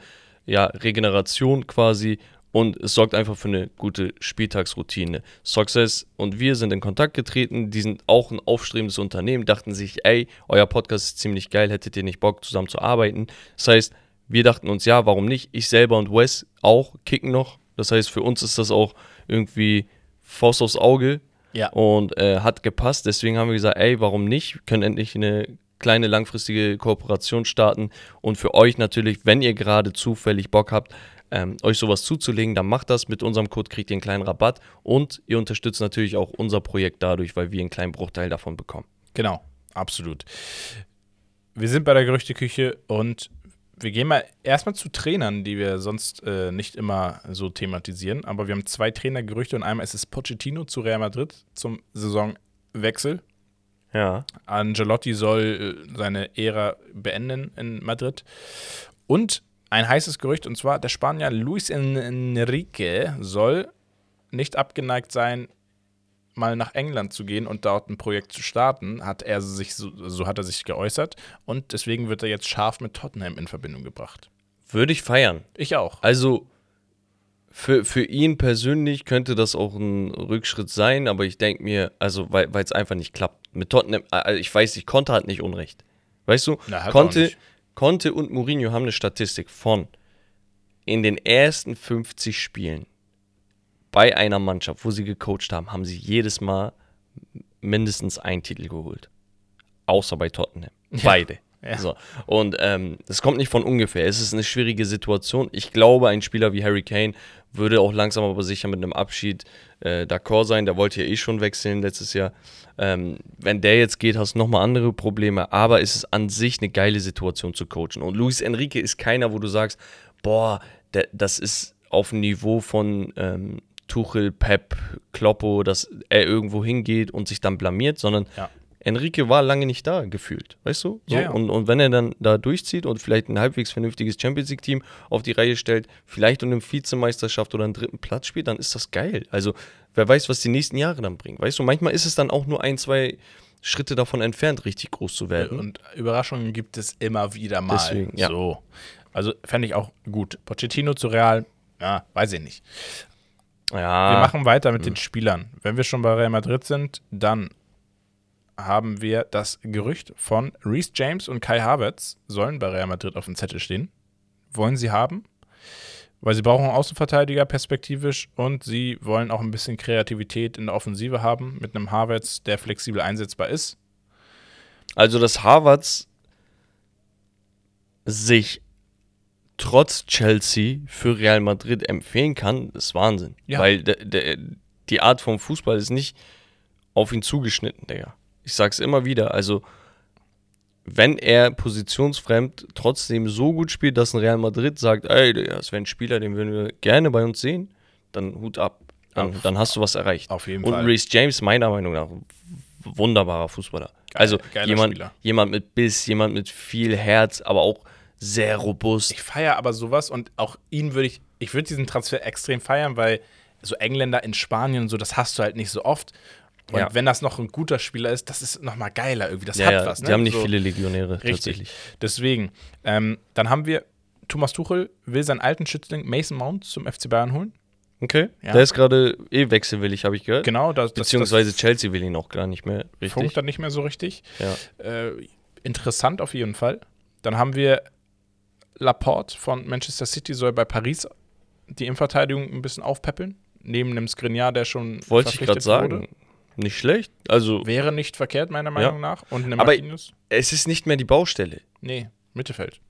ja, Regeneration quasi und es sorgt einfach für eine gute Spieltagsroutine. Success und wir sind in Kontakt getreten, die sind auch ein aufstrebendes Unternehmen, dachten sich, ey, euer Podcast ist ziemlich geil, hättet ihr nicht Bock zusammen zu arbeiten? Das heißt, wir dachten uns, ja, warum nicht? Ich selber und Wes auch kicken noch. Das heißt, für uns ist das auch irgendwie Faust aufs Auge Ja. und äh, hat gepasst. Deswegen haben wir gesagt, ey, warum nicht? Wir können endlich eine kleine langfristige Kooperation starten und für euch natürlich, wenn ihr gerade zufällig Bock habt, ähm, euch sowas zuzulegen, dann macht das. Mit unserem Code kriegt ihr einen kleinen Rabatt und ihr unterstützt natürlich auch unser Projekt dadurch, weil wir einen kleinen Bruchteil davon bekommen. Genau, absolut. Wir sind bei der Gerüchteküche und wir gehen mal erstmal zu Trainern, die wir sonst äh, nicht immer so thematisieren. Aber wir haben zwei Trainergerüchte und einmal ist es Pochettino zu Real Madrid zum Saisonwechsel. Ja. Angelotti soll äh, seine Ära beenden in Madrid. Und ein heißes Gerücht, und zwar der Spanier Luis Enrique soll nicht abgeneigt sein, mal nach England zu gehen und dort ein Projekt zu starten, hat er sich so, so hat er sich geäußert und deswegen wird er jetzt scharf mit Tottenham in Verbindung gebracht. Würde ich feiern. Ich auch. Also, für, für ihn persönlich könnte das auch ein Rückschritt sein, aber ich denke mir, also weil es einfach nicht klappt. Mit Tottenham, äh, ich weiß, ich konnte halt nicht Unrecht. Weißt du, Na, hat konnte, konnte und Mourinho haben eine Statistik von in den ersten 50 Spielen bei einer Mannschaft, wo sie gecoacht haben, haben sie jedes Mal mindestens einen Titel geholt. Außer bei Tottenham. Beide. Ja. So. Und ähm, das kommt nicht von ungefähr. Es ist eine schwierige Situation. Ich glaube, ein Spieler wie Harry Kane würde auch langsam aber sicher mit einem Abschied äh, d'accord sein. Der wollte ja eh schon wechseln letztes Jahr. Ähm, wenn der jetzt geht, hast du nochmal andere Probleme. Aber es ist an sich eine geile Situation zu coachen. Und Luis Enrique ist keiner, wo du sagst, boah, der, das ist auf dem Niveau von ähm, Tuchel, Pep, Kloppo, dass er irgendwo hingeht und sich dann blamiert, sondern Ja. Enrique war lange nicht da, gefühlt, weißt du? So, Ja, ja. Und, und wenn er dann da durchzieht und vielleicht ein halbwegs vernünftiges Champions League-Team auf die Reihe stellt, vielleicht um eine Vizemeisterschaft oder einen dritten Platz spielt, dann ist das geil. Also, wer weiß, was die nächsten Jahre dann bringen, weißt du? Manchmal ist es dann auch nur ein, zwei Schritte davon entfernt, richtig groß zu werden. Und Überraschungen gibt es immer wieder mal. Deswegen, ja. So. Also fände ich auch gut. Pochettino zu Real, ja, weiß ich nicht. Ja, Wir machen weiter Hm. mit den Spielern. Wenn wir schon bei Real Madrid sind, dann haben wir das Gerücht von Reece James und Kai Havertz sollen bei Real Madrid auf dem Zettel stehen. Wollen sie haben? Weil sie brauchen Außenverteidiger perspektivisch und sie wollen auch ein bisschen Kreativität in der Offensive haben mit einem Havertz, der flexibel einsetzbar ist. Also, dass Harvards sich trotz Chelsea für Real Madrid empfehlen kann, ist Wahnsinn. Ja. Weil der, der, die Art vom Fußball ist nicht auf ihn zugeschnitten, Digga. Ich sag's immer wieder. Also, wenn er positionsfremd trotzdem so gut spielt, dass ein Real Madrid sagt, ey, das wäre ein Spieler, den würden wir gerne bei uns sehen, dann Hut ab. Dann, Auf- dann hast du was erreicht. Auf jeden Und Fall. Reece James, meiner Meinung nach, wunderbarer Fußballer. also geiler jemand, Spieler. jemand mit Biss, jemand mit viel Herz, aber auch sehr robust. Ich feiere aber sowas und auch ihn würde ich, ich würde diesen Transfer extrem feiern, weil so Engländer in Spanien und so, das hast du halt nicht so oft. Und Ja. wenn das noch ein guter Spieler ist, das ist nochmal geiler irgendwie. Das ja, hat ja, was. Ne? die haben nicht so, viele Legionäre Richtig. tatsächlich. Deswegen, ähm, dann haben wir, Thomas Tuchel will seinen alten Schützling Mason Mount zum FC Bayern holen. Okay. Ja. Der ist gerade eh wechselwillig, habe ich gehört. Genau, das, das, Beziehungsweise Chelsea will ihn auch gar nicht mehr. das Richtig. funkt dann nicht mehr so richtig. Ja. Äh, interessant auf jeden Fall. Dann haben wir Laporte von Manchester City soll bei Paris die Innenverteidigung ein bisschen aufpäppeln. Neben einem Skriniar, der schon Wollte ich gerade sagen. Nicht schlecht. Also, Wäre nicht verkehrt, meiner Meinung nach. Und eine Aber- Marquinhos? es ist nicht mehr die Baustelle. Nee, Mittelfeld.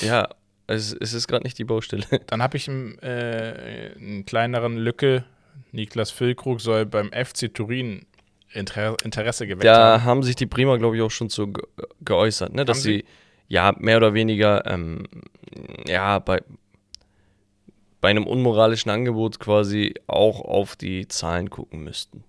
Ja, es, es ist gerade nicht die Baustelle. Dann habe ich einen, äh, einen kleineren Lücke. Niklas Füllkrug soll beim FC Turin Inter Interesse geweckt Da haben. haben sich die Prima, glaube ich, auch schon zu ge geäußert, ne? dass Haben sie, ja, mehr oder weniger, ähm, ja, bei, bei einem unmoralischen Angebot quasi auch auf die Zahlen gucken müssten.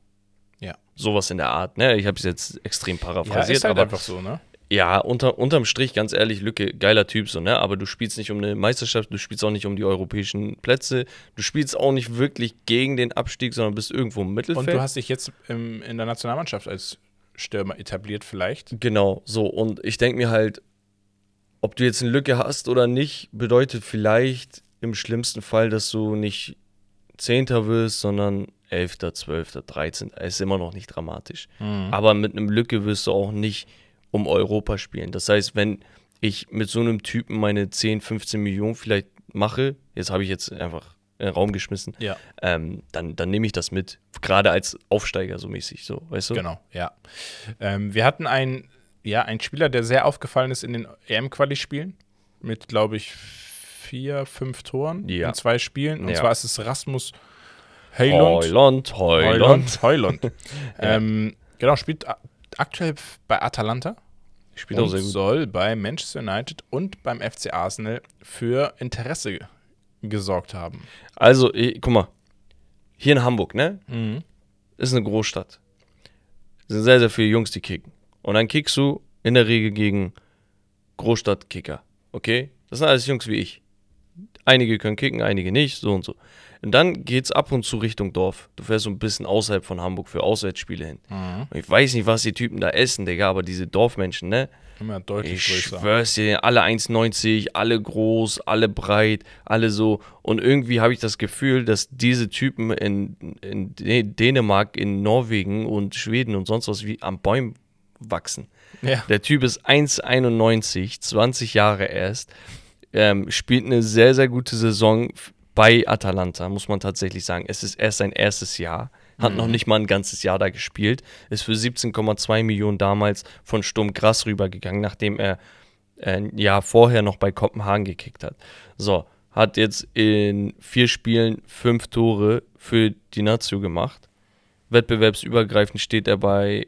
Ja. Sowas in der Art, ne? Ich habe es jetzt extrem Ja, paraphrasiert, ist halt aber einfach so, ne? ja, unter, unterm Strich, ganz ehrlich, Lücke, geiler Typ, so, ne? Aber du spielst nicht um eine Meisterschaft, du spielst auch nicht um die europäischen Plätze, du spielst auch nicht wirklich gegen den Abstieg, sondern bist irgendwo im Mittelfeld. Und du hast dich jetzt im, in der Nationalmannschaft als Stürmer etabliert, vielleicht. Genau, so. Und ich denke mir halt, ob du jetzt eine Lücke hast oder nicht, bedeutet vielleicht im schlimmsten Fall, dass du nicht Zehnter wirst, sondern Elfter, Zwölfter, Dreizehnter. Ist immer noch nicht dramatisch. Aber mit einem Lücke wirst du auch nicht um Europa spielen. Das heißt, wenn ich mit so einem Typen meine 10, 15 Millionen vielleicht mache, jetzt habe ich jetzt einfach in den Raum geschmissen, Ja. ähm, dann, dann nehme ich das mit. Gerade als Aufsteiger so mäßig, so, weißt du? Genau, ja. Ähm, wir hatten einen, ja, einen Spieler, der sehr aufgefallen ist in den EM-Quali-Spielen. Mit, glaube ich, vier, fünf Toren Ja. in zwei Spielen. Und Ja. zwar ist es Rasmus. Heulund, Heulund. Heulund. Heulund. ähm, genau, spielt aktuell bei Atalanta. Spielt auch und sehr gut. soll bei Manchester United und beim FC Arsenal für Interesse ge- gesorgt haben. Also, eh, guck mal. Hier in Hamburg, ne? Mhm. Ist eine Großstadt. Es sind sehr, sehr viele Jungs, die kicken. Und dann kickst du in der Regel gegen Großstadtkicker. Okay? Das sind alles Jungs wie ich. Einige können kicken, einige nicht, so und so. Und dann geht's ab und zu Richtung Dorf. Du fährst so ein bisschen außerhalb von Hamburg für Auswärtsspiele hin. Mhm. Und ich weiß nicht, was die Typen da essen, Digga, aber diese Dorfmenschen, ne? Immer deutlich Ich größer. schwör's dir, alle 1,90, alle groß, alle breit, alle so. Und irgendwie habe ich das Gefühl, dass diese Typen in, in Dä- Dänemark, in Norwegen und Schweden und sonst was wie am Bäumen wachsen. Ja. Der Typ ist 1,91, 20 Jahre erst, ähm, spielt eine sehr, sehr gute Saison bei Atalanta, muss man tatsächlich sagen. Es ist erst sein erstes Jahr, hat noch nicht mal ein ganzes Jahr da gespielt, ist für 17,2 Millionen damals von Sturm Graz rübergegangen, nachdem er äh, ein Jahr vorher noch bei Kopenhagen gekickt hat. So, hat jetzt in vier Spielen fünf Tore für die Nazio gemacht. Wettbewerbsübergreifend steht er bei,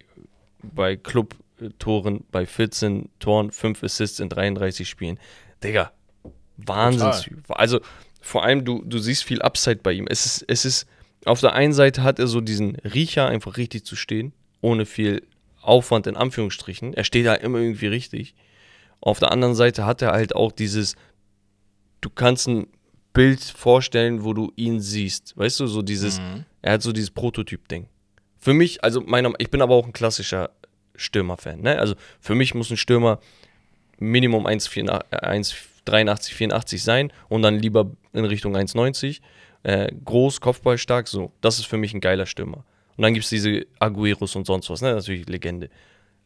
bei Club-Toren bei 14 Toren, 5 Assists in 33 Spielen. Digga, Wahnsinn. Also vor allem, du, du siehst viel Upside bei ihm. Es ist, es ist, auf der einen Seite hat er so diesen Riecher, einfach richtig zu stehen, ohne viel Aufwand in Anführungsstrichen. Er steht da immer irgendwie richtig. Auf der anderen Seite hat er halt auch dieses, du kannst ein Bild vorstellen, wo du ihn siehst. Weißt du, so dieses, Mhm. er hat so dieses Prototyp-Ding. Für mich, also meiner, ich bin aber auch ein klassischer Stürmer-Fan. Ne? Also für mich muss ein Stürmer Minimum 1,84 äh, 1,83, 84 sein und dann lieber in Richtung 1,90. Äh, groß, Kopfballstark, so. Das ist für mich ein geiler Stürmer. Und dann gibt es diese Agueros und sonst was, ne? Natürlich Legende.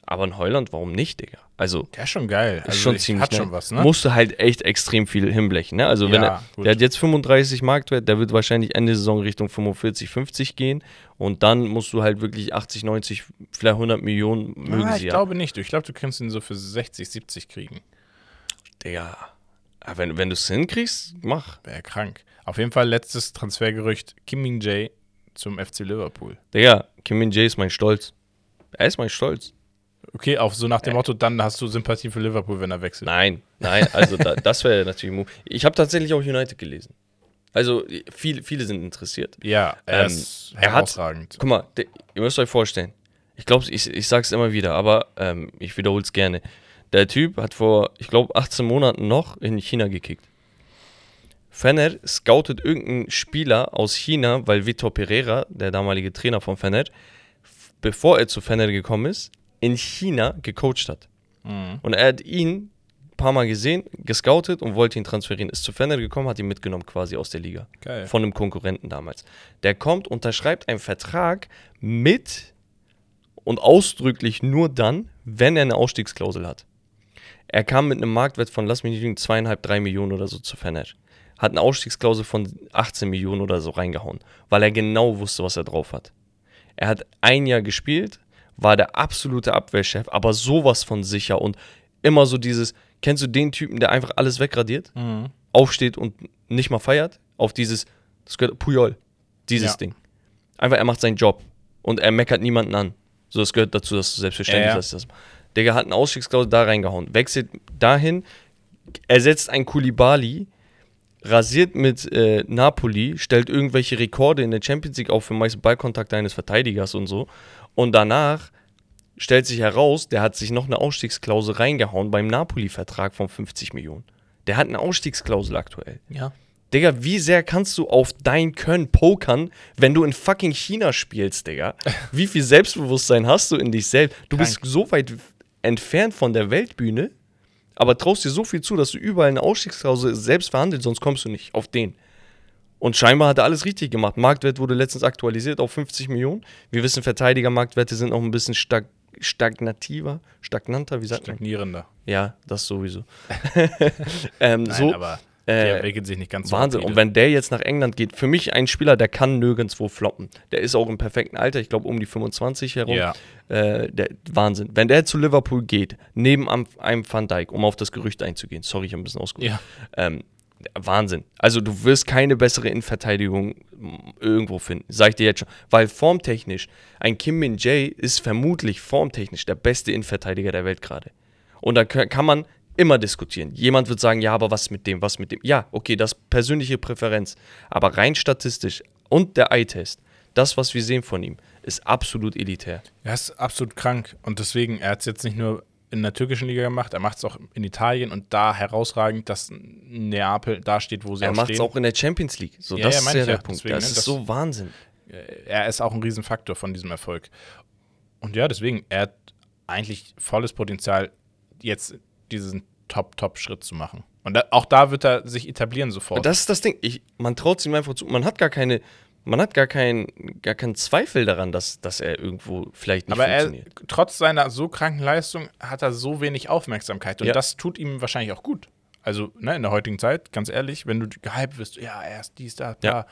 Aber in Holland, warum nicht, Digga? Also, Der ist schon geil. ist Also schon ich- ziemlich Hat schon was, ne? Musst du halt echt extrem viel hinblechen. Ne? Also wenn Ja, er, der hat jetzt 35 Marktwert, der wird wahrscheinlich Ende Saison Richtung 45, 50 gehen und dann musst du halt wirklich 80, 90, vielleicht 100 Millionen mögen ah, sie ich ja. glaube nicht. Ich glaube, du kannst ihn so für 60, 70 kriegen. Digga, aber wenn, wenn du es hinkriegst, mach. Wäre krank. Auf jeden Fall letztes Transfergerücht: Kim Min Jae zum FC Liverpool. Digga, Kim Min Jae ist mein Stolz. Er ist mein Stolz. Okay, auch so nach dem Motto, dann hast du Sympathie für Liverpool, wenn er wechselt. Nein, nein, also da, das wäre natürlich Move. Ich habe tatsächlich auch United gelesen. Also viel, viele sind interessiert. Ja, er Ähm, ist er hat- herausragend. Guck mal, der, ihr müsst euch vorstellen. Ich glaube, ich, ich sag's immer wieder, aber ähm, ich wiederhole es gerne. Der Typ hat vor, ich glaube, 18 Monaten noch in China gekickt. Fener scoutet irgendeinen Spieler aus China, weil Vitor Pereira, der damalige Trainer von Fener, bevor er zu Fener gekommen ist, in China gecoacht hat. Mhm. Und er hat ihn ein paar Mal gesehen, gescoutet und wollte ihn transferieren. Ist zu Fener gekommen, hat ihn mitgenommen quasi aus der Liga Geil. von einem Konkurrenten damals. Der kommt, unterschreibt einen Vertrag mit und ausdrücklich nur dann, wenn er eine Ausstiegsklausel hat. Er kam mit einem Marktwert von, lass mich nicht lügen, zweieinhalb, drei Millionen oder so zu Fener. Hat eine Ausstiegsklausel von 18 Millionen oder so reingehauen, weil er genau wusste, was er drauf hat. Er hat ein Jahr gespielt, war der absolute Abwehrchef, aber sowas von sicher und immer so dieses, kennst du den Typen, der einfach alles wegradiert? Mhm. aufsteht und nicht mal feiert, auf dieses, das gehört Puyol, dieses Ja. Ding. Einfach, er macht seinen Job und er meckert niemanden an. So, das gehört dazu, dass du selbstverständlich Ja, ja. das. Digga hat einen Ausstiegsklausel da reingehauen, wechselt dahin, ersetzt ein Kulibali, rasiert mit äh, Napoli, stellt irgendwelche Rekorde in der Champions League auf für meisten Ballkontakte eines Verteidigers und so. Und danach stellt sich heraus, der hat sich noch eine Ausstiegsklausel reingehauen beim Napoli-Vertrag von 50 Millionen. Der hat eine Ausstiegsklausel aktuell. Ja. Digga, wie sehr kannst du auf dein Können pokern, wenn du in fucking China spielst, Digga? Wie viel Selbstbewusstsein hast du in dich selbst? Du bist so weit entfernt von der Weltbühne, aber traust dir so viel zu, dass du überall eine Ausstiegsklausel selbst verhandelst, sonst kommst du nicht auf den. Und scheinbar hat er alles richtig gemacht. Marktwert wurde letztens aktualisiert auf 50 Millionen. Wir wissen, Verteidigermarktwerte sind auch ein bisschen stag stagnativer, stagnanter, wie sagt man? Stagnierender. Ja, das sowieso. ähm, Nein, so, aber äh, der entwickelt sich nicht ganz Wahnsinn. rapide. Und wenn der jetzt nach England geht, für mich ein Spieler, der kann nirgendwo floppen. Der ist auch im perfekten Alter, ich glaube um die 25 herum. Ja. Äh, der, Wahnsinn. Wenn der zu Liverpool geht, neben einem Van Dijk, um auf das Gerücht einzugehen, sorry, ich habe ein bisschen ausgeholt. Ja. Ähm, Wahnsinn. Also du wirst keine bessere Innenverteidigung irgendwo finden, sag ich dir jetzt schon. Weil formtechnisch, ein Kim Min Jae ist vermutlich formtechnisch der beste Innenverteidiger der Welt gerade. Und da kann man immer diskutieren. Jemand wird sagen, ja, aber was mit dem, was mit dem? Ja, okay, das persönliche Präferenz. Aber rein statistisch und der Eye-Test, das, was wir sehen von ihm, ist absolut elitär. Er ist absolut krank und deswegen, er hat es jetzt nicht nur in der türkischen Liga gemacht, er macht es auch in Italien und da herausragend, dass Neapel da steht, wo sie Er auch macht es stehen. auch in der Champions League. So, Ja, das ja, ist ja der. Punkt. Deswegen, das ne, ist das- so Wahnsinn. er ist auch ein Riesenfaktor von diesem Erfolg. Und ja, deswegen, er hat eigentlich volles Potenzial, jetzt diesen Top-Top-Schritt zu machen. Und da, auch da wird er sich etablieren sofort. Das ist das Ding. Ich, man traut es ihm einfach zu. Man hat gar keine, man hat gar keinen, gar keinen Zweifel daran, dass, dass er irgendwo vielleicht nicht Aber er, funktioniert. trotz seiner so kranken Leistung hat er so wenig Aufmerksamkeit. Und Ja. das tut ihm wahrscheinlich auch gut. Also ne, in der heutigen Zeit, ganz ehrlich, wenn du gehypt wirst, ja, er ist dies, da, da. Ja.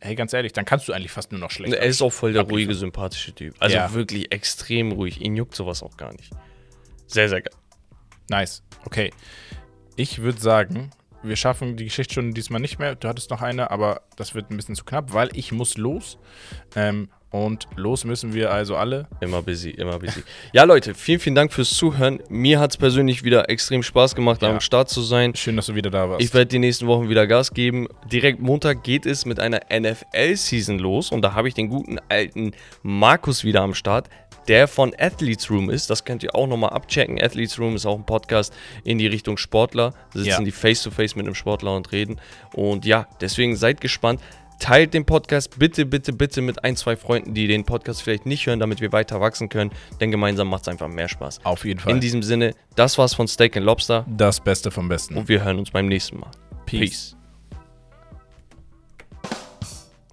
Hey, ganz ehrlich, dann kannst du eigentlich fast nur noch schlecht. er ist auch voll der abliefern. ruhige, sympathische Typ. Also Ja. wirklich extrem ruhig. Ihn juckt sowas auch gar nicht. Sehr, sehr geil. Nice. Okay. Ich würde sagen, wir schaffen die Geschichtsstunde diesmal nicht mehr. Du hattest noch eine, aber das wird ein bisschen zu knapp, weil ich muss los. Ähm, und los müssen wir also alle. Immer busy, immer busy. ja, Leute, vielen, vielen Dank fürs Zuhören. Mir hat es persönlich wieder extrem Spaß gemacht, Ja. am Start zu sein. Schön, dass du wieder da warst. Ich werde die nächsten Wochen wieder Gas geben. Direkt Montag geht es mit einer NFL-Season los und da habe ich den guten alten Markus wieder am Start, der von Athletes Room ist. Das könnt ihr auch nochmal abchecken. Athletes Room ist auch ein Podcast in die Richtung Sportler. Da sitzen Ja. die face-to-face mit einem Sportler und reden. Und ja, deswegen seid gespannt. Teilt den Podcast bitte, bitte, bitte mit ein, zwei Freunden, die den Podcast vielleicht nicht hören, damit wir weiter wachsen können. Denn gemeinsam macht es einfach mehr Spaß. Auf jeden Fall. In diesem Sinne, das war's von Steak and Lobster das Beste vom Besten. und wir hören uns beim nächsten Mal. Peace.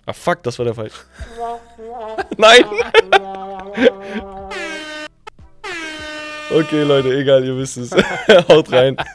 Ah fuck, das war der falsch. Nein! okay, Leute, egal, ihr wisst es. Haut rein.